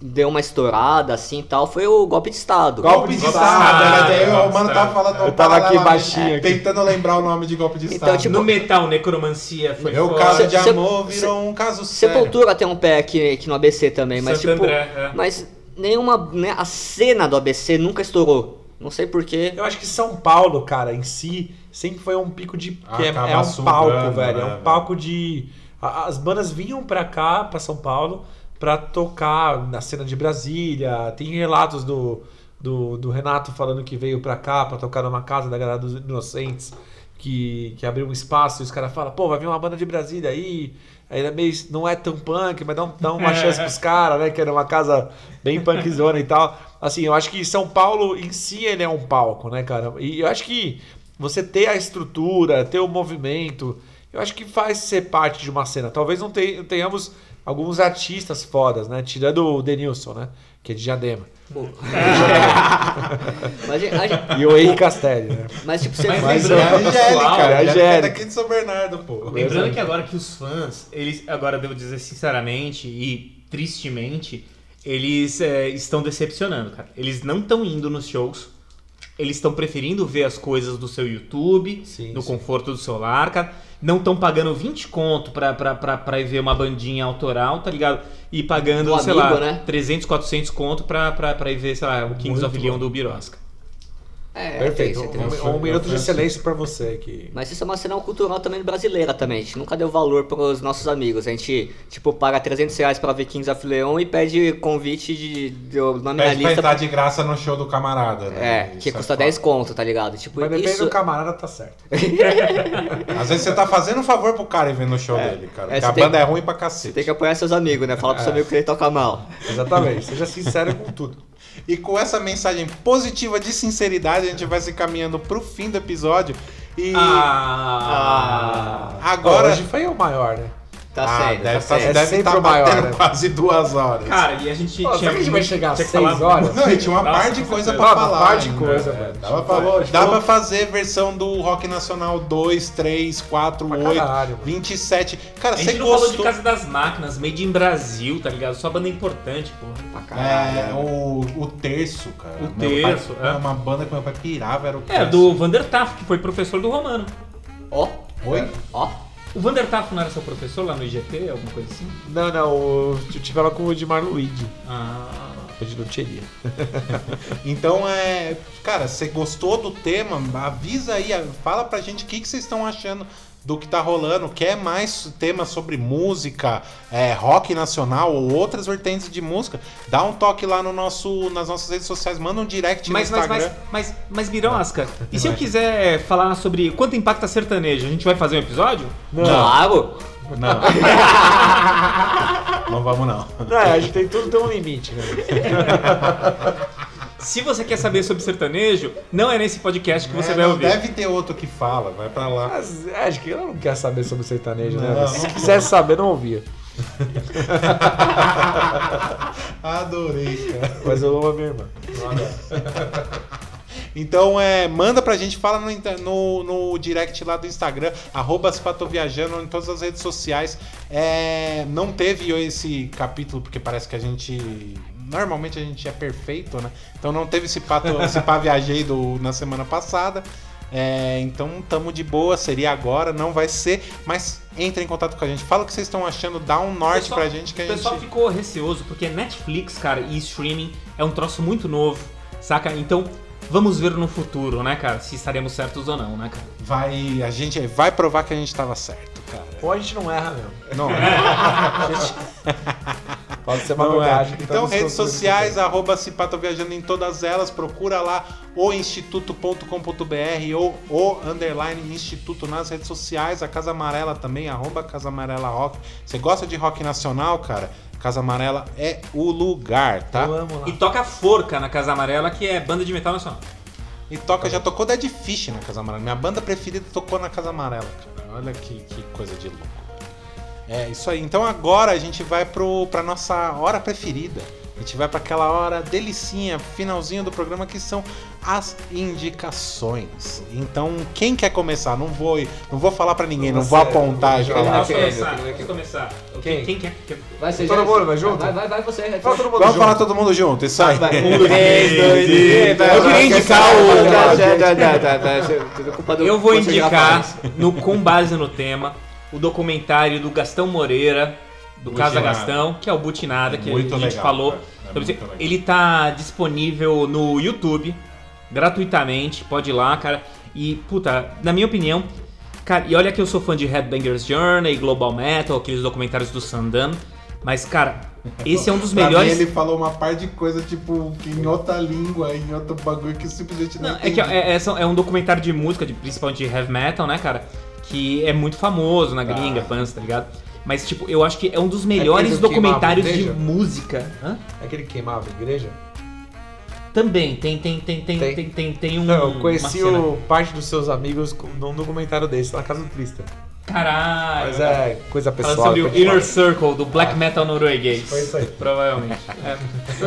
deu uma estourada assim e tal foi o Golpe de Estado. Golpe de Estado, Estado, né? Daí golpe o mano Estado. tava falando. Eu tava aqui baixinho é, aqui. Tentando lembrar o nome de Golpe de Então, Estado. tipo, No metal, necromancia foi Meu forte. caso de Se- amor se- virou um caso sério. Sepultura tem um pé aqui, aqui no ABC também, mas Santo tipo, André, é. mas nenhuma, né, a cena do ABC nunca estourou. Não sei porquê. Eu acho que São Paulo, cara, em si, sempre foi um pico de. que é, é um sugando, palco, velho. né, É um palco de. As bandas vinham pra cá, pra São Paulo, pra tocar na cena de Brasília. Tem relatos do, do, do Renato falando que veio pra cá pra tocar numa casa da galera dos Inocentes, que, que abriu um espaço e os caras falam, pô, vai vir uma banda de Brasília aí. Aí é meio, não é tão punk, mas dá, um- dá uma chance pros caras, né? Que era uma casa bem punkzona e tal. Assim, eu acho que São Paulo em si ele é um palco, né, cara? E eu acho que você ter a estrutura, ter o movimento, eu acho que faz ser parte de uma cena. Talvez não te- tenhamos alguns artistas fodas, né? Tirando o Denilson, né? Que é de Diadema. (laughs) Mas, a- a- E o Henrique Castelli, né? mas tipo, você Mas Mas é Lembrando a Angélica, pessoal, a Angélica Angélica. daqui de São Bernardo, pô. Lembrando que agora que os fãs, eles, agora devo dizer sinceramente e tristemente, eles é, estão decepcionando, cara. Eles não estão indo nos shows. Eles estão preferindo ver as coisas do seu YouTube, Sim, no sim. conforto do celular, cara. Não estão pagando 20 conto pra, pra, pra, pra ir ver uma bandinha autoral, tá ligado? E pagando, Do sei Amiibo, lá, né? 300, 400 conto pra, pra, pra ir ver, sei lá, o Kings Muito of Leon do Birosca. É, Perfeito. tem- tem- Um, um minuto de silêncio pra você que. Mas isso é uma cena cultural também brasileira também. A gente nunca deu valor pros nossos amigos. A gente, tipo, paga 300 reais pra ver Kings of Leon e pede convite de, de, na Pede pra lista. entrar de graça no show do camarada, né? É, que Isso custa foda. 10 conto, tá ligado? Tipo, Mas depende isso... do camarada, tá certo. (laughs) Às vezes você tá fazendo um favor pro cara e vendo o show dele, cara. É, porque a tem- banda é ruim pra cacete. Tem que apoiar seus amigos, né? Fala pro seu amigo que ele toca mal. Exatamente. Seja sincero com tudo. E com essa mensagem positiva de sinceridade, a gente vai se caminhando pro fim do episódio. E Ah! agora. Hoje foi o maior, né? Tá Ah, certo, deve tá estar certo. deve sempre tá batendo né? quase duas horas. Cara, e a gente Pô, será tinha. que a gente vai chegar às seis horas? Não, e tinha uma Nossa, par de coisa pra Uma falar. par de coisa, É, velho. Dava, pra, dava falou- pra fazer versão do Rock Nacional 2, 3, 4, Pra 8, caralho, mano. 27. Cara, A você gente não falou de gostou. Casa das Máquinas, Made in Brasil, tá ligado? Só banda importante, pô. Pra caralho. É, o, o Terço, cara. O Meu Terço, pai- é. Uma banda que meu pai pirava era o É, Terço. do Vander Taff, que foi professor do Romano. Ó, Oi? ó. O Vander Taff não era seu professor lá no IGT, alguma coisa assim? Não, não, eu tive ela com o Edmar Luigi. Ah. Foi de loteria. (laughs) Então, é. Cara, você gostou do tema? Avisa aí, fala pra gente o que, que vocês estão achando do que tá rolando. Quer mais temas sobre música, é, rock nacional ou outras vertentes de música? Dá um toque lá no nosso, nas nossas redes sociais, manda um direct Mas, no mas, Instagram. mas, mas, mas, Birosca, e se eu quiser falar sobre quanto impacta sertanejo, a gente vai fazer um episódio? Claro. Não. (laughs) não vamos não. Não, a gente tem tudo tem um limite, né? (laughs) Se você quer saber sobre sertanejo, não é nesse podcast que você É, vai não ouvir. Deve ter outro que fala, vai pra lá. Mas é, acho que ela não quer saber sobre sertanejo, né? Não? Se não. quisesse saber, não ouvia. (laughs) Adorei, cara. Mas eu amo a minha irmã. Então, é, manda pra gente, fala no, no, no direct lá do Instagram, arroba Viajando, em todas as redes sociais. É, não teve esse capítulo, porque parece que a gente. Normalmente a gente é perfeito, né? Então não teve esse pato, (laughs) esse pá viajei do, na semana passada. É, então tamo de boa, seria agora, não vai ser, mas entre em contato com a gente. Fala o que vocês estão achando, dá um norte Pessoal- pra gente que a O pessoal gente. ficou receoso porque Netflix, cara, e streaming é um troço muito novo, saca? Então, vamos ver no futuro, né, cara, se estaremos certos ou não, né, cara? Vai, a gente vai provar que a gente tava certo, cara. Ou a gente não erra mesmo. Não, (laughs) Pode ser uma Não é. verdade. que Então, estamos redes sociais, arroba Cipato Viajando em todas elas, procura lá o instituto.com.br ou o underline instituto nas redes sociais, a Casa Amarela também, arroba Casa Amarela Rock. Você gosta de rock nacional, cara? Casa Amarela é o lugar, tá? Eu amo lá. E toca Forca na Casa Amarela, que é banda de metal nacional. E toca, já tocou Dead Fish na Casa Amarela. Minha banda preferida tocou na Casa Amarela, cara. Olha que, que coisa de louco. É isso aí. Então agora a gente vai pro, pra nossa hora preferida. A gente vai para aquela hora delicinha, finalzinho do programa, que são as indicações. Então, quem quer começar? Não vou, não vou falar pra ninguém, não vou apontar. Posso quem? começar? Quem? Posso começar? Quem? Quem quer? quer- Vai ser Todo mundo, vai junto? Vai, vai, vai você. vai. Fala todo mundo Vamos junto. falar todo mundo junto, isso aí. Vai. Um, três, dois, Eu queria indicar o. Eu vou indicar, no, com base no tema, o documentário do Gastão Moreira, do Casa. Gastão, que é o Butinada, que Muito a gente legal, falou. É Então, ele tá disponível no YouTube, gratuitamente, pode ir lá, cara. E, puta, na minha opinião, cara, e olha que eu sou fã de Headbangers Journey, Global Metal, aqueles documentários do Sandan, mas, cara, esse é um dos (laughs) melhores. mim, ele falou uma par de coisa, tipo, em outra língua, em outro bagulho que simplesmente não, Não, é que é, é, é um documentário de música, de, principalmente de heavy metal, né, cara? Que é muito famoso na gringa, fãs, tá ligado? Mas, tipo, eu acho que é um dos melhores aquele do documentários de música. Hã? É aquele que queimava a igreja? Também, tem, tem, tem, tem, Tem. tem, tem, tem um. Não, eu conheci o, parte dos seus amigos num documentário desse, na casa do Tristan. Caralho. Mas é coisa Falando pessoal. sobre o Inner. Circle do black metal norueguês. Foi isso aí. Provavelmente. É.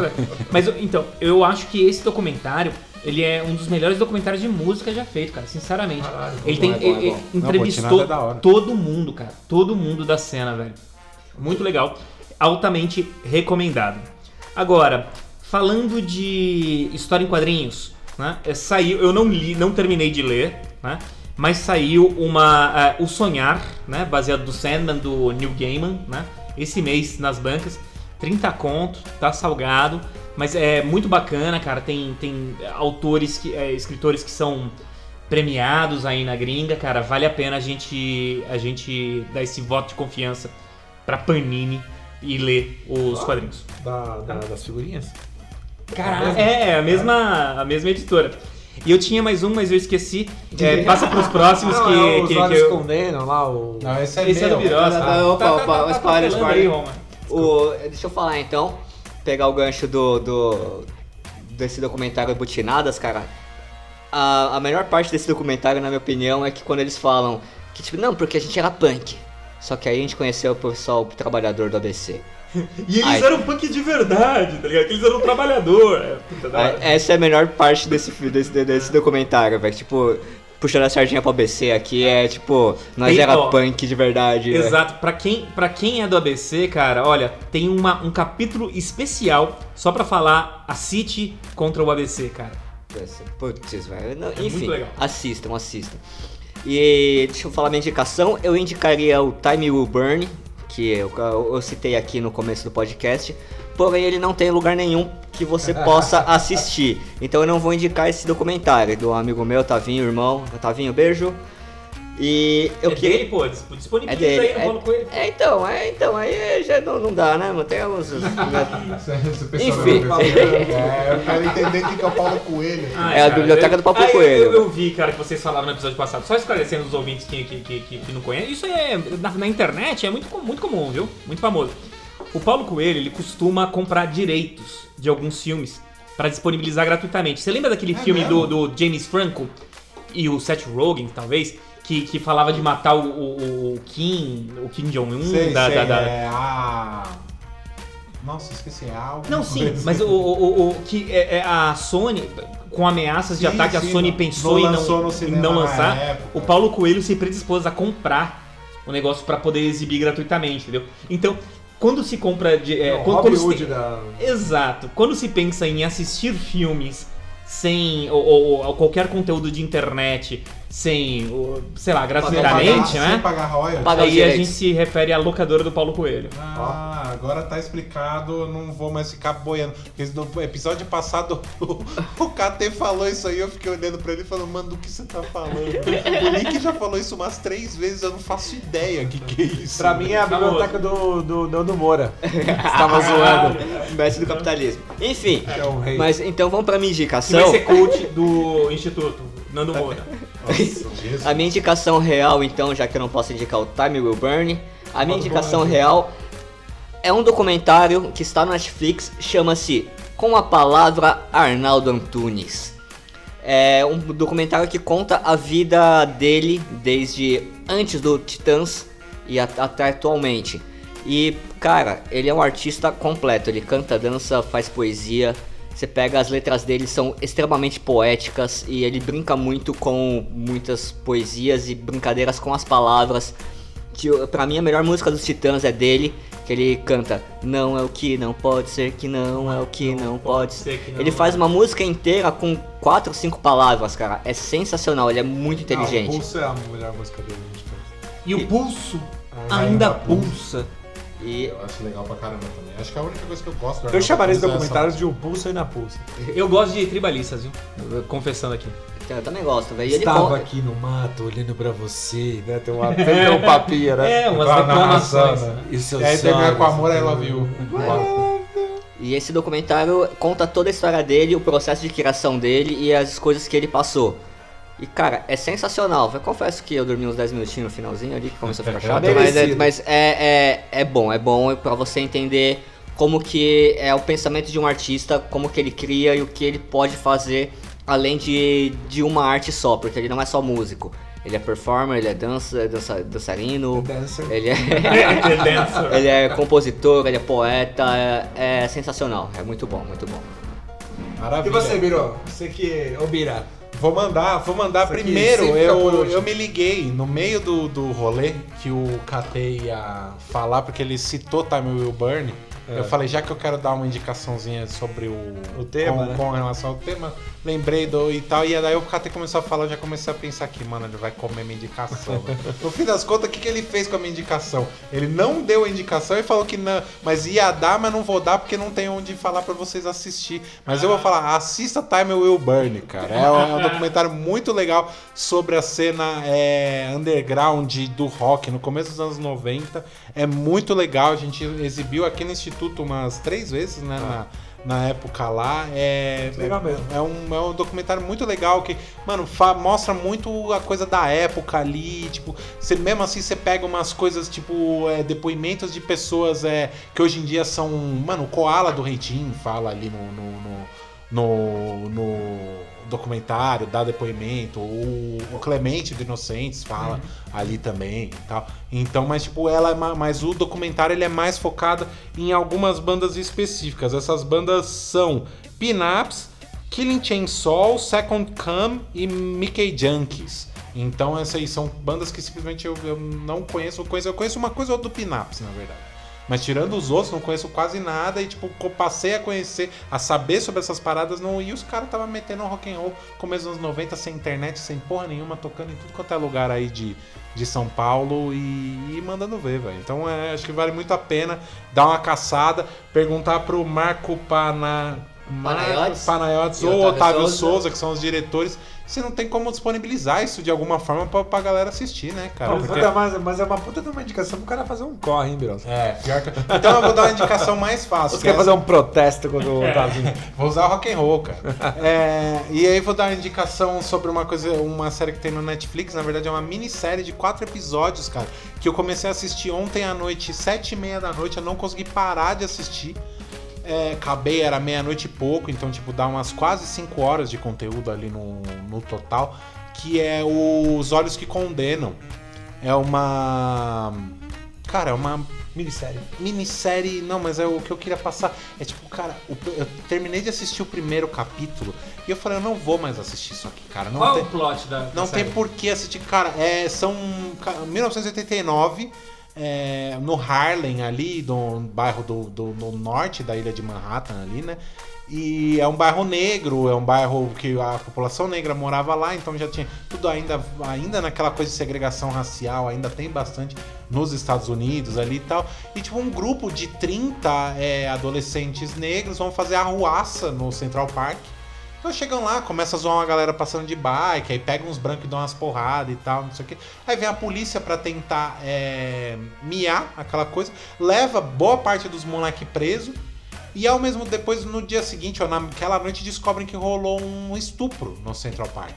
(laughs) Mas então, eu acho que esse documentário, ele é um dos melhores documentários de música já feito, cara, sinceramente. Caralho, ele bom, tem, é bom, é bom. ele Não, entrevistou é todo mundo, cara. Todo mundo da cena, velho. Muito legal. Altamente recomendado. Agora, falando de história em quadrinhos, né? é, Saiu, eu não li, não terminei de ler, né? Mas saiu uma é, O Sonhar, né? Baseado do Sandman do Neil Gaiman, né? Esse mês nas bancas, 30 conto, tá salgado, mas é muito bacana, cara. Tem tem autores que é, escritores que são premiados aí na gringa, cara. Vale a pena a gente a gente dar esse voto de confiança pra Panini e ler os quadrinhos. Da, da- das figurinhas? Caralho, é, a mesma, a mesma editora. E eu tinha mais um, mas eu esqueci. É, passa pros próximos Não, que, é, os que, olhos que eu... condenam lá, o... Não, esse é Esse é meu. do Birosa. Ah, opa, opa, tá spoiler, atropelando spoiler. aí, Roma. O, deixa eu falar então, pegar o gancho do, do desse documentário Butinadas, cara. A, a melhor parte desse documentário, na minha opinião, é que quando eles falam que tipo, não, porque a gente era punk. Só que aí a gente conheceu o pessoal trabalhador do ABC. E eles Ai. eram punk de verdade, tá ligado? Eles eram trabalhador. É, puta da hora. Essa é a melhor parte desse, desse, desse documentário, velho. Tipo, puxando a sardinha pro ABC aqui é tipo, nós Tem, era ó, punk de verdade. né? Exato, pra quem, pra quem é do ABC, cara, olha, tem uma, um capítulo especial só pra falar a City contra o ABC, cara. Putz, velho. Não, muito Enfim, legal. assistam, assistam. E deixa eu falar minha indicação. Eu indicaria o Time Will Burn, que eu, eu citei aqui no começo do podcast. Porém, ele não tem lugar nenhum que você (laughs) possa assistir. Então eu não vou indicar esse documentário do amigo meu, Tavinho, irmão. Tavinho, beijo. E eu é queria. dele, pô, dis- É disponibiliza dele. aí no Paulo Coelho. É, é, então, é, então, aí já não, não dá, né, mano? Tem alguns. (laughs) Enfim. (laughs) É, eu quero entender quem que é o Paulo Coelho. Ah, É a cara, biblioteca eu- do Papo Ah, eu- Coelho. Eu, eu vi, cara, que vocês falaram no episódio passado. Só esclarecendo os ouvintes que, que, que, que- que não conhecem. Isso é. Na, na internet é muito, com- muito comum, viu? Muito famoso. O Paulo Coelho, ele costuma comprar direitos de alguns filmes pra disponibilizar gratuitamente. Você lembra daquele É filme do, do James Franco e o Seth Rogen, talvez? Que, que falava de matar o, o, o Kim, o Kim Jong-un da, sei, da- da- é a... Nossa, esqueci, é algo. Não, sim, mas o, o, o- o que é, é a Sony, com ameaças de Sim, ataque, a sim, Sony não- pensou não em não, em não lançar. O Paulo Coelho se predispôs a comprar o negócio pra poder exibir gratuitamente, entendeu? Então, quando se compra de. É, É o quando, quando se da... Exato. Quando se pensa em assistir filmes sem. ou, ou- ou qualquer conteúdo de internet sem. ou, sei lá, gratuitamente, Sem né? pagar royalties. Pagar Aí a gente se refere à locadora do Paulo Coelho. Ah, agora tá explicado, eu não vou mais ficar boiando. Porque no episódio passado (laughs) o, o KT falou isso aí, eu fiquei olhando pra ele e falando, mano, do que você tá falando? O Nick já falou isso umas três vezes, eu não faço ideia o que, que é isso. Pra mim é a Famoso. biblioteca do, do Nando Moura. Você tava (laughs) zoando. Mestre do capitalismo. Enfim, Que é o rei. mas então vamos pra minha Que indicação. vai ser coach do Instituto, Nando Moura. (laughs) A minha indicação real, então, já que eu não posso indicar o Time Will Burn, a minha indicação real é um documentário que está no Netflix, chama-se Com a Palavra Arnaldo Antunes. É um documentário que conta a vida dele desde antes do Titãs e até atualmente. E, cara, ele é um artista completo. Ele canta, dança, faz poesia. Você pega as letras dele, são extremamente poéticas e ele brinca muito com muitas poesias e brincadeiras com as palavras. Que pra mim a melhor música dos Titãs é dele, que ele canta Não é o que não pode ser que não é o que não, pode ser. que não Ele é. faz uma música inteira com quatro, cinco palavras, cara. É sensacional, ele é muito Ah, o inteligente. Pulso é a melhor música dele. tipo. E o pulso Ah, ainda ainda pulsa. E Eu acho legal pra caramba também. Acho que é a única coisa que eu gosto do Eu chamaria é documentário de Um Pulso e na Pulsa. Eu gosto de tribalistas, viu? Confessando aqui. eu também gosto, velho. Ele Estava conta- aqui no mato olhando pra você, né? Tem uma, (laughs) tem um papinho, né? É, umas reclamações. né? E E aí termina com amor, love you. E esse documentário conta toda a história dele, o processo de criação dele e as coisas que ele passou. E cara, é sensacional. Eu confesso que eu dormi uns 10 minutinhos no finalzinho ali, que começou a ficar (laughs) chato, mas, é, mas é, é, é bom, é bom pra você entender como que é o pensamento de um artista, como que ele cria e o que ele pode fazer além de, de uma arte só, porque ele não é só músico. Ele é performer, ele é dança, dança, dançarino, Dancer. ele é, (laughs) (laughs) ele é compositor, ele é poeta, é, é sensacional, é muito bom, muito bom. E Maravilha. você, Biro? Você que. Ô, Bira. Vou mandar, vou mandar Isso primeiro. Eu, eu me liguei no meio do, do rolê que o KT ia falar, porque ele citou Time Will Burn. Eu falei, já que eu quero dar uma indicaçãozinha sobre o, O tema, com, né? com relação ao tema, lembrei do e tal. E daí o KT começou a falar, eu já comecei a pensar aqui, mano, ele vai comer minha indicação. (laughs) no fim das contas, o que, que ele fez com a minha indicação? Ele não deu a indicação e falou que não, mas ia dar, mas não vou dar porque não tem onde falar pra vocês assistir. Mas eu vou falar, assista Time Will Burn, cara. É um, é um documentário muito legal sobre a cena é, underground do rock no começo dos anos 90. É muito legal, a gente exibiu aqui no Instituto umas três vezes, né? Na, na época lá. É, Legal mesmo. É um, é um documentário muito legal que, mano, mostra muito a coisa da época ali. Tipo, você, mesmo assim você pega umas coisas, tipo, é, depoimentos de pessoas é, que hoje em dia são. Mano, o Koala do Reitinho fala ali no. no- no- no, no documentário, dá depoimento. O, o Clemente do Inocentes fala ali também e tal. Então, mas tipo, ela é ma- mas o documentário ele é mais focado em algumas bandas específicas. Essas bandas são Pinaps, Killing Chainsaw, Second Come e Mickey Junkies. Então essas aí são bandas que simplesmente eu, eu não conheço, eu conheço. Eu conheço uma coisa ou do Pinaps, na verdade. Mas tirando os outros, não conheço quase nada. E, tipo, passei a conhecer, a saber sobre essas paradas. Não, e os caras estavam metendo um rock and roll começo dos anos 90, sem internet, sem porra nenhuma, tocando em tudo quanto é lugar aí de, de São Paulo e, e mandando ver, velho. Então, é, acho que vale muito a pena dar uma caçada, perguntar pro Marco Pana... Marco Panayotis. Panayotis E ou Otávio Otávio Souza. Souza, que são os diretores, se não tem como disponibilizar isso de alguma forma pra, pra galera assistir, né, cara? Mas, Porque- mas, mas é uma puta de uma indicação pro cara fazer um corre, hein, Bros? é, pior que... Então eu vou dar uma indicação mais fácil. Você que é quer fazer um protesto quando É. tá vindo? Vou usar o rock and roll, cara. É, e aí vou dar uma indicação sobre uma coisa, uma série que tem no Netflix. Na verdade é uma minissérie de quatro episódios, cara. Que eu comecei a assistir ontem à noite, sete e meia da noite. Eu não consegui parar de assistir. É, acabei, era meia-noite e pouco, então, tipo, dá umas quase cinco horas de conteúdo ali no, no total. Que é Os Olhos que Condenam. É uma. Cara, é uma Minissérie. minissérie. Não, mas é o que eu queria passar. É tipo, cara, o- eu terminei de assistir o primeiro capítulo e eu falei, eu não vou mais assistir isso aqui, cara. Não Qual tem, o plot da, não tem série? por que assistir. Cara, é, são. ca- 1989. É, no Harlem ali, do bairro do, do, no norte da ilha de Manhattan ali, né? E é um bairro negro, é um bairro que a população negra morava lá, então já tinha tudo ainda, ainda naquela coisa de segregação racial, ainda tem bastante nos Estados Unidos ali e tal. E tipo, um grupo de 30 é, adolescentes negros vão fazer arruaça no Central Park. Então chegam lá, começa a zoar uma galera passando de bike, aí pegam uns brancos e dão umas porradas e tal, não sei o que. Aí vem a polícia pra tentar é, miar aquela coisa, leva boa parte dos moleque preso. E ao mesmo depois, no dia seguinte, ou naquela noite, descobrem que rolou um estupro no Central Park.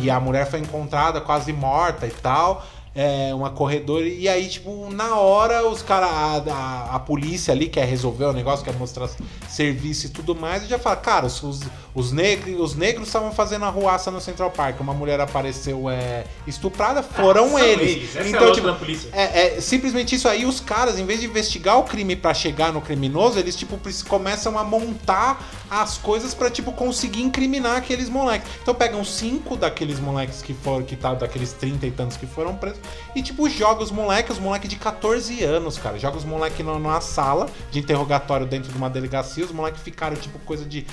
E a mulher foi encontrada quase morta e tal. É, uma corredora. E aí, tipo, na hora, os caras. A, a, a polícia ali quer resolver o negócio, quer mostrar serviço e tudo mais. E já fala, cara, os, os, os, negros, os negros estavam fazendo arruaça no Central Park. Uma mulher apareceu é, estuprada, foram São eles. Essa Então, é a tipo, é, é simplesmente isso aí, os caras, em vez de investigar o crime pra chegar no criminoso, eles, tipo, começam a montar as coisas pra, tipo, conseguir incriminar aqueles moleques. Então pegam cinco daqueles moleques que foram, que tá, daqueles 30 e tantos que foram presos, e, tipo, joga os moleques, os moleques de 14 anos, cara. Joga os moleques numa sala de interrogatório dentro de uma delegacia, os moleques ficaram, tipo, coisa de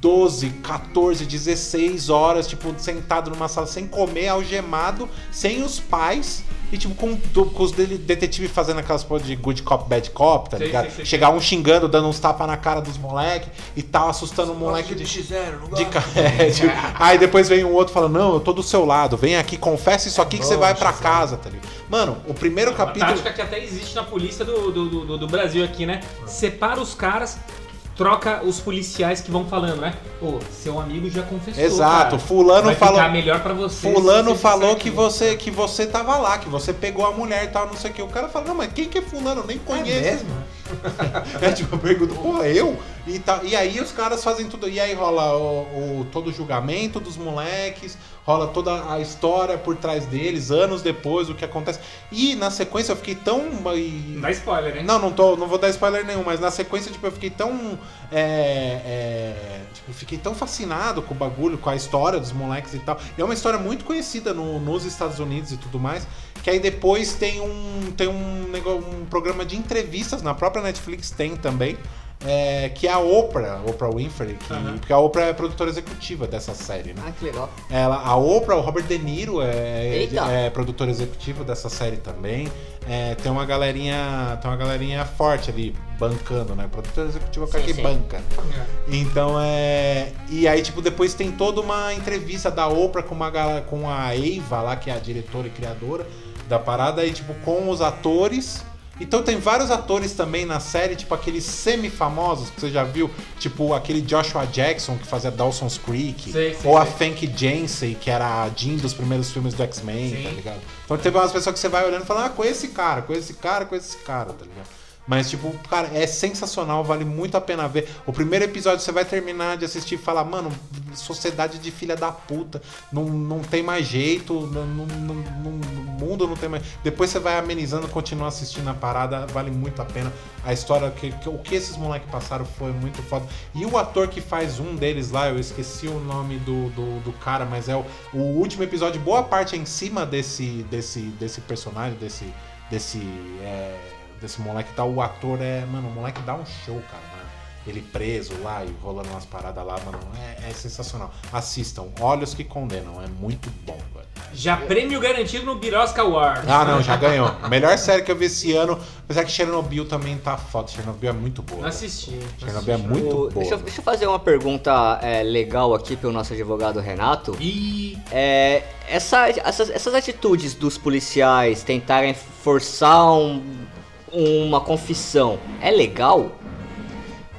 12, 14, 16 horas, tipo, sentado numa sala sem comer, algemado, sem os pais. E, tipo, com, com os detetives fazendo aquelas porra de good cop, bad cop, tá Sei, ligado? sei, sei, Chegar um xingando, dando uns tapas na cara dos moleques e tal, assustando o moleque de. de ca- (laughs) é, tipo, aí depois vem um outro falando, não, eu tô do seu lado, vem aqui, confessa isso aqui que você vai pra casa, tá ligado? Mano, o primeiro Uma capítulo. tática que até existe na polícia do, do, do, do Brasil aqui, né? Separa os caras, troca os policiais que vão falando, né? Ô, seu amigo já confessou. Exato, cara. fulano Vai falou. ficar melhor pra você. Fulano você falou que você que você tava lá, que você pegou a mulher e tal, não sei o que. O cara fala, não, mas quem que é fulano? Eu nem conheço. mesmo? (laughs) É tipo, eu pergunto, porra, eu? E, tá, e aí os caras fazem tudo. E aí rola o, o- todo o julgamento dos moleques, rola toda a história por trás deles, anos depois, o que acontece. E na sequência eu fiquei tão. e- dá spoiler, hein? não, não, tô, não vou dar spoiler nenhum, mas na sequência, tipo, eu fiquei tão. É, é, tipo, fiquei tão fascinado com o bagulho, com a história dos moleques e tal. E é uma história muito conhecida no- nos Estados Unidos e tudo mais. Que aí depois tem um. Tem um, negócio, um programa de entrevistas na própria Netflix, tem também. é, que é a Oprah, Oprah Winfrey, que, Aham. porque a Oprah é produtora executiva dessa série, né? Ah, que legal. Ela, a Oprah, o Robert De Niro é, é produtor executivo dessa série também. É, tem uma galerinha, tem uma galerinha forte ali bancando, né? Produtor executivo é que banca. Então é, e aí tipo depois tem toda uma entrevista da Oprah com uma com a Eva lá que é a diretora e criadora da parada aí tipo com os atores então tem vários atores também na série, tipo aqueles semi-famosos que você já viu, tipo aquele Joshua Jackson que fazia Dawson's Creek, Sei, sei, ou a. Fank Jansen, que era a Jean dos primeiros filmes do X-Men, tá ligado? Então teve umas pessoas que você vai olhando e falando, ah, com esse cara, com esse cara, com esse cara, tá ligado? Mas, tipo, cara, é sensacional, vale muito a pena ver. O primeiro episódio você vai terminar de assistir e falar, mano, sociedade de filha da puta, não, não tem mais jeito, não, não, não, não- o mundo não tem mais. Depois você vai amenizando, continua assistindo a parada, vale muito a pena. A história, que, que- o que esses moleques passaram foi muito foda. E o ator que faz um deles lá, eu esqueci o nome do, do, do cara, mas é o, o último episódio, boa parte é em cima desse, desse, desse personagem, desse. desse. é, desse moleque tá. O ator é. Mano, o moleque dá um show, cara. né? Ele preso lá e rolando umas paradas lá, mano. É, é sensacional. Assistam. Olhos que condenam. É muito bom, velho. Já prêmio garantido no Birosca Award. Ah, não, já ganhou. Melhor série que eu vi esse ano. Apesar que Chernobyl também tá foda. Chernobyl é muito boa. Não assisti. não Chernobyl é assisti. muito O- boa. deixa, eu- deixa eu fazer uma pergunta é, legal aqui pelo nosso advogado Renato. E É, essa- essas, essas atitudes dos policiais tentarem forçar um- uma confissão é legal?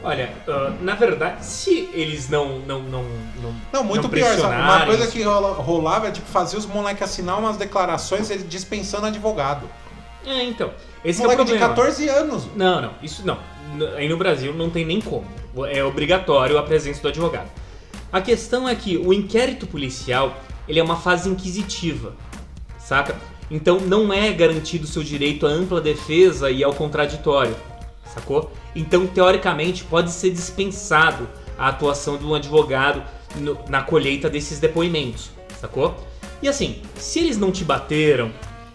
olha, ah, na verdade, se eles não não não não, Não, muito não pior. sabe? Uma coisa que rola- rolava é tipo fazer os moleques assinar umas declarações ele dispensando advogado. É, então. Esse que é o moleque de problema. 14 anos. Não, não, isso não. Aí no Brasil não tem nem como. É obrigatório a presença do advogado. A questão é que o inquérito policial, ele é uma fase inquisitiva, saca? Então não é garantido o seu direito à ampla defesa e ao contraditório, sacou? Então, teoricamente, pode ser dispensado a atuação de um advogado no- na colheita desses depoimentos, sacou? E assim, se eles não te bateram,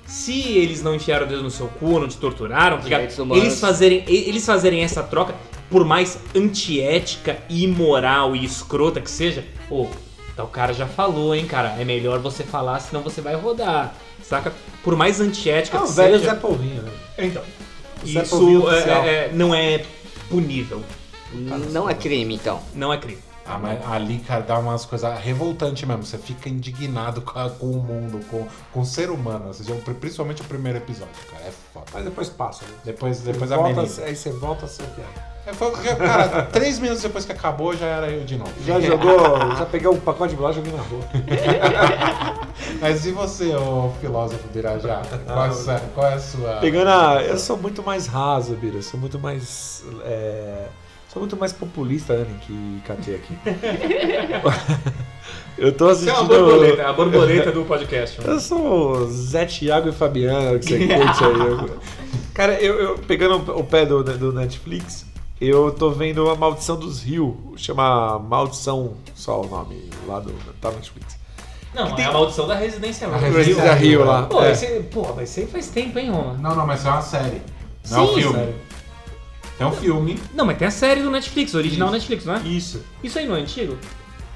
se eles não enfiaram o dedo no seu cu, não te torturaram, eles fazerem, eles fazerem essa troca, por mais antiética, imoral e escrota que seja, pô, tá, o cara já falou, hein, cara, é melhor você falar, senão você vai rodar, saca? Por mais antiética Ah, que velho seja. Zé Polvinho, né? Então, Zé isso é- é- não é punível, Não é crime, então. não é crime. Ah, mas ali, cara, dá umas coisas revoltantes mesmo. Você fica indignado com, a- com o mundo, com, com o ser humano. Ou seja, principalmente o primeiro episódio, cara. É foda. Mas depois passa, né? Depois, depois volta, ameniza. Aí você volta a ser o que é. É, foi cara, três minutos depois que acabou, já era eu de novo. Já jogou, já peguei um pacote de bolacha e joguei na rua. (laughs) Mas e você, ô filósofo Birajá? Qual, é qual é a sua. Pegando a. Eu sou muito mais raso, Bira. Sou muito mais. é, Sou muito mais populista, né, que catei aqui. (laughs) eu tô é assistindo. uma borboleta, a borboleta do podcast. Eu sou Zé Thiago e Fabiano, que você curte aí. (laughs) Cara, eu, eu- pegando o pé do, do Netflix, eu tô vendo A Maldição dos Rios. Chama Maldição, só o nome lá do tá no Netflix. Não, Que tem- é a maldição da Residência Rio. Residência Rio lá. Pô, é. esse, pô, isso aí faz tempo, hein, Roma? Não, não, mas é uma série. Não é um Sim, filme. sério. É um filme. Não, mas tem a série do Netflix, original Netflix, não é? Isso. Isso aí não é antigo?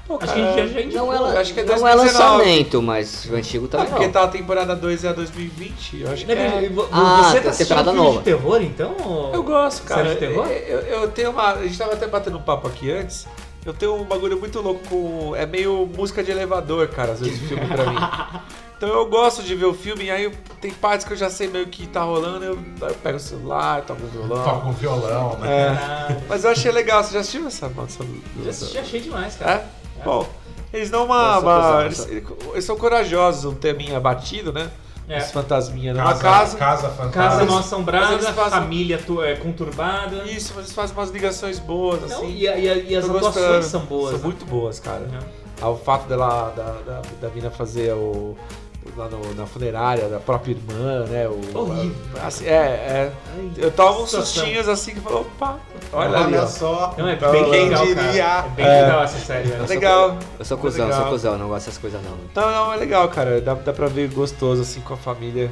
Pô, Acho que a gente já indicou. Não é, acho que é não é 2019. lançamento, mas o antigo Ah, também porque não. tá a temporada 2 é a 2020. Eu acho que Né, é. vo- Ah, Você tem tá assistindo temporada filme nova. de terror, então? ou- Eu gosto, cara. Série de terror? Eu, eu tenho uma. A gente tava até batendo um papo aqui antes. Eu tenho um bagulho muito louco com. É meio música de elevador, cara, às vezes o filme pra mim. (laughs) Então eu gosto de ver o filme, e aí tem partes que eu já sei meio que tá rolando, eu, eu pego o celular, toco o violão. Toca um violão, né? É. Ah, Mas eu achei legal, você já assistiu essa do- já assisti, achei demais, cara. É? Bom, eles dão uma. Uma- eles, eles são corajosos, um teminha batido, né? É. Os fantasminha numa Casa, casa. casa Casa mal assombrada, fazem- família é, conturbada. Isso, mas eles fazem umas ligações boas, Não, assim. e, a- e a- e as atuações são boas. São né? muito boas, cara. É. Ah, O fato dela, da, da, da mina fazer o. Lá no- na funerária da própria irmã, né? O, Horrível. a- assim, é, é. Eu tava uns sustinhos assim que falou, opa, olha, Olha, ali, só. Não, é Então, bem quem legal, diria? cara. É bem É. legal essa série. É legal. Eu sou É cuzão, eu sou cuzão, não gosto dessas coisas não. Não, não, é legal, cara. Dá, dá pra ver gostoso, assim, com a família.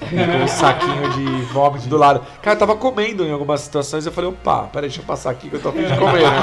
com um saquinho de vômito do lado. Cara, eu tava comendo em algumas situações. Eu falei, opa, peraí, deixa eu passar aqui que eu tô a fim de comer, né?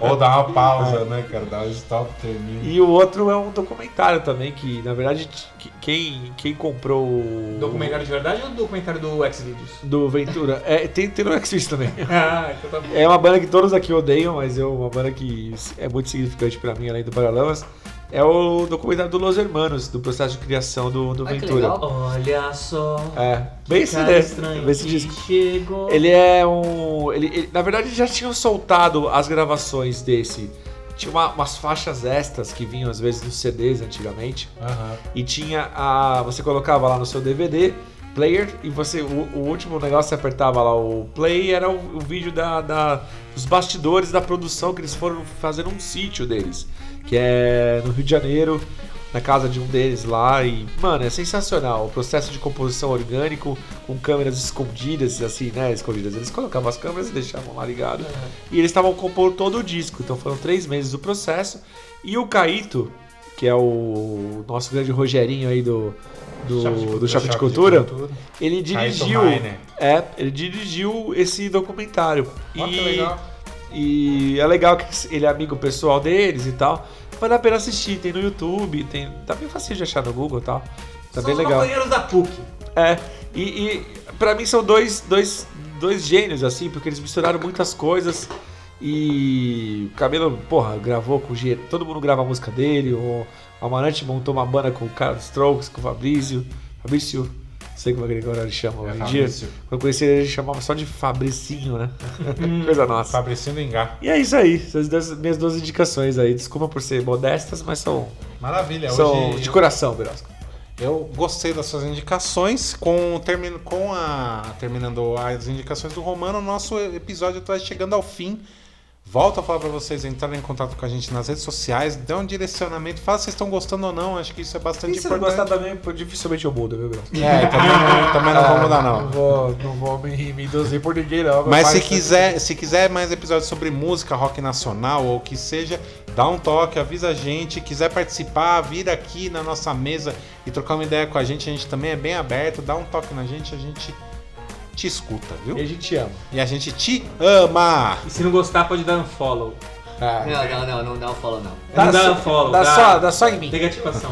Ou dá uma pausa, né, cara? Dá um stop, termina. E o outro é um documentário também, que na verdade que- quem, quem comprou o. Documentário de verdade ou documentário do Xvideos? Do Ventura. É, tem, tem no X-Videos também. (laughs) Ah, então tá bom. É uma banda que todos aqui odeiam, mas é uma banda que é muito significante pra mim, além do Paralamas. É o documentário do Los Hermanos, do processo de criação do, do Ah, que Ventura. legal. Olha só. É, bem esse, né? estranho Bem esse disco. chegou. Ele é um. Ele, ele- na verdade, já tinham soltado as gravações desse. Tinha uma- umas faixas extras que vinham às vezes nos CDs antigamente. Aham. E tinha a. Você colocava lá no seu DVD player e você o, o último negócio você apertava lá o play era o, o vídeo da, da- dos bastidores da produção que eles foram fazer num sítio deles, que é no Rio de Janeiro, na casa de um deles lá e mano, é sensacional o processo de composição orgânico com câmeras escondidas assim, né, escondidas. Eles colocavam as câmeras e deixavam lá ligado. E eles estavam compondo todo o disco, então foram três meses do processo. E o Caíto, que é o nosso grande Rogerinho aí do do, de- do Choque de Choque de Cultura, Cultura. ele dirigiu. É, ele dirigiu esse documentário. Que e, legal. e é legal que ele é amigo pessoal deles e tal. Vale a pena assistir, tem no YouTube, tem. Tá bem fácil de achar no Google e tal. Tá São bem legal. companheiros da PUC. É, e, e para mim são dois, dois, dois gênios, assim, porque eles misturaram muitas coisas. E o Camilo, porra, gravou com o Todo mundo grava a música dele. O Amarante montou uma banda com o cara dos Strokes, com o Fabrício. Fabrício, sei como é que agora ele chama hoje em dia. Quando eu conheci ele, ele chamava só de Fabricinho, né? Coisa nossa. Fabricinho do Engá. E é isso aí, essas duas- minhas duas indicações aí. Desculpa por ser modestas, mas são, Maravilha. são Hoje de coração, Berosco. eu gostei das suas indicações. Com, termino, com a. Terminando as indicações do Romano, nosso episódio está chegando ao fim. Volto a falar para vocês entrarem em contato com a gente nas redes sociais, dê um direcionamento, fala se vocês estão gostando ou não, acho que isso é bastante E se não importante. gostar também, dificilmente eu mudo, viu, Berosco? É, também não, (laughs) também não vou mudar não. Não vou, não vou me, me induzir por ninguém, não. Mas se quiser, se quiser mais episódios sobre música, rock nacional ou o que seja, dá um toque, avisa a gente. Quiser participar, vir aqui na nossa mesa e trocar uma ideia com a gente, a gente também é bem aberto. Dá um toque na gente, a gente te escuta, E viu? a gente ama. E a gente te ama. E se não gostar, pode dar um follow. Não, não, não, não dá um follow não. não dá só, um follow. dá, Só, dá só em mim. Negativação.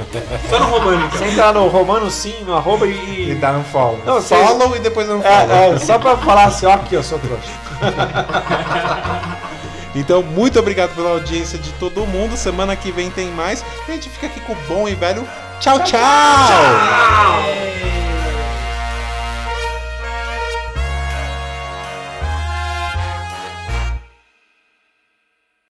Só no Romano, então. Você entra no Romano sim, no arroba e. E dá um follow. Não, follow e depois dá um follow. É, é, só pra falar assim, ó, aqui, eu sou trouxa. (laughs) Então, muito obrigado pela audiência de todo mundo. Semana que vem tem mais. E a gente fica aqui com o bom e velho. tchau. tchau. Tchau.